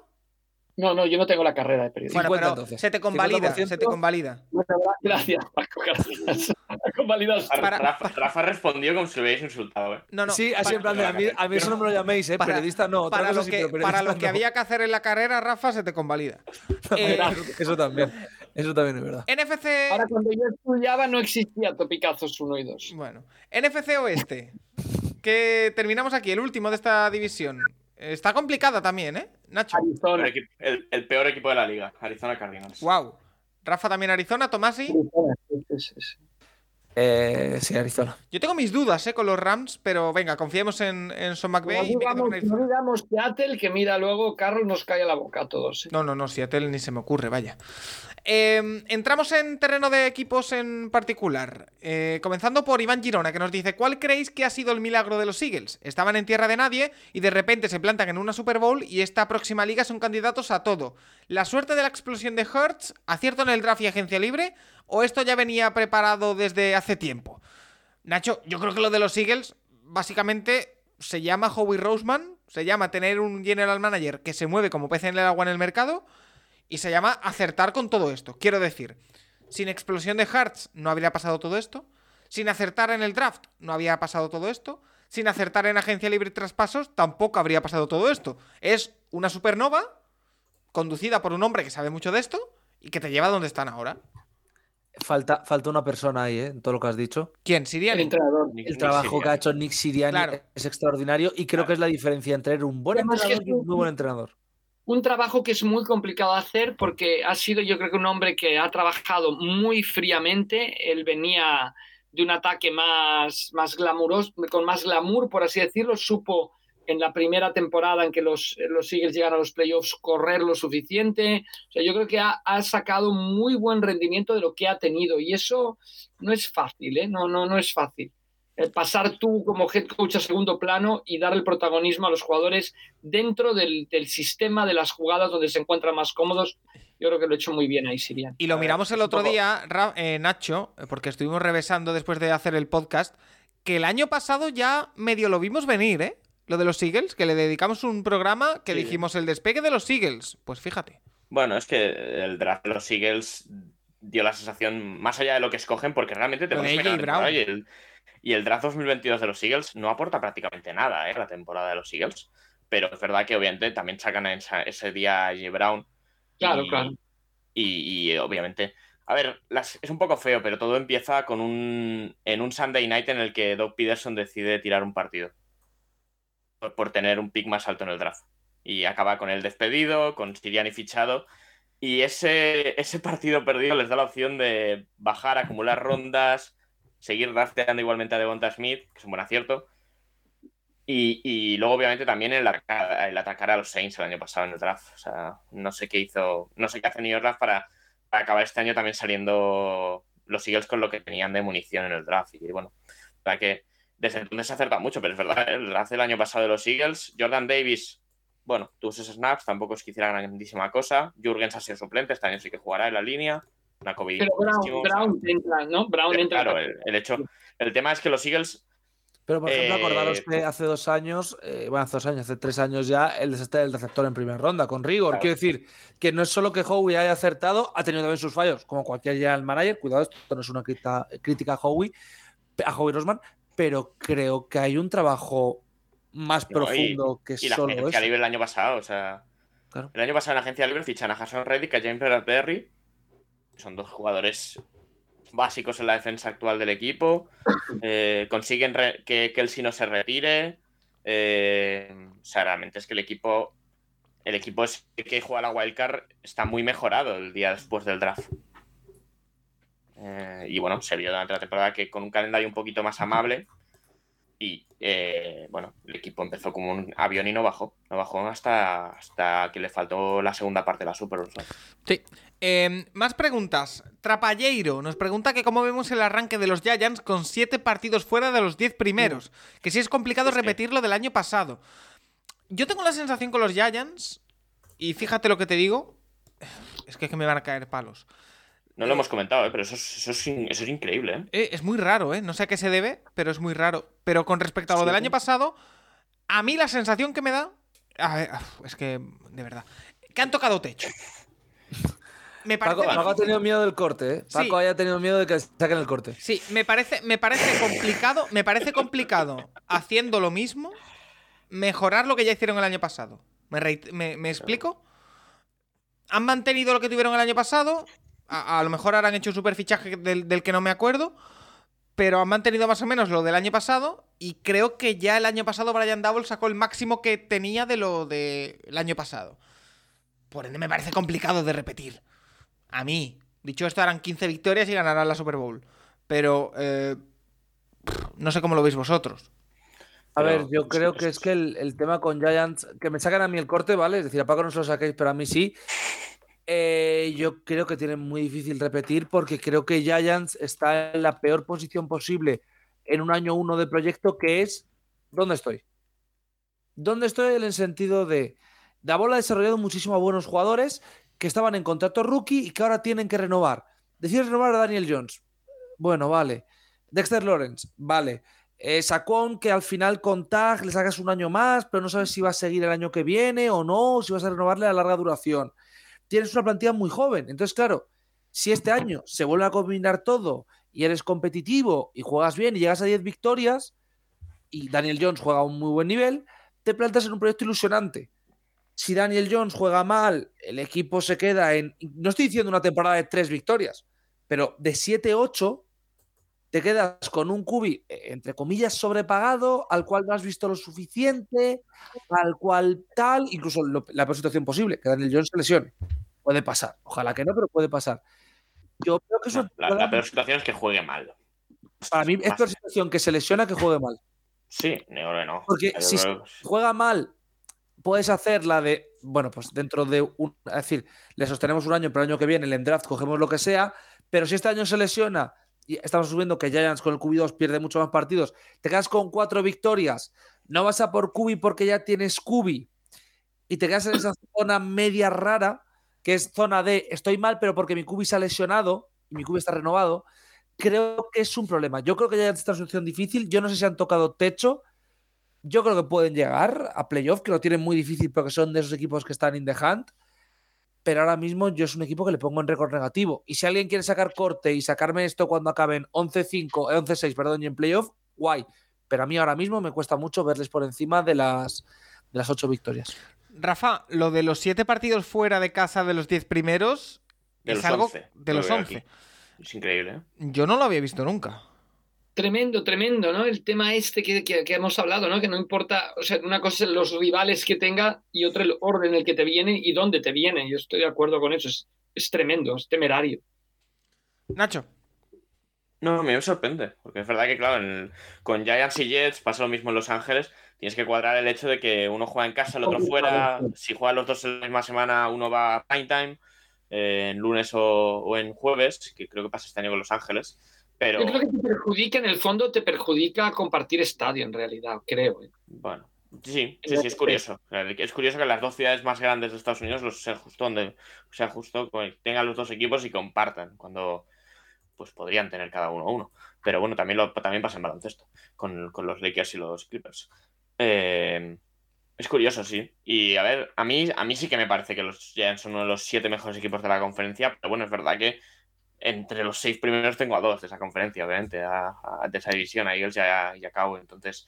No, no, yo no tengo la carrera de periodismo. Bueno, 50 pero entonces. se te convalida, 50%. se te convalida. Gracias, Paco, gracias. Convalidas. Para- Rafa, Rafa respondió como si lo hubierais insultado, ¿eh? No, no. sí, así para- en plan de, a mí, a mí eso no me lo llaméis, ¿eh? Para- periodista no. para, lo que, periodista para lo que no. había que hacer en la carrera, Rafa, se te convalida. Eh, Eso también. Eso también es verdad. NFC. Ahora, cuando yo estudiaba no existía topicazos 1 y 2. Bueno, NFC Oeste. Que terminamos aquí, el último de esta división. Está complicada también, ¿eh? Nacho. El, Arizona. el- el peor equipo de la liga, Arizona Cardinals. Wow. Rafa también Arizona, Tomasi. Arizona, sí, sí, sí. Eh, sí, Arizona. Yo tengo mis dudas eh, con los Rams, pero venga, confiemos en, en Son No McVay y digamos, no digamos Seattle, que mira luego Carlos nos cae a la boca a todos. ¿eh? No, no, no, Seattle ni se me ocurre, vaya. Eh, entramos en terreno de equipos en particular. Eh, comenzando por Iván Girona, que nos dice: ¿Cuál creéis que ha sido el milagro de los Eagles? Estaban en tierra de nadie y de repente se plantan en una Super Bowl y esta próxima liga son candidatos a todo. ¿La suerte de la explosión de Hertz, acierto en el draft y agencia libre? ¿O esto ya venía preparado desde hace tiempo? Nacho, yo creo que lo de los Eagles básicamente se llama Howie Roseman, se llama tener un general manager que se mueve como pez en el agua en el mercado y se llama acertar con todo esto. Quiero decir, sin explosión de Hearts no habría pasado todo esto, sin acertar en el draft no había pasado todo esto, sin acertar en agencia libre traspasos tampoco habría pasado todo esto. Es una supernova conducida por un hombre que sabe mucho de esto y que te lleva a donde están ahora. Falta, falta una persona ahí, ¿eh? En todo lo que has dicho. ¿Quién? El Siriani. entrenador. Nick- El Nick trabajo que ha hecho Nick Siriani Claro. es extraordinario y creo que es la diferencia entre un buen Además entrenador es y un un- muy buen entrenador. Un trabajo que es muy complicado de hacer porque ha sido yo creo que un hombre que ha trabajado muy fríamente. Él venía de un ataque más, más glamuroso, con más glamour, por así decirlo. Supo en la primera temporada en que los, los Eagles llegan a los playoffs correr lo suficiente. O sea, yo creo que ha, ha sacado muy buen rendimiento de lo que ha tenido y eso no es fácil, ¿eh? No, no, no es fácil. Eh, pasar tú como head coach a segundo plano y dar el protagonismo a los jugadores dentro del, del sistema de las jugadas donde se encuentran más cómodos. Yo creo que lo he hecho muy bien ahí, Sirian. Y lo ver, miramos el otro día, Ra- eh, Nacho, eh, porque estuvimos revesando después de hacer el podcast, que el año pasado ya medio lo vimos venir, ¿eh? Lo de los Eagles, que le dedicamos un programa que Sí. dijimos el despegue de los Eagles. Pues fíjate. Bueno, es que el draft de los Eagles dio la sensación, más allá de lo que escogen, porque realmente te Lo de pones a mirar AJ la temporada Brown. y el, y el draft 2022 de los Eagles no aporta prácticamente nada, ¿eh? La temporada de los Eagles. Pero es verdad que obviamente también sacan a esa- ese día a AJ Brown. Claro, y, claro. Y, y, obviamente. A ver, las- es un poco feo, pero todo empieza con un. en un Sunday night en el que Doug Peterson decide tirar un partido. Por, por tener un pick más alto en el draft. Y acaba con el despedido, con Siriani fichado. Y ese, ese partido perdido les da la opción de bajar, acumular rondas, seguir drafteando igualmente a Devonta Smith, que es un buen acierto. Y, y luego, obviamente, también el el atacar a los Saints el año pasado en el draft. O sea, no sé qué hizo, no sé qué hace New York Draft para, para acabar este año también saliendo los Eagles con lo que tenían de munición en el draft. Y bueno, verdad que desde entonces se ha acertado mucho, pero es verdad, ¿eh? el draft del año pasado de los Eagles, Jordan Davis, bueno, tuvo sus snaps, tampoco es que hiciera grandísima cosa. Jurgens ha sido suplente, este año sí que jugará en la línea. una COVID. Pero Brown, Brown entra, ¿no? Brown entra. Claro, el, el hecho. El tema es que los Eagles. Pero, por ejemplo, Eh, acordaros que hace dos años, eh, bueno, hace dos años, hace tres años ya, el desastre del receptor en primera ronda, con rigor. Claro. Quiero decir que no es solo que Howie haya acertado, ha tenido también sus fallos, como cualquier general manager. Cuidado, esto no es una crítica, crítica a Howie, a Howie Rosman, pero creo que hay un trabajo más No, y- profundo que Y la solo agencia eso. libre el año pasado, o sea. Claro. El año pasado en la agencia libre fichan a Hassan Reddick, a James Bradbury. Son dos jugadores básicos en la defensa actual del equipo. Eh, consiguen que Kelsey no se retire. Eh, o sea, realmente es que el equipo. El equipo que juega la wildcard está muy mejorado el día después del draft. Eh, y bueno, se vio durante la temporada que con un calendario un poquito más amable. Y eh, bueno, el equipo empezó como un avión y no bajó. No bajó hasta, hasta que le faltó la segunda parte de la Super Bowl. Sí. Eh, más preguntas. Trapalleiro nos pregunta que cómo vemos el arranque de los Giants con 7 partidos fuera de los 10 primeros. Que si es complicado Es repetir lo del año pasado. Yo tengo la sensación con los Giants, y fíjate lo que te digo, es que, es que me van a caer palos. No lo hemos comentado, ¿eh? pero eso es, eso es, in- eso es increíble. ¿eh? Eh, es muy raro, ¿eh? No sé a qué se debe, pero es muy raro. Pero con respecto a lo Sí. del año pasado, a mí la sensación que me da. a ver, es que, de verdad. Que han tocado techo. Me parece. Paco, Paco ha tenido miedo del corte, ¿eh? Sí. Paco haya tenido miedo de que saquen el corte. Sí, me parece, me parece complicado. Me parece complicado haciendo lo mismo. Mejorar lo que ya hicieron el año pasado. ¿Me, me- me explico? Han mantenido lo que tuvieron el año pasado. A, a lo mejor ahora han hecho un super fichaje del, del que no me acuerdo. Pero han mantenido más o menos lo del año pasado. Y creo que ya el año pasado Brian Double sacó el máximo que tenía de lo del año pasado. Por ende, me parece complicado de repetir. A mí. Dicho esto, harán 15 victorias y ganarán la Super Bowl. Pero eh, no sé cómo lo veis vosotros. A Pero, ver, yo creo que es que el, el tema con Giants, que me sacan a mí el corte, ¿vale? Es decir, a Paco no se lo saquéis, pero a mí sí. Eh, yo creo que tiene muy difícil repetir porque creo que Giants está en la peor posición posible en un año uno de proyecto, que es ¿dónde estoy? ¿Dónde estoy en el sentido de Davol ha desarrollado muchísimo a buenos jugadores que estaban en contrato rookie y que ahora tienen que renovar? Decir renovar a Daniel Jones. Bueno, vale. Dexter Lawrence, vale. Eh, Saquon, que al final con Tag le sacas un año más, pero no sabes si va a seguir el año que viene o no, o si vas a renovarle a larga duración. Tienes una plantilla muy joven. Entonces, claro, si este año se vuelve a combinar todo y eres competitivo y juegas bien y llegas a 10 victorias y Daniel Jones juega a un muy buen nivel, te plantas en un proyecto ilusionante. Si Daniel Jones juega mal, el equipo se queda en. No estoy diciendo una temporada de tres victorias, pero de 7-8 te quedas con un cubi, eh, entre comillas, sobrepagado, al cual no has visto lo suficiente, al cual tal, incluso lo- la peor situación posible, que Daniel Jones se lesione. Puede pasar. Ojalá que no, pero puede pasar. Yo creo que es No, la, peor situación es que juegue mal. para mí es peor situación que se lesiona que juegue mal. Sí, no, no, no. Porque Yo si creo- juega mal, puedes hacer la de, bueno, pues dentro de un, es decir, le sostenemos un año, pero el año que viene, el draft cogemos lo que sea, pero si este año se lesiona y estamos subiendo que Giants con el QB2 pierde muchos más partidos, te quedas con cuatro victorias, no vas a por QB porque ya tienes QB y te quedas en esa zona media rara, que es zona de estoy mal, pero porque mi QB se ha lesionado y mi QB está renovado, creo que es un problema. Yo creo que en una situación difícil, yo no sé si han tocado techo, yo creo que pueden llegar a playoff, que lo tienen muy difícil porque son de esos equipos que están in the hunt. Pero ahora mismo yo es un equipo que le pongo en récord negativo. Y si alguien quiere sacar corte y sacarme esto cuando acaben 11-5, eh, 11-6, perdón, y en playoff, guay. Pero a mí ahora mismo me cuesta mucho verles por encima de las, de las 8 victorias. Rafa, lo de los siete partidos fuera de casa de los 10 primeros De es los algo 11, de lo los veo 11. aquí. Es increíble, ¿eh? Yo no lo había visto nunca. Tremendo, tremendo, ¿no? El tema este que, que- que hemos hablado, ¿no? Que no importa, o sea, una cosa es los rivales que tenga y otra el orden en el que te viene y dónde te viene. Yo estoy de acuerdo con eso, es, es tremendo, es temerario. Nacho. No, a mí me sorprende, porque es verdad que, claro, en con Giants y Jets pasa lo mismo en Los Ángeles. Tienes que cuadrar el hecho de que uno juega en casa, el otro fuera. Si juegan los dos en la misma semana, uno va a prime time, eh, en lunes o, o en jueves, que creo que pasa este año con Los Ángeles. Pero Yo creo que te perjudica, en el fondo te perjudica compartir estadio, en realidad, creo. ¿eh? bueno, Sí, sí, sí, es curioso. Es curioso que las dos ciudades más grandes de Estados Unidos los sea justo donde sea justo tengan los dos equipos y compartan cuando pues podrían tener cada uno uno. Pero bueno, también lo también pasa en baloncesto con, con los Lakers y los Clippers. Eh, es curioso, sí. Y a ver, a mí, a mí sí que me parece que los Giants son uno de los siete mejores equipos de la conferencia, pero bueno, es verdad que entre los seis primeros tengo a dos de esa conferencia, obviamente, de esa división, a Eagles y a, Entonces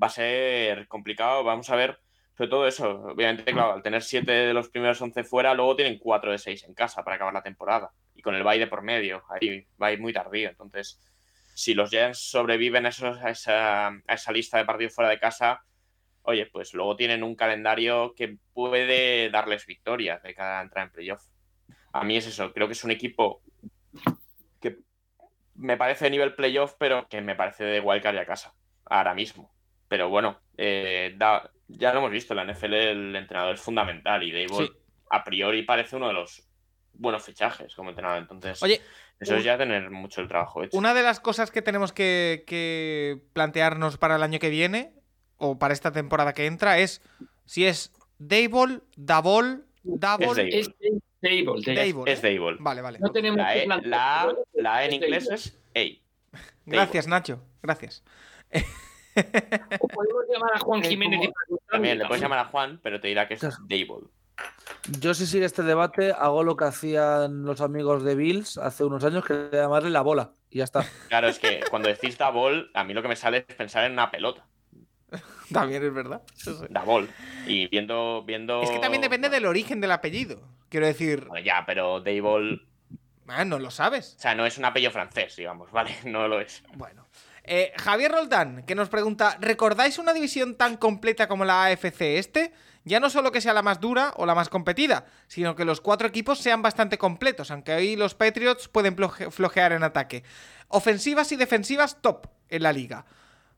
va a ser complicado. Vamos a ver, sobre todo eso. Obviamente, claro, al tener siete de los primeros once fuera, luego tienen cuatro de seis en casa para acabar la temporada. Y con el baile por medio, ahí va muy tardío. Entonces, si los Giants sobreviven a, a, esa, a esa lista de partidos fuera de casa oye, pues luego tienen un calendario que puede darles victorias de cada entrada en playoff. A mí es eso, creo que es un equipo que me parece de nivel playoff, pero que me parece de wildcard a casa, ahora mismo. Pero bueno, eh, ya lo hemos visto, la NFL el entrenador es fundamental y Dave a priori parece uno de los buenos fichajes como entrenador. Entonces, Oye, eso es ya tener mucho el trabajo hecho. Una de las cosas que tenemos que, que plantearnos para el año que viene o para esta temporada que entra es si es Dable, Double, Double. Es Dable. Es Dable. Vale, vale. No tenemos la, e, la, la en inglés es A. Gracias, Nacho. Gracias. O podemos llamar a Juan Jiménez y También le puedes llamar a Juan, pero te dirá que es Dable. Yo si sigue este debate hago lo que hacían los amigos de Bills hace unos años, que era llamarle la bola. Y ya está. Claro, es que cuando decís double, a mí lo que me sale es pensar en una pelota. También es verdad. Davol. Y viendo, viendo. Es que también depende del origen del apellido. Quiero decir. Bueno, ya, pero Davol. Ah, no lo sabes. O sea, no es un apellido francés, digamos, ¿vale? No lo es. Bueno. Eh, Javier Roldán, que nos pregunta: ¿Recordáis una división tan completa como la AFC este? Ya no solo que sea la más dura o la más competida, sino que los cuatro equipos sean bastante completos, aunque hoy los Patriots pueden flojear en ataque. Ofensivas y defensivas top en la liga.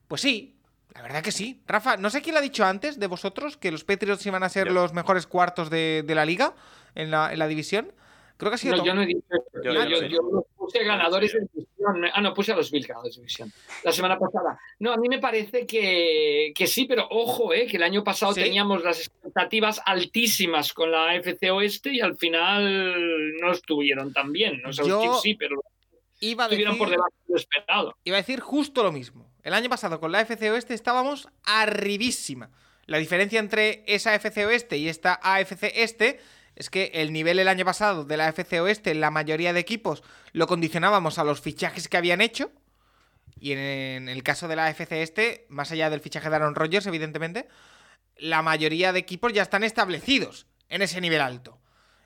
Pues sí, la verdad que sí. Rafa, no sé quién lo ha dicho antes de vosotros, que los Patriots iban a ser los mejores cuartos de, la liga en la, en la, división. Creo que ha sido. No, yo no he dicho Yo, yo, puse ganadores de división. Ah, no, puse a los Bills ganadores de división. La semana pasada. No, a mí me parece que, que sí, pero ojo, eh, que el año pasado teníamos las expectativas altísimas con la FC Oeste y al final no estuvieron tan bien. No sé, los sí, pero iba a decir, por debajo de lo esperado. Iba a decir justo lo mismo. El año pasado con la FC Oeste estábamos arribísima. La diferencia entre esa FC Oeste y esta AFC Este es que el nivel el año pasado de la FC Oeste, la mayoría de equipos, lo condicionábamos a los fichajes que habían hecho. Y en el caso de la AFC Este, más allá del fichaje de Aaron Rodgers, evidentemente, la mayoría de equipos ya están establecidos en ese nivel alto.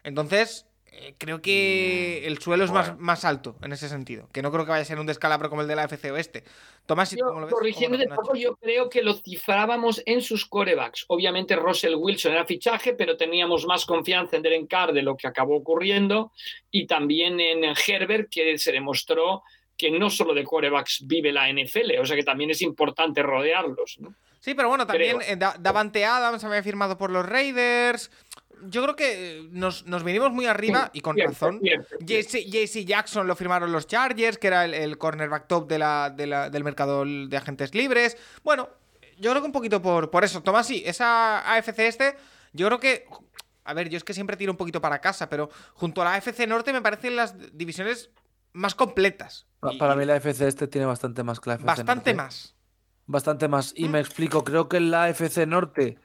Entonces, eh, creo que mm, el suelo es más, más, alto en ese sentido. Que no creo que vaya a ser un descalabro como el de la FC Oeste. Tomás, yo, ¿cómo lo ves? Corrigiendo de poco, yo creo que lo cifrábamos en sus corebacks. Obviamente, Russell Wilson era fichaje, pero teníamos más confianza en Derek Carr de lo que acabó ocurriendo. Y también en Herbert, que se demostró que no solo de corebacks vive la NFL, o sea que también es importante rodearlos. Sí, pero bueno, también eh, Davante Adams había firmado por los Raiders yo creo que eh, nos, nos vinimos muy arriba y con razón. JC Jackson lo firmaron los Chargers, que era el, cornerback top de la, del mercado de agentes libres. Bueno, yo creo que un poquito por, por eso. Tomás, sí, esa AFC este, yo creo que. A ver, yo es que siempre tiro un poquito para casa, pero junto a la AFC Norte me parecen las divisiones más completas. Para, mí la AFC este tiene bastante más que Bastante más. Bastante más. Y me explico, creo que en la AFC Norte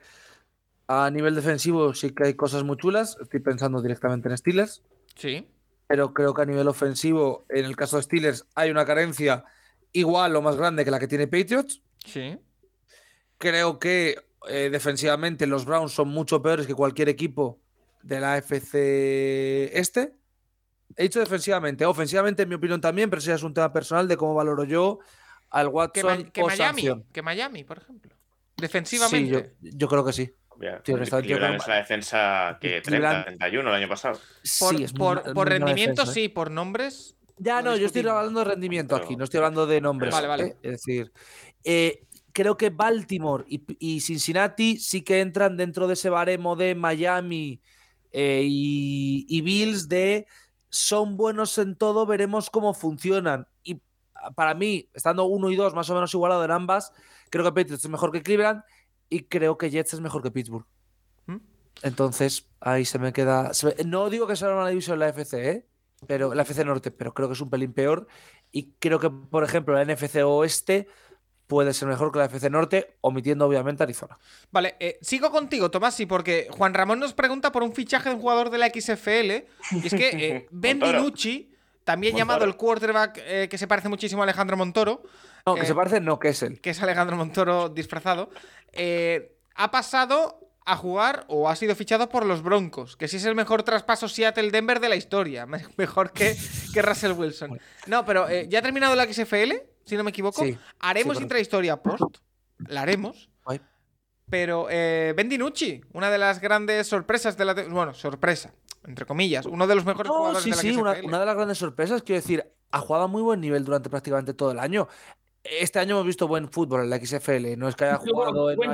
a nivel defensivo sí que hay cosas muy chulas. Estoy pensando directamente en Steelers. Sí. Pero creo que a nivel ofensivo, en el caso de Steelers, hay una carencia igual o más grande que la que tiene Patriots. Sí. Creo que eh, defensivamente los Browns son mucho peores que cualquier equipo de la FC este. He dicho defensivamente, ofensivamente en mi opinión también, pero ya es un tema personal de cómo valoro yo al Watson que, Miami, que Miami, por ejemplo. Defensivamente. Sí, yo creo que sí. Cleveland es la defensa que 30, 31 el año pasado. Por, por, rendimiento, sí, ¿eh? por nombres. Ya, no, yo estoy hablando de rendimiento aquí, no estoy hablando de nombres. Vale, vale. ¿eh? Es decir, eh, creo que Baltimore y, Cincinnati sí que entran dentro de ese baremo de Miami y, Bills de son buenos en todo, veremos cómo funcionan. Para mí, estando uno y dos más o menos igualado en ambas, creo que Patriots es mejor que Cleveland y creo que Jets es mejor que Pittsburgh. ¿Mm? Entonces, ahí se me queda. se me- No digo que sea una división en la FC, ¿eh? pero la FC Norte, pero creo que es un pelín peor. Y creo que, por ejemplo, la NFC Oeste puede ser mejor que la FC Norte, omitiendo obviamente Arizona. Vale, eh, sigo contigo, Tomasi, porque Juan Ramón nos pregunta por un fichaje de un jugador de la XFL. Y es que eh, Ben. Dinucci, también Montoro. llamado el quarterback eh, que se parece muchísimo a Alejandro Montoro, No, que Eh, se parece, no, que es él. que es Alejandro Montoro disfrazado, eh, ha pasado a jugar o ha sido fichado por los Broncos, que sí es el mejor traspaso Seattle-Denver de la historia, me- mejor que, que Russell Wilson. No, pero eh, ya ha terminado la XFL, si no me equivoco. Sí, haremos sí, intrahistoria post, la haremos. Pero eh, Ben DiNucci, una de las grandes sorpresas de la... Bueno, sorpresa, entre comillas, uno de los mejores No, jugadores sí, de la sí, una, una de las grandes sorpresas, quiero decir, ha jugado a muy buen nivel durante prácticamente todo el año. Este año hemos visto buen fútbol en la XFL, no es que haya jugado en fue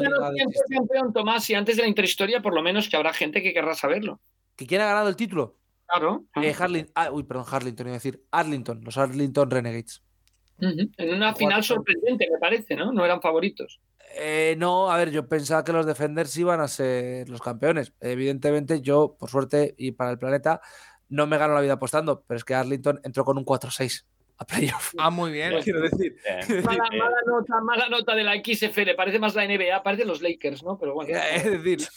campeón, Tomás, y antes de la interhistoria, por lo menos que habrá gente que querrá saberlo. ¿Que quién ha ganado el título? Claro. Eh, Harlin- ah, uy, perdón, Harlington, iba a decir Arlington, los Arlington Renegades. En una final sorprendente, me parece, ¿no? No eran favoritos. Eh, no, a ver, yo pensaba que los Defenders iban a ser los campeones. Evidentemente, yo, por suerte y para el planeta, no me gano la vida apostando, pero es que Arlington entró con un 4-6 a playoff. Ah, muy bien. Quiero decir, Eh, Mala, eh, mala nota, mala nota de la XFL. Parece más la NBA, parece los Lakers, ¿no? Pero bueno. es decir,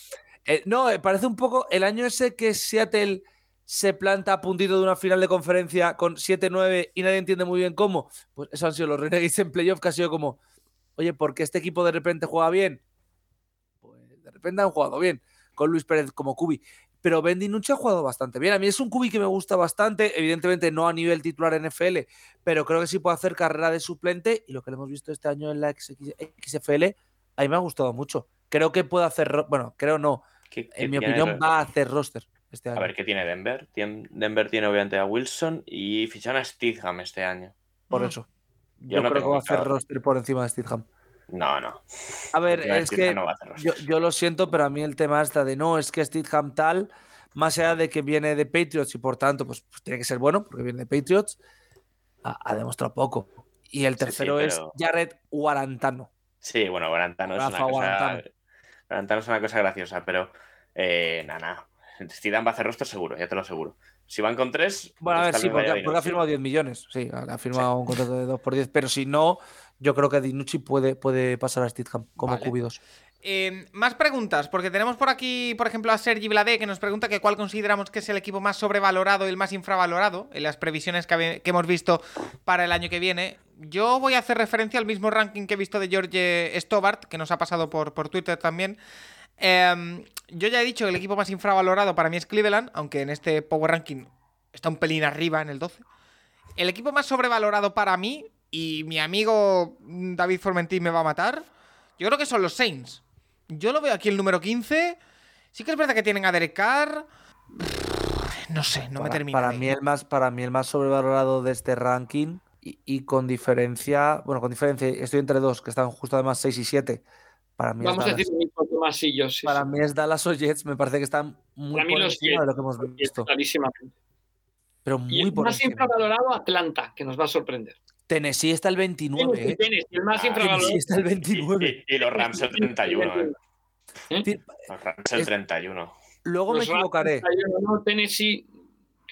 eh, no, eh, parece un poco el año ese que Seattle se planta a puntito de una final de conferencia con 7-9 y nadie entiende muy bien cómo. Pues eso han sido los Renegades en playoff, que ha sido como, oye, ¿por qué este equipo de repente juega bien? Pues de repente han jugado bien, con Luis Pérez como cubi. Pero Ben DiNucci ha jugado bastante bien. A mí es un cubi que me gusta bastante, evidentemente no a nivel titular NFL, pero creo que sí puede hacer carrera de suplente y lo que le hemos visto este año en la XFL, a mí me ha gustado mucho. Creo que puede hacer, bueno, creo no, ¿qué- qué en mi opinión va a hacer roster este año. A ver, ¿qué tiene Denver? Denver tiene obviamente a Wilson y ficharon a Stidham este año. por Mm. eso. Yo Yo, no creo que va a hacer roster por encima de Stidham. No, no. A ver, a es que no va a hacer yo, yo lo siento, pero a mí el tema está de no, es que Stidham tal, más allá de que viene de Patriots y por tanto, pues, pues tiene que ser bueno, porque viene de Patriots, ha, ha demostrado poco. Y el Sí, sí, tercero pero- es Jared Guarantano. Sí, bueno, Guarantano es una cosa. Guarantano. Guarantano es una cosa graciosa, pero eh, nada, nada. Va a hacer roster seguro, ya te lo aseguro. Si van con tres. Bueno, a ver, pues sí, tal vez porque, ha firmado 10 millones. Sí, ha firmado un contrato de 2 por 10, pero si no, yo creo que Dinucci puede, puede pasar a Stidham como Vale. QB2. Eh, más preguntas, porque tenemos por aquí, por ejemplo, a Sergi Blade que nos pregunta que cuál consideramos que es el equipo más sobrevalorado y el más infravalorado en las previsiones que, que hemos visto para el año que viene. Yo voy a hacer referencia al mismo ranking que he visto de George Stobart, que nos ha pasado por, por Twitter también. Em, yo ya he dicho que el equipo más infravalorado para mí es Cleveland, aunque en este Power Ranking está un pelín arriba en el 12. El equipo más sobrevalorado para mí, y mi amigo David Formentín me va a matar, yo creo que son los Saints. Yo lo veo aquí el número 15. Sí que es verdad que tienen a Derek Carr. No sé, no me termina. para mí el más para mí el más sobrevalorado de este ranking y, y con diferencia bueno con diferencia estoy entre dos que están justo además 6 y 7 para mí Vamos a decir lo mismo, Y yo. sí, para sí. mí es Dallas o Jets me parece que están muy Para mí por los encima Jets, de lo que hemos visto clarísimamente. pero Y muy el por más encima infravalorado, Atlanta, que nos va a sorprender. Tennessee está el 29 Tennessee, ¿eh? Tennessee, el más Ah, infravalorado. Tennessee está el Y, 29 y- y los Rams el 31. eh. Ti- Los Rams el Es- 31. luego me Los Rams, equivocaré no, Tennessee,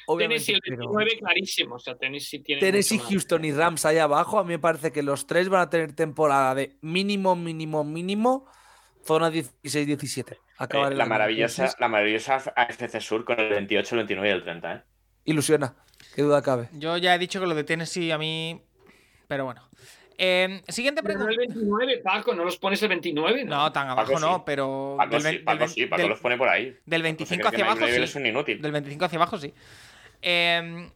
obviamente Tennessee el pero 29, clarísimo. O sea, Tennessee tiene. Tennessee. Houston y Rams ahí abajo, a mí me parece que los tres van a tener temporada de mínimo, mínimo, mínimo, zona 16-17. Acabar Eh, el la maravillosa, la maravillosa AFC Sur con el 28, el 29 y el 30, ¿eh? Ilusiona, qué duda cabe. Yo ya he dicho que lo de Tennessee a mí. Pero bueno. Eh, siguiente pregunta. el 29, Paco, ¿no los pones el 29? No, tan abajo Paco sí. no, pero. Paco del, sí, Paco del- sí, Paco del- los pone por ahí. del Paco 25 se cree que hacia abajo sí. es un inútil. Del 25 hacia abajo sí. Eh,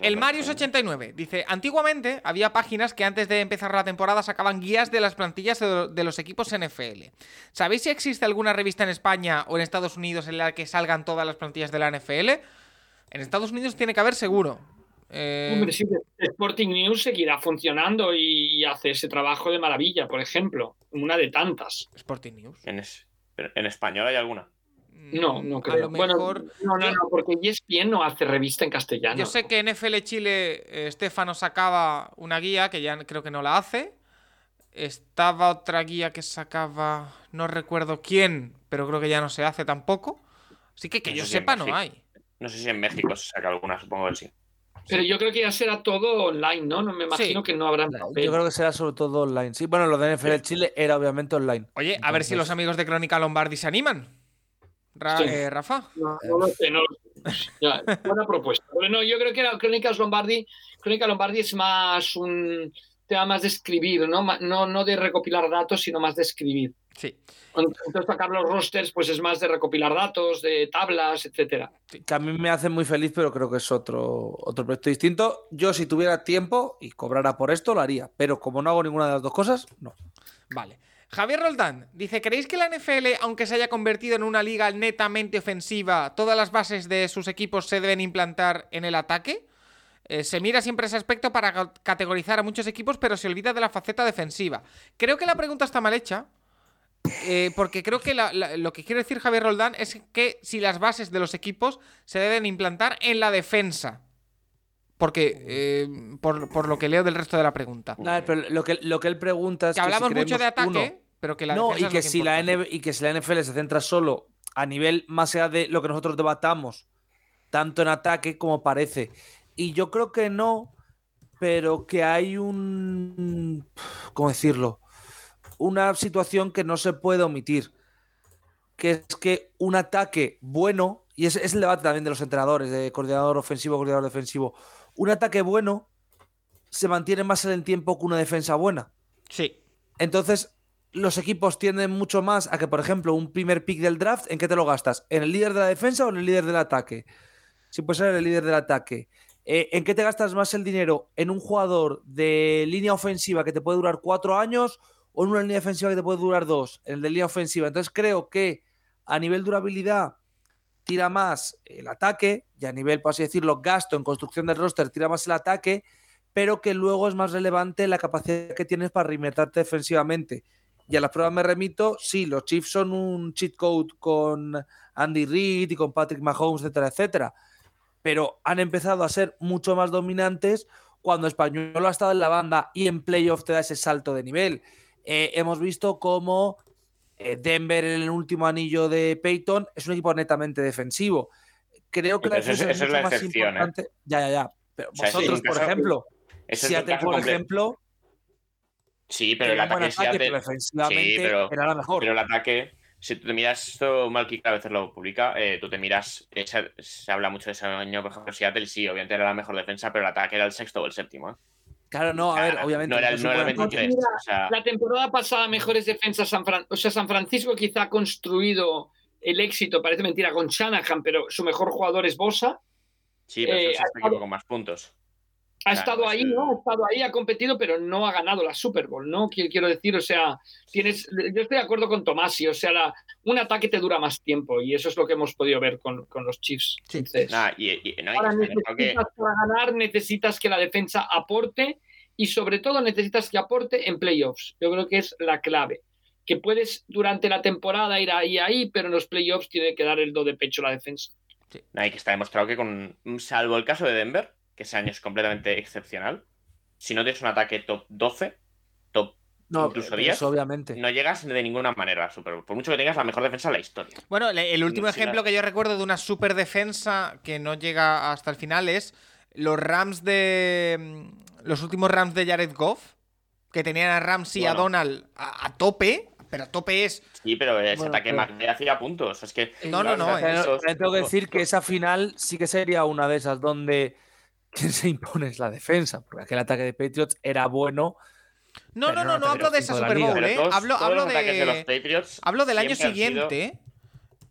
el Marius89 dice: Antiguamente había páginas que antes de empezar la temporada sacaban guías de las plantillas de los equipos NFL. ¿Sabéis si existe alguna revista en España o en Estados Unidos en la que salgan todas las plantillas de la NFL? En Estados Unidos tiene que haber seguro. Eh, Hombre, sí, Sporting News seguirá funcionando y hace ese trabajo de maravilla, por ejemplo. Una de tantas. Sporting News. En, es- ¿en español hay alguna? No, no A creo. lo mejor. Bueno, no, no, no, porque ESPN no hace revista en castellano. Yo sé que en FL Chile eh, Estefano sacaba una guía que ya creo que no la hace. Estaba otra guía que sacaba, no recuerdo quién, pero creo que ya no se hace tampoco. Así que que No yo sé si sepa no hay. No sé si en México se saca alguna, supongo que sí. Pero yo creo que ya será todo online, ¿no? No me imagino Sí. que no habrá papel. Yo creo que será sobre todo online. Sí, bueno, lo de NFL Chile era obviamente online. Oye, a ver si los amigos de Crónica Lombardi se animan. Ra- Sí. eh, Rafa. No, no lo sé, no lo sé. Ya, buena propuesta. Pero no, yo creo que la Crónicas Lombardi, Crónica Lombardi es más un tema más de escribir, ¿no? No, no de recopilar datos, sino más de escribir. Sí. Entonces sacar los rosters, pues es más de recopilar datos, de tablas, etcétera. Que a mí me hace muy feliz, pero creo que es otro, otro proyecto distinto. Yo, si tuviera tiempo y cobrara por esto, lo haría. Pero como no hago ninguna de las dos cosas, no. Vale. Javier Roldán dice: ¿Creéis que la NFL, aunque se haya convertido en una liga netamente ofensiva, todas las bases de sus equipos se deben implantar en el ataque? Eh, se mira siempre ese aspecto para ca- categorizar a muchos equipos, pero se olvida de la faceta defensiva. Creo que la pregunta está mal hecha. eh, porque creo que la- la- lo que quiere decir Javier Roldán es que si las bases de los equipos se deben implantar en la defensa. Porque, eh, por, por lo que leo del resto de la pregunta. Pero lo que, lo que él pregunta es Que que si hablamos mucho de ataque, uno, pero que la no, y que, si la. NB y que si la NFL se centra solo a nivel más allá de lo que nosotros debatamos, tanto en ataque como parece. Y yo creo que no, pero que hay un. ¿Cómo decirlo? Una situación que no se puede omitir. Que es que un ataque bueno, y es, es el debate también de los entrenadores, de coordinador ofensivo, coordinador defensivo. Un ataque bueno se mantiene más en el tiempo que una defensa buena. Sí. Entonces, los equipos tienden mucho más a que, por ejemplo, un primer pick del draft, ¿en qué te lo gastas? ¿En el líder de la defensa o en el líder del ataque? Si puede ser el líder del ataque. Eh, ¿En qué te gastas más el dinero? ¿En un jugador de línea ofensiva que te puede durar cuatro años o en una línea defensiva que te puede durar dos? En el de línea ofensiva. Entonces, creo que a nivel durabilidad tira más el ataque y a nivel, por así decirlo, gasto en construcción del roster tira más el ataque, pero que luego es más relevante la capacidad que tienes para reinvertirte defensivamente. Y a las pruebas me remito, sí, los Chiefs son un cheat code con Andy Reid y con Patrick Mahomes, etcétera, etcétera. Pero han empezado a ser mucho más dominantes cuando Español ha estado en la banda y en playoff te da ese salto de nivel. Eh, hemos visto cómo eh, Denver en el último anillo de Peyton es un equipo netamente defensivo. Creo que la eso es- la más excepción, ¿eh? importante. Ya, ya, ya. Pero O sea, vosotros, por ejemplo, Seattle, por ejemplo, Sí, pero el un ataque, ataque, Seattle- pero defensivamente Sí, pero- era la mejor. Pero el ataque, si tú te miras esto, Malky a veces lo publica, eh, tú te miras, eh, se, se habla mucho de ese año, por ejemplo, Seattle, sí, obviamente era la mejor defensa, pero el ataque era el sexto o el séptimo. ¿eh? Claro, no, a ver, obviamente. No era el, no era el supongo que- 23. O sea, La temporada pasada, mejores defensas San Fran... O sea, San Francisco quizá ha construido el éxito, parece mentira, con Shanahan, pero su mejor jugador es Bosa. sí, pero es eh, sexto estado- equipo con más puntos. Ha Claro, estado es ahí, ¿no? Ha estado ahí, ha competido, pero no ha ganado la Super Bowl, ¿no? Quiero, decir, o sea, tienes. Yo estoy de acuerdo con Tomasi, o sea, la- un ataque te dura más tiempo y eso es lo que hemos podido ver con, con los Chiefs. Sí. Entonces, y, y- no, que- necesitas para ganar, necesitas que la defensa aporte y sobre todo necesitas que aporte en playoffs. Yo creo que es la clave. Que puedes durante la temporada ir ahí, ahí, pero en los playoffs tiene que dar el do de pecho la defensa. nah, y que está demostrado que con, salvo el caso de Denver, que ese año es completamente excepcional, si no tienes un ataque top 12, top No, incluso pero 10, eso obviamente. no llegas de ninguna manera a Super Bowl, por mucho que tengas la mejor defensa de la historia. Bueno, el último sí, ejemplo la- que yo recuerdo de una super defensa que no llega hasta el final es los Rams de. mm, Los últimos Rams de Jared Goff, que tenían a Ramsey y a. Donald a, a tope, pero a tope es. Sí, pero ese Bueno, ataque pero- McVay hacía puntos. Es que, No, no, no, Pero- esos- pero tengo que decir que esa final sí que sería una de esas donde quien se impone es la defensa, porque aquel ataque de Patriots era bueno. No, no, no no, hablo de esa Super. Bowl, ¿eh? Hablo, hablo de los de. Patriots Hablo del año siguiente, ¿eh?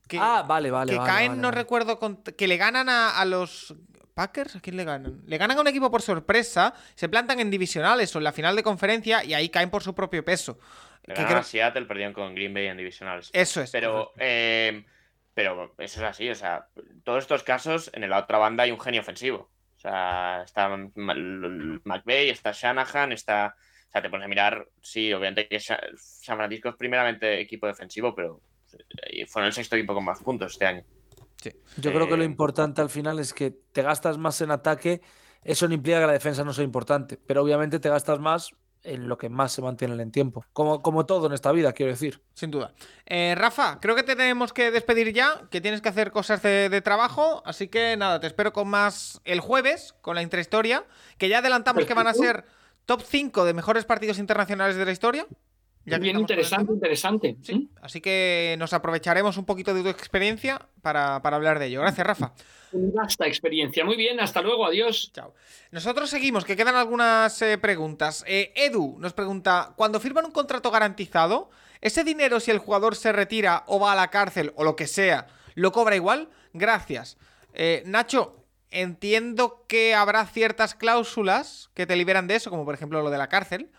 Que, ah, vale, vale. que vale, caen, vale, no vale. recuerdo, con- que le ganan a, a los Packers. ¿A quién le ganan? Le ganan a un equipo por sorpresa, se plantan en divisionales o en la final de conferencia y ahí caen por su propio peso. Le Que creo- a Seattle, perdieron con Green Bay en divisionales. Eso es. Pero, eh, pero eso es así, o sea, todos estos casos, en la otra banda hay un genio ofensivo. Sea, está McVay, está Shanahan, está... O sea, te pones a mirar, sí, obviamente que Sa- San Francisco es primeramente equipo defensivo, pero eh, fueron el sexto equipo con más puntos este año. Yo creo que lo Eh, importante al final es que te gastas más en ataque. Eso no implica que la defensa no sea importante, pero obviamente te gastas más en lo que más se mantienen en tiempo. Como, como todo en esta vida, quiero decir. Sin duda. Eh, Rafa, creo que te tenemos que despedir ya, que tienes que hacer cosas de, de trabajo, así que nada, te espero con más el jueves, con la intrahistoria, que ya adelantamos que van a ser top 5 de mejores partidos internacionales de la historia. Ya Bien interesante, interesante. Sí, así que nos aprovecharemos un poquito de tu experiencia para, para hablar de ello. Gracias, Rafa. Vasta experiencia. Muy bien, hasta luego, adiós. Chao. Nosotros seguimos, que quedan algunas eh, preguntas. Eh, Edu nos pregunta, cuando firman un contrato garantizado, ¿ese dinero si el jugador se retira o va a la cárcel o lo que sea, lo cobra igual? Gracias. Eh, Nacho, entiendo que habrá ciertas cláusulas que te liberan de eso, como por ejemplo lo de la cárcel,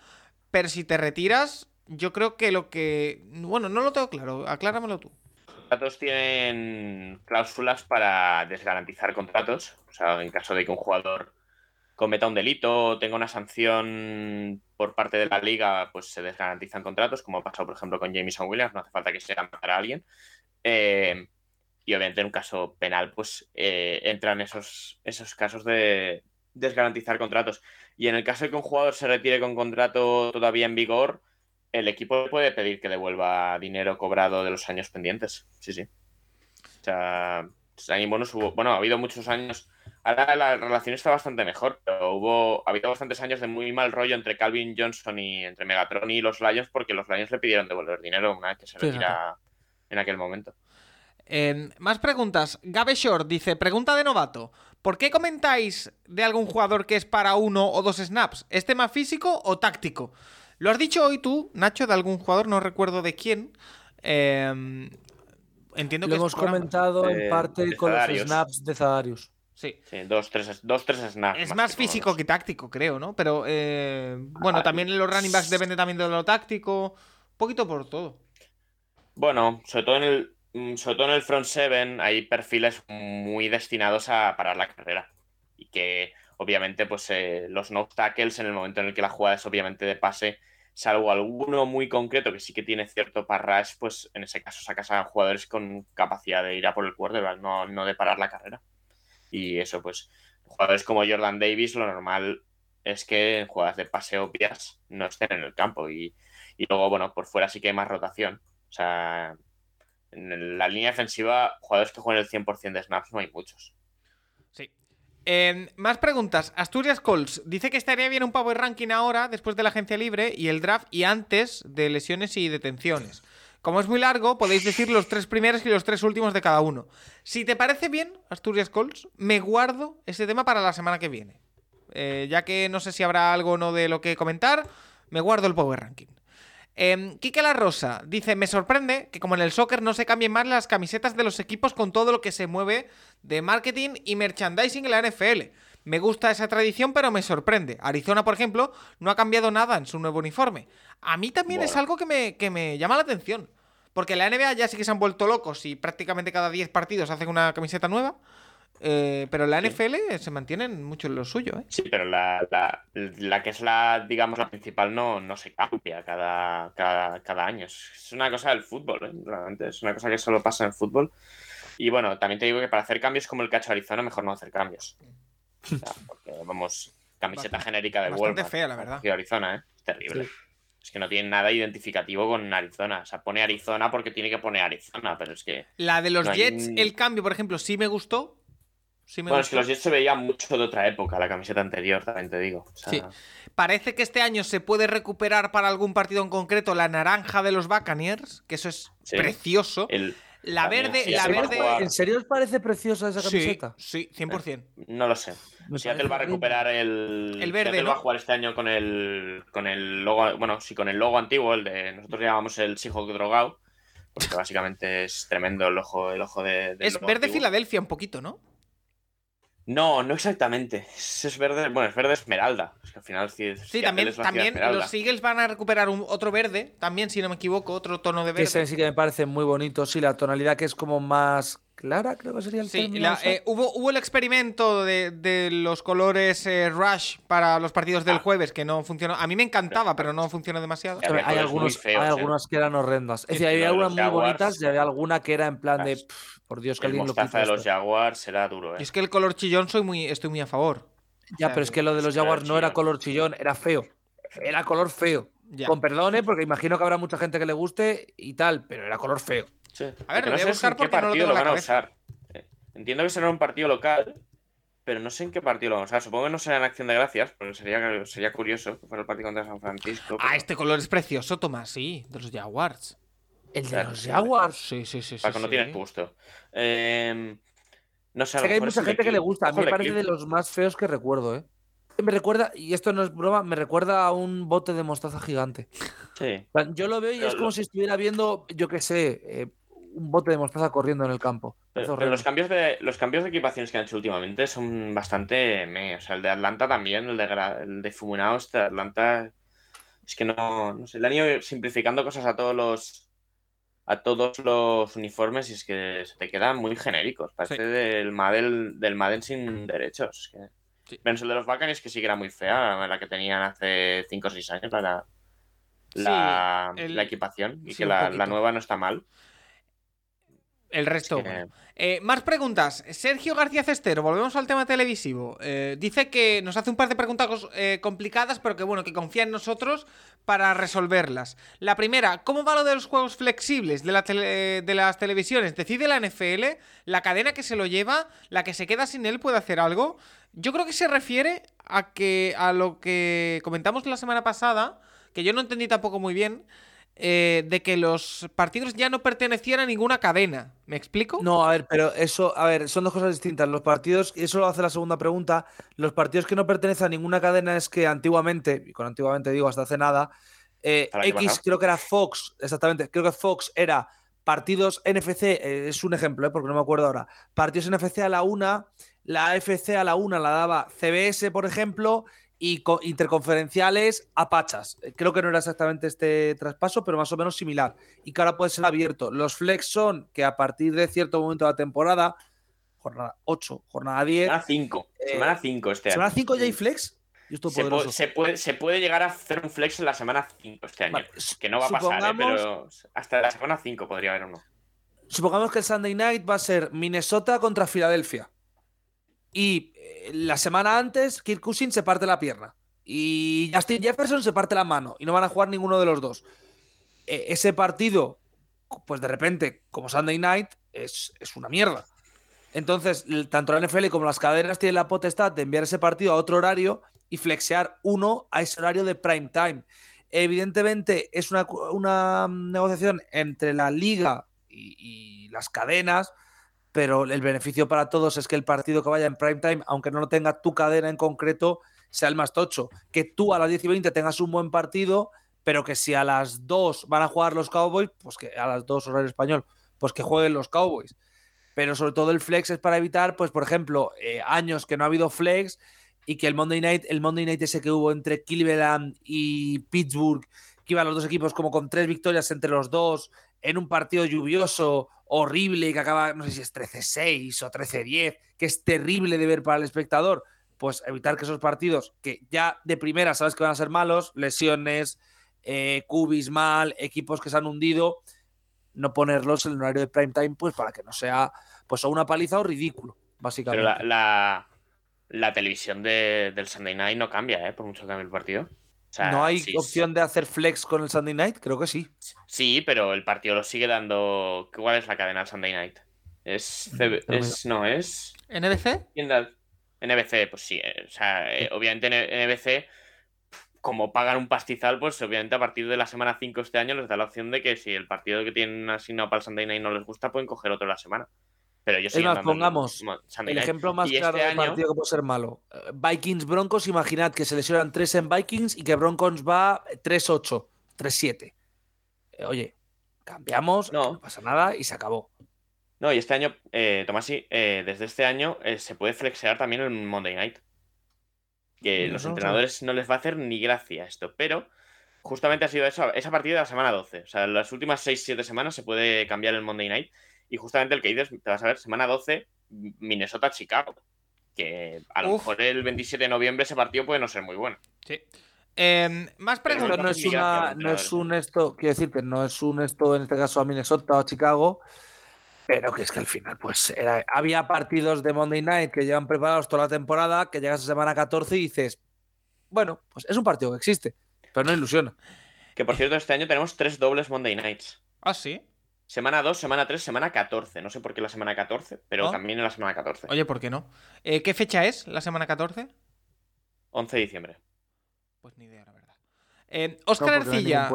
pero si te retiras, yo creo que lo que... Bueno, no lo tengo claro, acláramelo tú. contratos tienen cláusulas para desgarantizar contratos. O sea, en caso de que un jugador cometa un delito o tenga una sanción por parte de la liga, pues se desgarantizan contratos, como ha pasado, por ejemplo, con Jameson Williams. No hace falta que sea matar a alguien. Eh, y obviamente en un caso penal, pues eh, entran esos, esos casos de desgarantizar contratos. Y en el caso de que un jugador se retire con contrato todavía en vigor, el equipo puede pedir que devuelva dinero cobrado de los años pendientes. Sí, sí. O sea, hay buenos, hubo- bueno, ha habido muchos años. Ahora la relación está bastante mejor, pero hubo, ha habido bastantes años de muy mal rollo entre Calvin Johnson y entre Megatron y los Lions porque los Lions le pidieron devolver dinero una vez que se retira en aquel momento. Eh, más preguntas. Gabe Short dice, pregunta de novato. ¿Por qué comentáis de algún jugador que es para uno o dos snaps? ¿Es tema físico o táctico? Lo has dicho hoy tú, Nacho, de algún jugador, no recuerdo de quién. Eh, entiendo Lo que es hemos comentado Eh, en parte con los snaps de Zadarius. Sí. Sí, dos, tres, dos, tres snaps. Es más físico menos. que táctico, creo, ¿no? Pero eh, bueno, Ah, también en los running backs depende también de lo táctico. Un poquito por todo. Bueno, sobre todo en el, mm, sobre todo en el front seven hay perfiles muy destinados a parar la carrera. Y que obviamente, pues eh, los no tackles en el momento en el que la jugada es obviamente de pase, salvo alguno muy concreto que sí que tiene cierto parrash, pues en ese caso sacas a jugadores con capacidad de ir a por el quarterback, no, no de parar la carrera. Y eso, pues, jugadores como Jordan Davis, lo normal es que en jugadas de pase obvias no estén en el campo. Y, y luego, bueno, por fuera sí que hay más rotación. O sea, en la línea defensiva, jugadores que juegan el 100% de snaps no hay muchos. Sí. Eh, más preguntas. Asturias Colts dice que estaría bien un power ranking ahora, después de la agencia libre y el draft, y antes de lesiones y detenciones. Como es muy largo, podéis decir los tres primeros y los tres últimos de cada uno. Si te parece bien, Asturias Colts, me guardo ese tema para la semana que viene. Eh, ya que no sé si habrá algo o no de lo que comentar, me guardo el power ranking. Eh, Quique La Rosa dice: Me sorprende que, como en el soccer, no se cambien más las camisetas de los equipos con todo lo que se mueve de marketing y merchandising en la NFL. Me gusta esa tradición, pero me sorprende. Arizona, por ejemplo, no ha cambiado nada en su nuevo uniforme. A mí también es algo que me, que me llama la atención. Porque en la NBA ya sí que se han vuelto locos y prácticamente cada 10 partidos hacen una camiseta nueva. Eh, pero la Sí. NFL se mantienen mucho en lo suyo, ¿eh? Sí, pero la, la, la que es la, digamos, la principal no, no se cambia cada, cada, cada año. Es una cosa del fútbol, ¿eh? Realmente es una cosa que solo pasa en el fútbol. Y bueno, también te digo que para hacer cambios como el cacho Arizona, mejor no hacer cambios. O sea, porque, vamos, camiseta Bastante- genérica de bastante Walmart. fea, la verdad. de Arizona, ¿eh? Es terrible. Es que no tiene nada identificativo con Arizona. O sea, pone Arizona porque tiene que poner Arizona, pero es que. La de los No Jets, el cambio, por ejemplo, sí me gustó. Sí me Bueno, es que los Jets se veía mucho de otra época, la camiseta anterior, también te digo. O sea, Sí. Parece que este año se puede recuperar para algún partido en concreto la naranja de los Buccaneers, que eso es Sí. precioso. el, La también, verde, sí, la verde. ¿En serio os parece preciosa esa Sí, camiseta? sí, 100%. No lo sé. Me Seattle va a recuperar el. El verde, Seattle va ¿no? a jugar este año con el. con el logo. Bueno, sí, con el logo antiguo, el de. Nosotros llamamos el Seahawk drogado. Porque básicamente es tremendo el ojo, el ojo de. Es logo verde antiguo. Filadelfia un poquito, ¿no? No, no exactamente. Es, es verde. Bueno, es verde esmeralda. Es que al final sí, Sí, también, es ciudad también esmeralda. los Eagles van a recuperar un, otro verde, también, si no me equivoco, otro tono de Que ese verde. sí que me parece muy bonito. Sí, la tonalidad que es como más clara, creo que sería el Sí, término. la- eh, hubo, hubo el experimento de, de los colores eh, Rush para los partidos del Ah. jueves, que no funcionó. A mí me encantaba, pero no funcionó demasiado. Hay, algunos, feos, hay ¿eh? algunas que eran horrendas. Es decir, había algunas muy Jaguars. bonitas y había alguna que era en plan de. Las- "Pff, por Dios, que El alguien lo quita de los esto". Jaguars será duro, ¿eh? es que el color chillón soy muy, estoy muy a favor. Ya, sea, pero es que lo de los Jaguars no era color chillón, era feo. era color feo. Ya. Con perdone, porque imagino que habrá mucha gente que le guste y tal, pero era color feo. Sí. A ver, lo voy a buscar en qué porque no lo tengo en la van a usar. Eh, Entiendo que será un partido local, pero no sé en qué partido lo van a usar. Supongo que no será en Acción de Gracias, porque sería, sería curioso que fuera el partido contra San Francisco. Ah, este color es precioso, Tomás, sí, de los Jaguars. El de Claro, los sí. Jaguars. Sí, sí, sí. sí, Para cuando sí. tienes gusto. Eh, no sé, a Sé lo que hay mucha gente que le gusta. A mí me parece de los más feos que recuerdo, ¿eh? Me recuerda, y esto no es broma, me recuerda a un bote de mostaza gigante. Sí. Yo lo veo y Pero es como lo- si estuviera viendo, yo qué sé, eh, un bote de mostaza corriendo en el campo. Pero, los cambios de los cambios de equipaciones que han hecho últimamente son bastante meh. O sea, el de Atlanta también, el de, Gra- el de Fumunao, este de Atlanta. Es que no, no sé, le han ido simplificando cosas a todos los a todos los uniformes y es que se te quedan muy genéricos. Parece Sí. del Madden, del Madden sin derechos. Es que... Sí. Menos el de los Buccaneers que sí que era muy fea, la que tenían hace 5 o 6 años, la, la, Sí, el- la equipación. Y sí, que la, la nueva no está mal. El resto. bueno. Eh, más preguntas. Sergio García Cestero, volvemos al tema televisivo. Eh, dice que nos hace un par de preguntas eh, complicadas, pero que bueno, que confía en nosotros para resolverlas. La primera, ¿cómo va lo de los juegos flexibles de, la tele- de las televisiones? ¿Decide la NFL? ¿La cadena que se lo lleva? ¿La que se queda sin él puede hacer algo? Yo creo que se refiere a que a lo que comentamos la semana pasada, que yo no entendí tampoco muy bien, eh, de que los partidos ya no pertenecían a ninguna cadena. ¿Me explico? No, a ver, pero eso, a ver, son dos cosas distintas. Los partidos, y eso lo hace la segunda pregunta, los partidos que no pertenecen a ninguna cadena es que antiguamente, y con antiguamente digo hasta hace nada, eh, ¿Hasta el año X creo que era Fox, exactamente, creo que Fox era partidos NFC, eh, es un ejemplo, eh, porque no me acuerdo ahora, partidos NFC a la una, la AFC a la una la daba CBS, por ejemplo, y co- interconferenciales a Pachas. Eh, Creo que no era exactamente este traspaso, pero más o menos similar. Y que ahora puede ser abierto. Los flex son que a partir de cierto momento de la temporada, jornada 8, jornada 10, Semana 5. Eh, Semana 5 este año. semana 5 ya hay flex. Se, puede, se puede llegar a hacer un flex en la semana 5 este año. Vale, que no va a pasar, ¿eh? pero hasta la semana 5 podría haber uno. Supongamos que el Sunday night va a ser Minnesota contra Filadelfia. Y eh, la semana antes, Kirk Cousins se parte la pierna. Y Justin Jefferson se parte la mano. Y no van a jugar ninguno de los dos. Eh, ese partido, pues de repente, como Sunday night, es, es una mierda. Entonces, tanto la NFL como las cadenas tienen la potestad de enviar ese partido a otro horario y flexear uno a ese horario de prime time. Evidentemente, es una, una mm, negociación entre la liga y las cadenas, pero el beneficio para todos es que el partido que vaya en prime time, aunque no lo tenga tu cadena en concreto, sea el más tocho. Que tú a las 10 y 20 tengas un buen partido, pero que si a las 2 van a jugar los Cowboys, pues que a las 2 horario español, pues que jueguen los Cowboys. Pero sobre todo el flex es para evitar, pues por ejemplo, eh, años que no ha habido flex y que el Monday Night, el Monday Night ese que hubo entre Cleveland y Pittsburgh, que iban los dos equipos como con tres victorias entre los dos, en un partido lluvioso, horrible, que acaba, no sé si es 13-6 o 13-10, que es terrible de ver para el espectador, pues evitar que esos partidos, que ya de primera sabes que van a ser malos, lesiones, eh, cubis mal, equipos que se han hundido, no ponerlos en el horario de prime time, pues para que no sea pues o una paliza o ridículo, básicamente. Pero la, la, la televisión de- del Sunday Night no cambia, ¿eh? Por mucho que cambie el partido. Sea, ¿No hay sí, opción de hacer flex con el Sunday night? Creo que sí. Sí, pero el partido lo sigue dando. ¿Cuál es la cadena del Sunday Night? Es. CB es no, es. ¿NBC? ¿Quién da? NBC, pues sí. eh, O sea, eh, obviamente en NBC, como pagan un pastizal, pues obviamente a partir de la semana 5 este año les da la opción de que si el partido que tienen asignado para el Sunday Night no les gusta, pueden coger otro la semana. Pero yo Es más, pongamos El Night. ejemplo más Y claro este del año- partido que puede ser malo. Eh, Vikings Broncos, imaginad que se lesionan 3 en Vikings y que Broncos va 3-8, 3-7. Eh, oye, cambiamos, No. no. pasa nada y se acabó. No, y este año, eh, Tomasi, eh, desde este año eh, se puede flexear también en Monday Night. Que Mira, los no entrenadores no les va a hacer ni gracia esto, pero justamente ha sido eso, esa partida de la semana 12. O sea, las últimas 6-7 semanas se puede cambiar el Monday Night. Y justamente el que dices, te vas a ver, semana 12, Minnesota-Chicago. Que a lo Uf. mejor el 27 de noviembre ese partido puede no ser muy bueno. Sí. Em, más preguntas. no es, una, no es un esto, quiero decirte, no es un esto en este caso a Minnesota o a Chicago, pero que es que al final, pues era- había partidos de Monday Night que llevan preparados toda la temporada, que llegas a semana 14 y dices, bueno, pues es un partido que existe. Pero no ilusiona. Que por cierto, este año tenemos tres dobles Monday Nights. Ah, sí. Semana 2, semana 3, semana 14. No sé por qué la semana 14, pero también en la semana 14. Oye, ¿por qué no? Eh, ¿Qué fecha es la semana 14? 11 de diciembre. Pues ni idea, la verdad. Eh, No, Oscar no hay Arcilla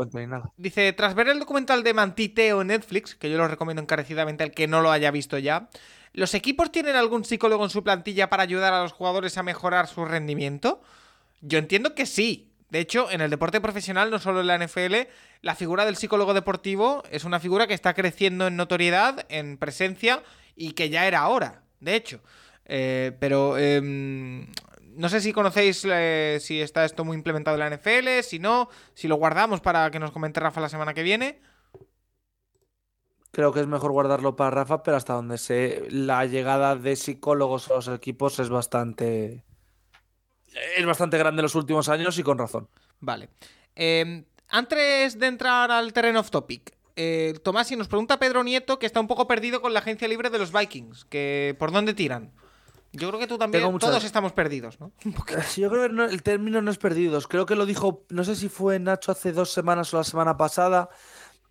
dice: Tras ver el documental de Mantiteo en Netflix, que yo lo recomiendo encarecidamente al que no lo haya visto ya, ¿los equipos tienen algún psicólogo en su plantilla para ayudar a los jugadores a mejorar su rendimiento? Yo entiendo que sí. De hecho, en el deporte profesional, no solo en la NFL, la figura del psicólogo deportivo es una figura que está creciendo en notoriedad, en presencia y que ya era hora, de hecho. Eh, pero em, no sé si conocéis eh, si está esto muy implementado en la NFL, si no, si lo guardamos para que nos comente Rafa la semana que viene. Creo que es mejor guardarlo para Rafa, pero hasta donde sé, la llegada de psicólogos a los equipos es bastante. Es bastante grande en los últimos años y con razón. Vale. Eh, antes de entrar al terreno off topic, eh, Tomás, y nos pregunta Pedro Nieto que está un poco perdido con la agencia libre de los Vikings, que por dónde tiran. Yo creo que tú también, Tengo todos estamos perdidos, ¿no? Poquito. Yo creo que no- el término no es perdidos. Creo que lo dijo, no sé si fue Nacho hace dos semanas o la semana pasada,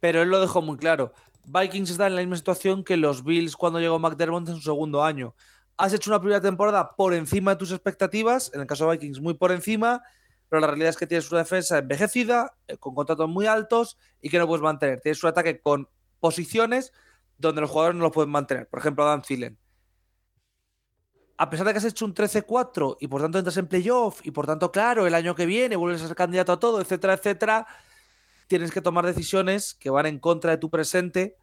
pero él lo dejó muy claro. Vikings está en la misma situación que los Bills cuando llegó McDermott en su segundo año. Has hecho una primera temporada por encima de tus expectativas, en el caso de Vikings muy por encima, pero la realidad es que tienes una defensa envejecida, eh, con contratos muy altos y que no puedes mantener. Tienes un ataque con posiciones donde los jugadores no lo pueden mantener. Por ejemplo, Dan Thielen a pesar de que has hecho un 13-4 y por tanto entras en playoff y por tanto, claro, el año que viene vuelves a ser candidato a todo, etcétera, etcétera, tienes que tomar decisiones que van en contra de tu presente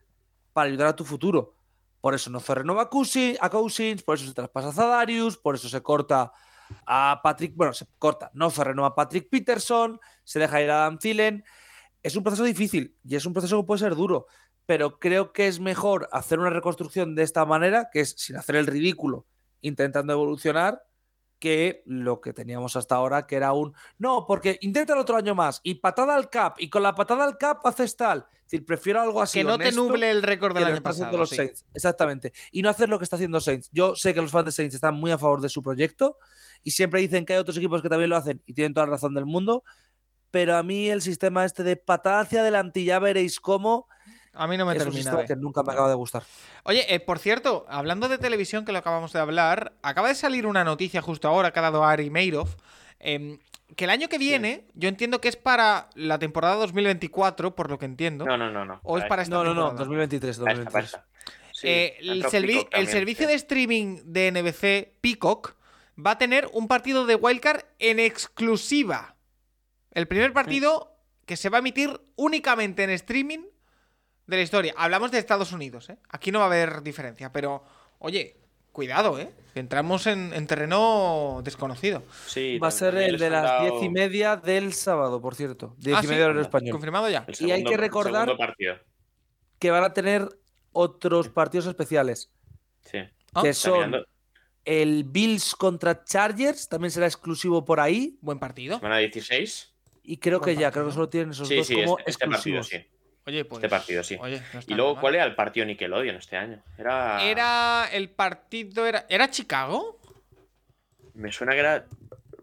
para ayudar a tu futuro. Por eso no se renueva a Cousi- a Cousins, por eso se traspasa a Zadarius, por eso se corta a Patrick, bueno, se corta, no se renueva a Patrick Peterson, se deja ir a Dan Thielen. Es un proceso difícil y es un proceso que puede ser duro, pero creo que es mejor hacer una reconstrucción de esta manera, que es sin hacer el ridículo intentando evolucionar que lo que teníamos hasta ahora, que era un no, porque intenta el otro año más y patada al cap y con la patada al cap haces tal. Es decir, prefiero algo así. que no te nuble el récord del año pasado. los sí. Saints. Exactamente. Y no hacer lo que está haciendo Saints. Yo sé que los fans de Saints están muy a favor de su proyecto y siempre dicen que hay otros equipos que también lo hacen y tienen toda la razón del mundo. Pero a mí el sistema este de patada hacia adelante y ya veréis cómo A mí no me es un termina. de- que nunca me acaba de gustar. Oye, eh, por cierto, hablando de televisión, que lo acabamos de hablar, acaba de salir una noticia justo ahora que ha dado Ari Meirov, em, que el año que viene, yo entiendo que es para la temporada 2024, por lo que entiendo, No, no, no, no. o es para esta No, no, no, temporada. 2023, Para esta, para 2023. esta. Sí, Eh, el, servi- servicio sí. de streaming de NBC, Peacock, va a tener un partido de Wildcard en exclusiva. El primer partido que se va a emitir únicamente en streaming de la historia. Hablamos de Estados Unidos, ¿eh? Aquí no va a haber diferencia, pero, oye, cuidado, ¿eh? Que entramos en, en terreno desconocido. Sí, Va a ser el de las dado diez y media del sábado, por cierto. Diez Ah, y ¿sí? media horario español. ¿Confirmado ya? Y hay que recordar-. Que van a tener otros partidos especiales. Sí. Ah, que son el Bills contra Chargers, también será exclusivo por ahí. Buen partido. Semana 16. Y creo que ya, creo que solo tienen esos Sí, dos sí, como este, este partido, exclusivos. sí. Oye, pues. Este partido, sí. oye, no está Y luego, ¿cuál mal. era el partido Nickelodeon este año? Era. Era el partido. Era, ¿Era Chicago? Me suena que era.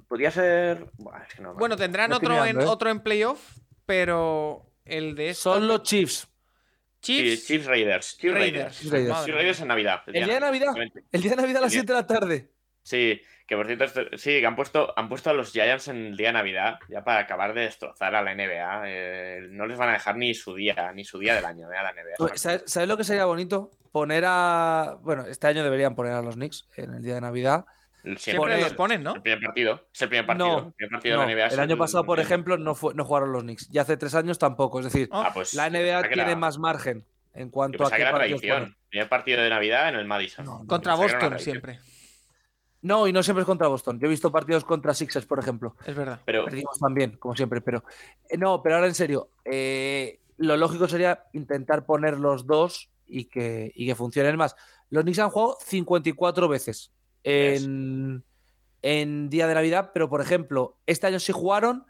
Podía ser. Buah, es que no Bueno, tendrán otro en, ¿eh? otro en playoff, pero el de estos Son los Chiefs. Sí, Chiefs, Chiefs Raiders. Chiefs Raiders. Raiders. Chiefs Raiders. Chiefs en Navidad. El día de Navidad. El día de Navidad a las Bien. 7 de la tarde. Sí, que por cierto, sí, que han puesto, han puesto a los Giants en el día de Navidad, ya para acabar de destrozar a la NBA. Eh, no les van a dejar ni su día, ni su día del año, eh, a la NBA. Pues, ¿Sabes, sabes lo que sería bonito? Poner a. Bueno, este año deberían poner a los Knicks en el día de Navidad. Siempre Poner- los ponen, ¿no? El primer partido. Es el primer partido. No, el primer partido No, de la NBA. es el año pasado, por ejemplo, no, fue, no jugaron los Knicks. Y hace tres años tampoco. Es decir, Ah, pues, la NBA que tiene era- más margen en cuanto a qué que partidos tradición. ponen. Primer partido de Navidad en el Madison. No, no. Contra Boston tradición. siempre. No, y no siempre es contra Boston. Yo he visto partidos contra Sixers, por ejemplo. Es verdad. Pero Perdimos también, como siempre, pero eh, no, pero ahora en serio, eh, lo lógico sería intentar poner los dos y que, y que funcionen más. Los Knicks han jugado 54 veces en, en día de Navidad, pero por ejemplo, este año sí jugaron,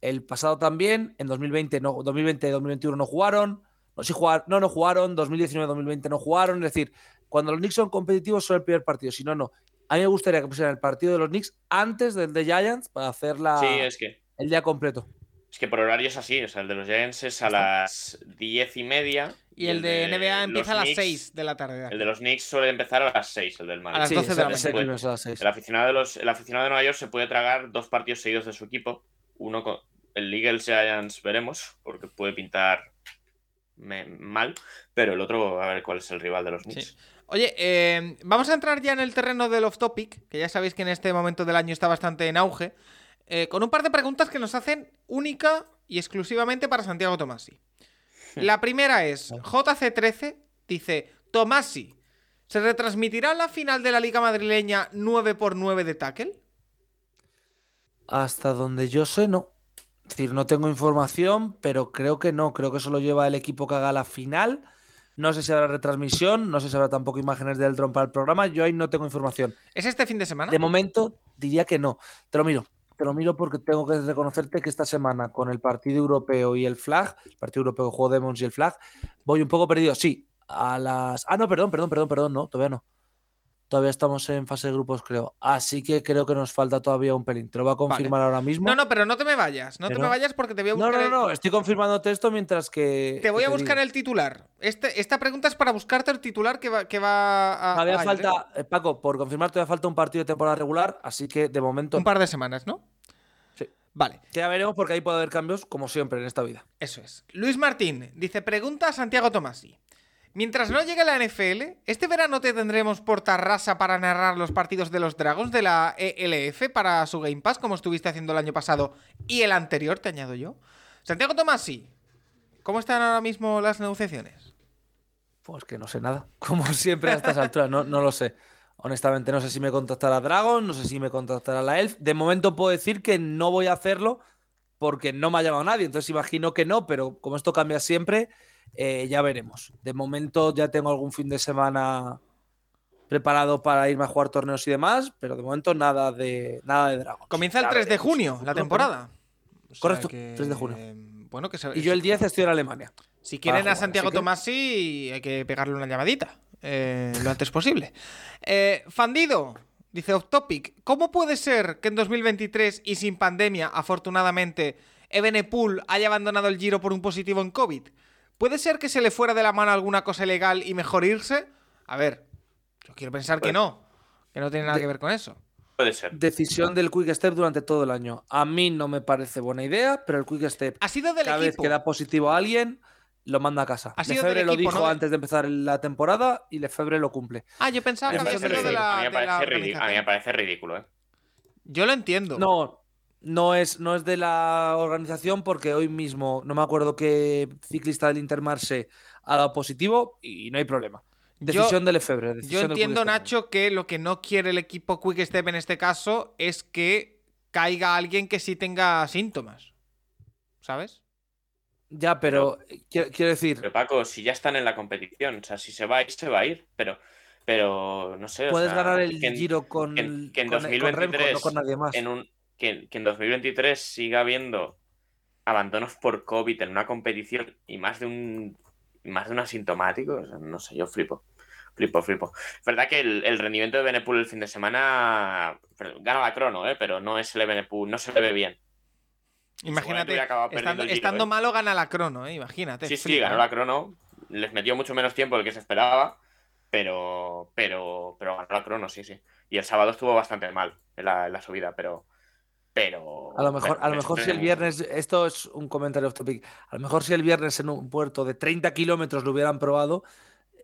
el pasado también, en 2020 no, 2020 2021 no jugaron, no, sí jugar, no, no jugaron, 2019 2020 no jugaron, es decir, cuando los Knicks son competitivos son el primer partido, si no, no. A mí me gustaría que pusieran el partido de los Knicks antes del de Giants para hacer la, sí, es que. el día completo. Es que por horario es así, o sea, el de los Giants es a las diez y media. Y el de NBA empieza a las Knicks- 6 de la tarde. El de los Knicks suele empezar a las 6, el del Madrid. A las Sí, 12 de la mañana. a las seis. El aficionado, de los, el aficionado de Nueva York se puede tragar dos partidos seguidos de su equipo. Uno con el Eagles Giants veremos, porque puede pintar me- mal, pero el otro a ver cuál es el rival de los Knicks. Sí. Oye, eh, vamos a entrar ya en el terreno del off topic, que ya sabéis que en este momento del año está bastante en auge, eh, con un par de preguntas que nos hacen única y exclusivamente para Santiago Tomasi. La primera es, JC13 dice, Tomasi, ¿se retransmitirá la final de la Liga Madrileña 9x9 de tackle? Hasta donde yo sé, no. Es decir, no tengo información, pero creo que no. Creo que eso lo lleva el equipo que haga la final. No sé si habrá retransmisión, no sé si habrá tampoco imágenes del dron para el programa. Yo ahí no tengo información. ¿Es este fin de semana? De momento, diría que no. Te lo miro. Te lo miro porque tengo que reconocerte que esta semana, con el partido europeo y el flag, el partido europeo juego Demons y el flag, voy un poco perdido. Sí, a las. Ah, no, perdón, perdón, perdón, perdón, no, todavía no. Todavía estamos en fase de grupos, creo. Así que creo que nos falta todavía un pelín. Te lo voy a confirmar ahora mismo. No, no, pero no te me vayas, no te me vayas porque te voy a buscar, no, el- no, no, estoy confirmándote esto mientras que. Te voy que a buscar digo. el titular. Este, esta pregunta es para buscarte el titular que va, que va a... Todavía ir, falta, eh, Paco, por confirmar, todavía falta un partido de temporada regular, así que de ¿eh? momento Un par de semanas, ¿no? Sí. Vale. ya veremos porque ahí puede haber cambios, como siempre en esta vida. Eso es. Luis Martín dice: Pregunta a Santiago Tomasi. Mientras no llegue la NFL, ¿este verano te tendremos por Tarrasa para narrar los partidos de los Dragons de la ELF para su Game Pass, como estuviste haciendo el año pasado y el anterior, te añado yo? Santiago Tomasi, ¿cómo están ahora mismo las negociaciones? Pues que no sé nada. Como siempre a estas alturas, no, lo sé. Honestamente, no sé si me contactará Dragon, no sé si me contactará la Elf. De momento puedo decir que no voy a hacerlo porque no me ha llamado nadie. Entonces imagino que no, pero como esto cambia siempre, eh, ya veremos. De momento ya tengo algún fin de semana preparado para irme a jugar torneos y demás, pero de momento nada de nada de Dragon. Comienza el Ya 3 de junio la temporada. O sea Correcto, que, 3 de junio. eh, Bueno, que se- Y yo el 10 estoy en Alemania. Si quieren para a jugar, Santiago que- Tomasi, hay que pegarle una llamadita eh, lo antes posible. Eh, Fandido, dice Off Topic, ¿cómo puede ser que en 2023 y sin pandemia, afortunadamente, Ebenepool haya abandonado el giro por un positivo en COVID? ¿Puede ser que se le fuera de la mano alguna cosa ilegal y mejor irse? A ver, yo quiero pensar que Pues- no, que no tiene nada que ver con eso. Puede ser. Decisión del Quick Step durante todo el año. A mí no me parece buena idea, pero el Quick Step Ha sido del cada vez que da positivo a alguien, lo manda a casa. Ha sido Lefebvre del lo equipo, dijo ¿no? antes de empezar la temporada y Lefebvre lo cumple. Ah, yo pensaba que había sido de la, a, mí me de la parece ridículo, a mí me organización. parece ridículo, ¿eh? Yo lo entiendo. No, no es, no es de la organización porque hoy mismo, no me acuerdo qué ciclista del Intermarché ha dado positivo y no hay problema. Yo- Decisión de Lefebvre. Yo decisión del entiendo, Quick Step. Nacho, que lo que no quiere el equipo Quick Step en este caso es que caiga alguien que sí tenga síntomas. ¿Sabes? Ya, pero eh, quiero, quiero decir, Pero Paco, si ya están en la competición, o sea, si se va a ir, se va a ir, pero, pero no sé. o puedes sea, ganar el que en- giro con, que en- que en con- con Remco, 2023 no con nadie más. en un, que, que en 2023 siga habiendo abandonos por COVID en una competición y más de un más de un asintomático, no sé, yo flipo. Flipo, flipo. Es verdad que el, el rendimiento de Benepool el fin de semana gana la crono, ¿eh? pero no es el Benepool, no se le ve bien. Imagínate, estando, el Giro, estando ¿eh? malo gana la crono, ¿eh? Imagínate. Sí, sí, ganó ¿eh? la crono. Les metió mucho menos tiempo del que se esperaba, pero, pero, pero ganó la crono, sí, sí. Y el sábado estuvo bastante mal en la, en la subida, pero, pero. A lo mejor, a lo me mejor si el viernes, esto es un comentario off topic, a lo mejor si el viernes en un puerto de 30 kilómetros lo hubieran probado.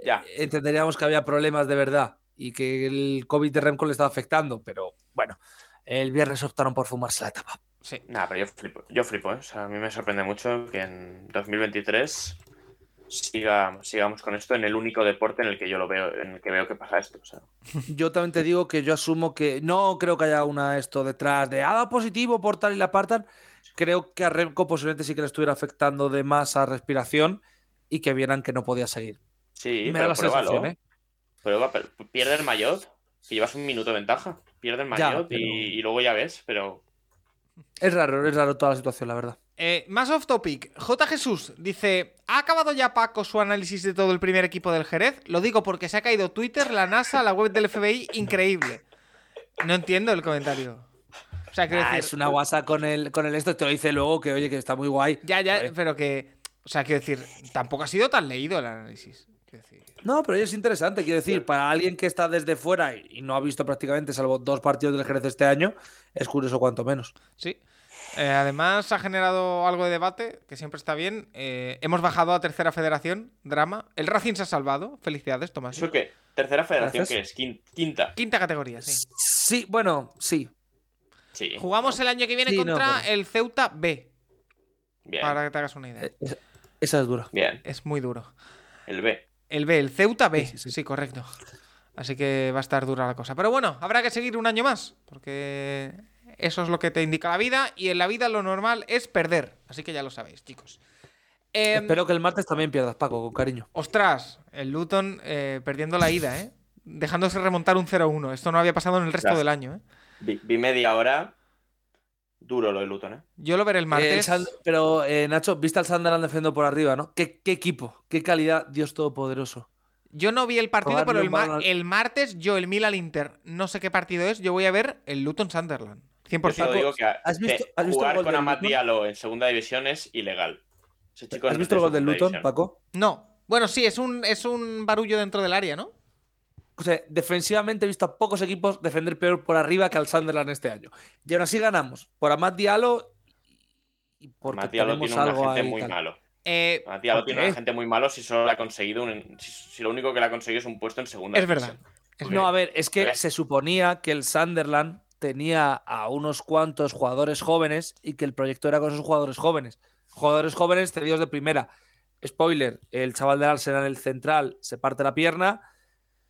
Ya, entenderíamos que había problemas de verdad y que el COVID de Remco le estaba afectando, pero bueno, el viernes optaron por fumarse la etapa. Sí. nada, pero yo flipo, yo flipo, ¿eh? O sea, a mí me sorprende mucho que en 2023 siga, sigamos con esto en el único deporte en el que yo lo veo, en el que veo que pasa esto. O sea, Yo también te digo que yo asumo que no creo que haya una esto detrás de ah, positivo por tal y la apartan. Creo que a Remco posiblemente sí que le estuviera afectando de más a respiración y que vieran que no podía seguir. sí, Me da pero la pruébalo. sensación, ¿eh? Prueba, pero pierde el maillot, que llevas un minuto de ventaja. Pierde el Ya, maillot pero- y, y luego ya ves, pero Es raro, es raro toda la situación, la verdad. Eh, más off topic. J. Jesús dice: ¿Ha acabado ya Paco su análisis de todo el primer equipo del Jerez? Lo digo porque se ha caído Twitter, la NASA, la web del FBI. Increíble. No entiendo el comentario. O sea, Ah, decir, es una WhatsApp con el, con el esto, te lo dice luego que oye, que está muy guay. ya, ya, pero que, o sea, quiero decir, tampoco ha sido tan leído el análisis. Quiero decir, No, pero es interesante, quiero decir, para alguien que está desde fuera y, y no ha visto prácticamente, salvo dos partidos del Jerez este año, es curioso cuanto menos. Sí. Eh, además, ha generado algo de debate, que siempre está bien. Eh, hemos bajado a tercera federación, drama. El Racing se ha salvado. Felicidades, Tomás. ¿Eso qué? Tercera federación Gracias. que es Quin- quinta. Quinta categoría, sí. Sí, bueno, sí. Sí. Jugamos el año que viene Sí, no, contra pero- el Ceuta B, Bien. para que te hagas una idea. Eh, Esa es dura. Bien. Es muy duro. El B. El B, el Ceuta B. Sí, Sí, sí, sí. correcto. Así que va a estar dura la cosa. Pero bueno, habrá que seguir un año más, porque eso es lo que te indica la vida, y en la vida lo normal es perder. Así que ya lo sabéis, chicos. Em, Espero que el martes también pierdas, Paco, con cariño. Ostras, el Luton eh, perdiendo la ida, ¿eh? Dejándose remontar un 0-1. Esto no había pasado en el resto del año, ¿eh? Vi, vi media hora. Duro lo de Luton, ¿eh? Yo lo veré el Eh, el martes. Sand- pero, eh, Nacho, viste al Sunderland defendiendo por arriba, ¿no? ¿Qué, qué equipo, qué calidad, Dios Todopoderoso. Yo no vi el partido, pero el, un ma- balón al- el martes yo, el Milan Inter, no sé qué partido es, yo voy a ver el Luton Sunderland. Yo 100%. solo digo que ¿has visto- has visto el jugar gol con Amat? Diallo en segunda división es ilegal. Ese chico ¿Has no visto el gol del Luton, división. Paco? No. Bueno, sí, es un, es un barullo dentro del área, ¿no? O sea, defensivamente he visto a pocos equipos defender peor por arriba que al Sunderland este año. Y aún así ganamos. Por Amat Diallo y porque Amat Diallo tenemos tiene un algo agente ahí. muy tal. malo. Eh, Amat Diallo ¿Por tiene qué? un agente muy malo si solo le ha conseguido un- si, si lo único que le ha conseguido es un puesto en segunda es verdad. es No, a ver, es que se suponía que el Sunderland tenía a unos cuantos jugadores jóvenes y que el proyecto era con esos jugadores jóvenes. Jugadores jóvenes cedidos de primera. Spoiler, el chaval del Arsenal, el central, se parte la pierna.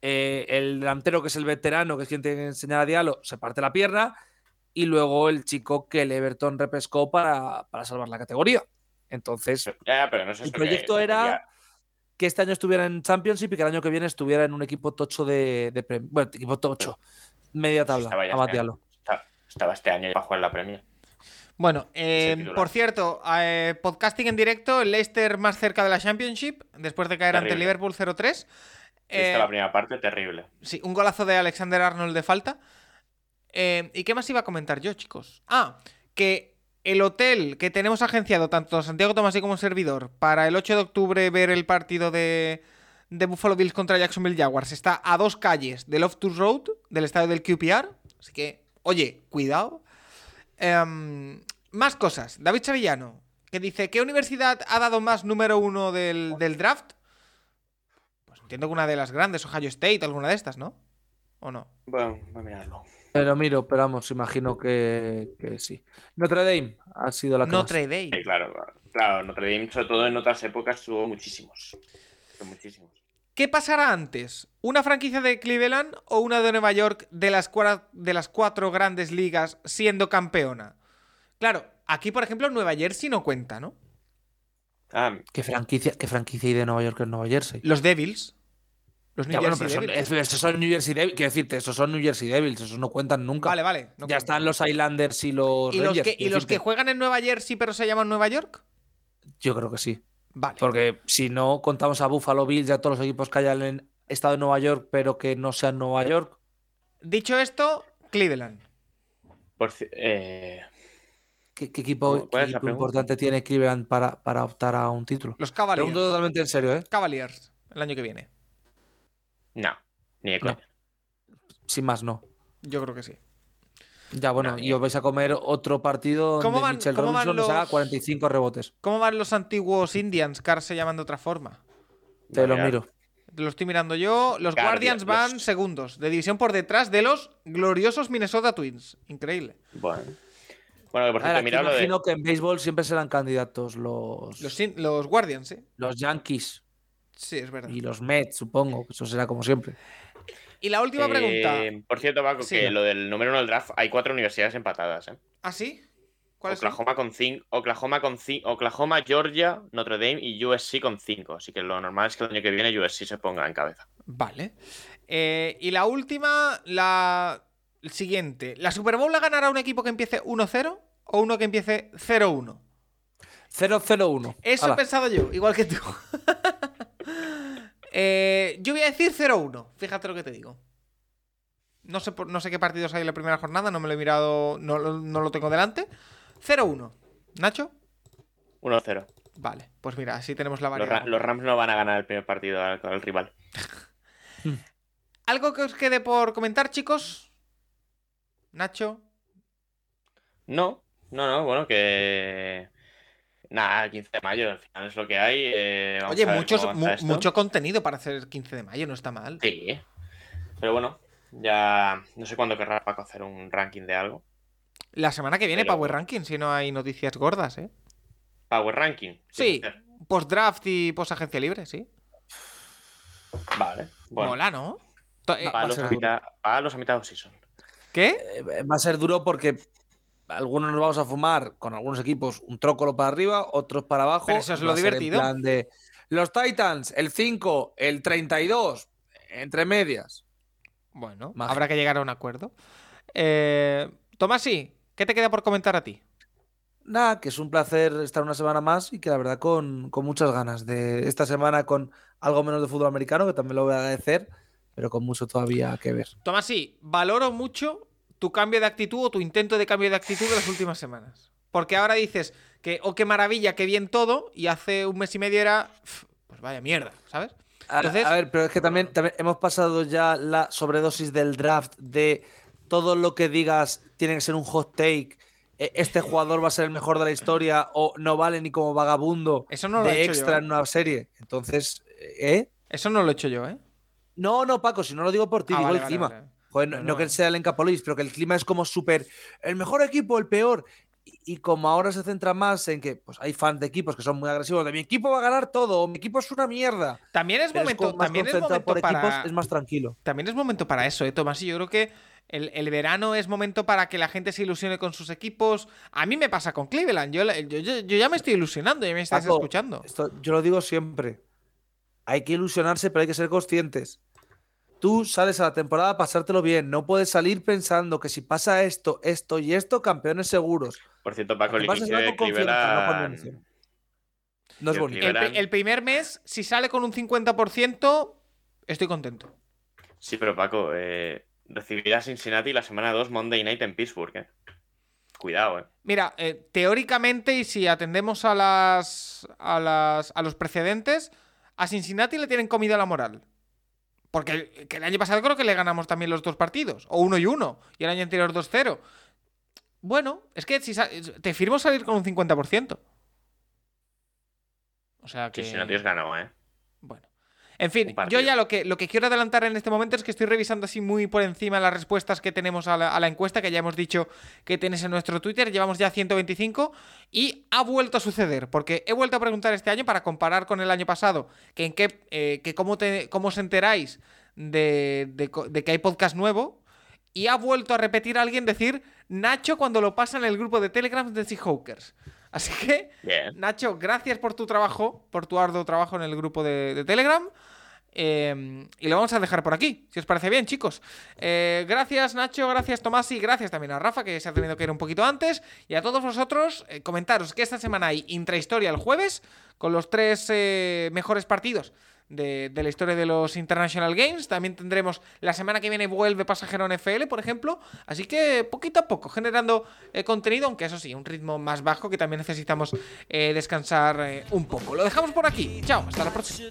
Eh, el delantero, que es el veterano, que es quien tiene que enseñar a Diallo, se parte la pierna. Y luego el chico que el Everton repescó para, para salvar la categoría. Entonces, Ya, ya, pero no es el proyecto que era quería- que este año estuviera en Championship y que el año que viene estuviera en un equipo tocho de, de Prem- Bueno, equipo tocho. Media tabla. Ya este año. Estaba, estaba este año para jugar en la Premier. Bueno, eh, por cierto, eh, podcasting en directo, Leicester más cerca de la Championship, después de caer ante el Terrible. Liverpool 0-3. Esta Eh, la primera parte terrible. Sí, un golazo de Alexander Arnold de falta. Eh, ¿Y qué más iba a comentar yo, chicos? Ah, que el hotel que tenemos agenciado, tanto Santiago Tomás y como servidor, para el 8 de octubre ver el partido de, de Buffalo Bills contra Jacksonville Jaguars, está a dos calles del Loftus Road, del estadio del QPR. Así que, oye, cuidado. Em, más cosas. David Sevillano, que dice, ¿qué universidad ha dado más número uno del, del draft? Entiendo que una de las grandes, Ohio State, alguna de estas, ¿no? ¿O no? Bueno, voy a mirarlo. Lo miro, pero vamos, imagino que, que sí. Notre Dame ha sido la que más. Notre Dame. Sí, claro, claro, Notre Dame, sobre todo en otras épocas, tuvo muchísimos. Tuvo muchísimos. ¿Qué pasará antes? ¿Una franquicia de Cleveland o una de Nueva York de las, cua- de las cuatro grandes ligas siendo campeona? Claro, aquí, por ejemplo, Nueva Jersey no cuenta, ¿no? Ah, ¿Qué franquicia, ¿Qué franquicia hay de Nueva York en Nueva Jersey? Los Devils. Los New Ya, bueno, Jersey pero son, Devils. es- esos son New Jersey Devils. Quiero decirte, esos son New Jersey Devils, esos no cuentan nunca. Vale, vale. no ya están los Islanders y los ¿Y los, Rangers. que, ¿Y los que juegan en Nueva Jersey pero se llaman Nueva York? Yo creo que sí. Vale. Porque si no contamos a Buffalo Bills y a todos los equipos que hayan en estado en Nueva York, pero que no sean Nueva York. Dicho esto, Cleveland. por eh, ¿Qué, qué equipo, importante tiene Cleveland para, para optar a un título? Los Pregunto Cavaliers. totalmente en serio, ¿eh? Cavaliers, el año que viene. No, ni de No. coña. Sin más, no. Yo creo que sí. Ya, bueno, No, y os vais a comer otro partido ¿Cómo donde van- Mitchell cómo van Robinson nos haga los- 45 rebotes. ¿Cómo van los antiguos Indians, ahora se llaman de otra forma? Te lo miro. Lo estoy mirando yo. Los Guardians Guardians, van los- segundos, de división por detrás de los gloriosos Minnesota Twins. Increíble. Bueno. Bueno, por ver, cierto, aquí mira lo de. imagino que en béisbol siempre serán candidatos los, Los, los Guardians, ¿eh? los Yankees Sí, es verdad. y los Mets, supongo. que Eso será como siempre. Y la última pregunta. Eh, por cierto, Paco, Sí. que lo del número uno del draft, hay cuatro universidades empatadas, ¿eh? ¿Ah, sí? ¿Cuáles son? Oklahoma con cinco, Oklahoma con cinco, Oklahoma, Georgia, Notre Dame y USC con cinco. Así que lo normal es que el año que viene USC se ponga en cabeza. Vale. Eh, y la última, la el siguiente. ¿La Super Bowl la ganará un equipo que empiece 1-0 o uno que empiece 0-1? 0-0-1. Eso he pensado yo, igual que tú. Eh, yo voy a decir 0-1. Fíjate lo que te digo. No sé, por- no sé qué partidos hay en la primera jornada, no me lo he mirado, no, lo- no lo tengo delante. 0-1. ¿Nacho? 1-0. Vale, pues mira, así tenemos la Los, variedad. Ra- los Rams no van a ganar el primer partido al, al rival. ¿Algo que os quede por comentar, chicos? Nacho. No, no, no, bueno, que. Nada, 15 de mayo, al final es lo que hay. eh, Oye, muchos, mu- esto. mucho contenido para hacer 15 de mayo, no está mal. Sí. Pero bueno, ya no sé cuándo querrá Paco hacer un ranking de algo. La semana que viene, Pero- Power Ranking, si no hay noticias gordas, ¿eh? Power Ranking. Sí, post-draft y post-agencia libre, sí. Vale. Bueno, Mola, ¿no? Eh, palos, a mitad, palos a mitad de season. ¿Qué? Eh, Va a ser duro porque algunos nos vamos a fumar con algunos equipos un trócolo para arriba, otros para abajo. Pero eso es lo divertido. plan de los Titans, el 5, el 32, entre medias. Bueno, Magia. habrá que llegar a un acuerdo. Eh, Tomasi, ¿qué te queda por comentar a ti? Nada, que es un placer estar una semana más y que la verdad con, con muchas ganas de esta semana con algo menos de fútbol americano, que también lo voy a agradecer, pero con mucho todavía que ver. Tomasi, valoro mucho tu cambio de actitud o tu intento de cambio de actitud de las últimas semanas. Porque ahora dices que, oh, qué maravilla, qué bien todo, y hace un mes y medio era, "Pf, pues vaya mierda, ¿sabes? A, Entonces- a ver, pero es que también, también hemos pasado ya la sobredosis del draft de todo lo que digas tiene que ser un hot take. e- Este jugador va a ser el mejor de la historia o no vale ni como vagabundo Eso no lo he de hecho extra yo. en una serie. Entonces, ¿eh? Eso no lo he hecho yo, ¿eh? No, no, Paco, si no lo digo por ti, Ah, digo vale, vale, vale. Joder, no, que sea el Encapolis, pero que el clima es como súper. El mejor equipo, el peor. Y, y como ahora se centra más en que pues hay fans de equipos que son muy agresivos, de mi equipo va a ganar todo, mi equipo es una mierda. También es Pero momento, también es momento por equipos, para... es más tranquilo. También es momento para eso, ¿eh, Tomás? Y yo creo que el, el verano es momento para que la gente se ilusione con sus equipos. A mí me pasa con Cleveland. Yo, yo, yo- yo ya me estoy ilusionando, ya me estás Paco, escuchando. Esto, yo lo digo siempre. Hay que ilusionarse, pero hay que ser conscientes. Tú sales a la temporada a pasártelo bien. No puedes salir pensando que si pasa esto, esto y esto, campeones seguros. Por cierto, Paco, el inicio que de no Cleveland. No es El bonito. El, primer mes, si sale con un 50%, estoy contento. Sí, pero Paco, eh, recibir a Cincinnati la semana 2 Monday Night en Pittsburgh, eh. Cuidado, eh. Mira, eh, teóricamente, y si atendemos a las, a las a los precedentes, a Cincinnati le tienen comida la moral. Porque el, año pasado creo que le ganamos también los dos partidos, o uno y uno, y el año anterior 2-0. Bueno, es que si te firmo salir con un 50%. O sea que... Cincinnati os ganó, eh. Bueno. En fin, yo ya lo que, lo que quiero adelantar en este momento es que estoy revisando así muy por encima las respuestas que tenemos a la, a la encuesta, que ya hemos dicho que tienes en nuestro Twitter. Llevamos ya 125 y ha vuelto a suceder, porque he vuelto a preguntar este año para comparar con el año pasado, que en qué, eh, que cómo, te, cómo os enteráis de, de que hay podcast nuevo. Y ha vuelto a repetir a alguien decir Nacho cuando lo pasa en el grupo de Telegram de Seahawkers. Así que Bien. Nacho, gracias por tu trabajo, por tu arduo trabajo en el grupo de, de Telegram. Eh, y lo vamos a dejar por aquí, si os parece bien, chicos. Eh, gracias, Nacho, gracias, Tomás, y gracias también a Rafa, que se ha tenido que ir un poquito antes. Y a todos vosotros, eh, comentaros que esta semana hay intrahistoria el jueves, con los tres eh, mejores partidos de, de la historia de los International Games. También tendremos la semana que viene vuelve Pasajero NFL, por ejemplo. Así que poquito a poco generando eh, contenido, aunque eso sí, un ritmo más bajo que también necesitamos eh, descansar eh, un poco. Lo dejamos por aquí. Chao, hasta la próxima.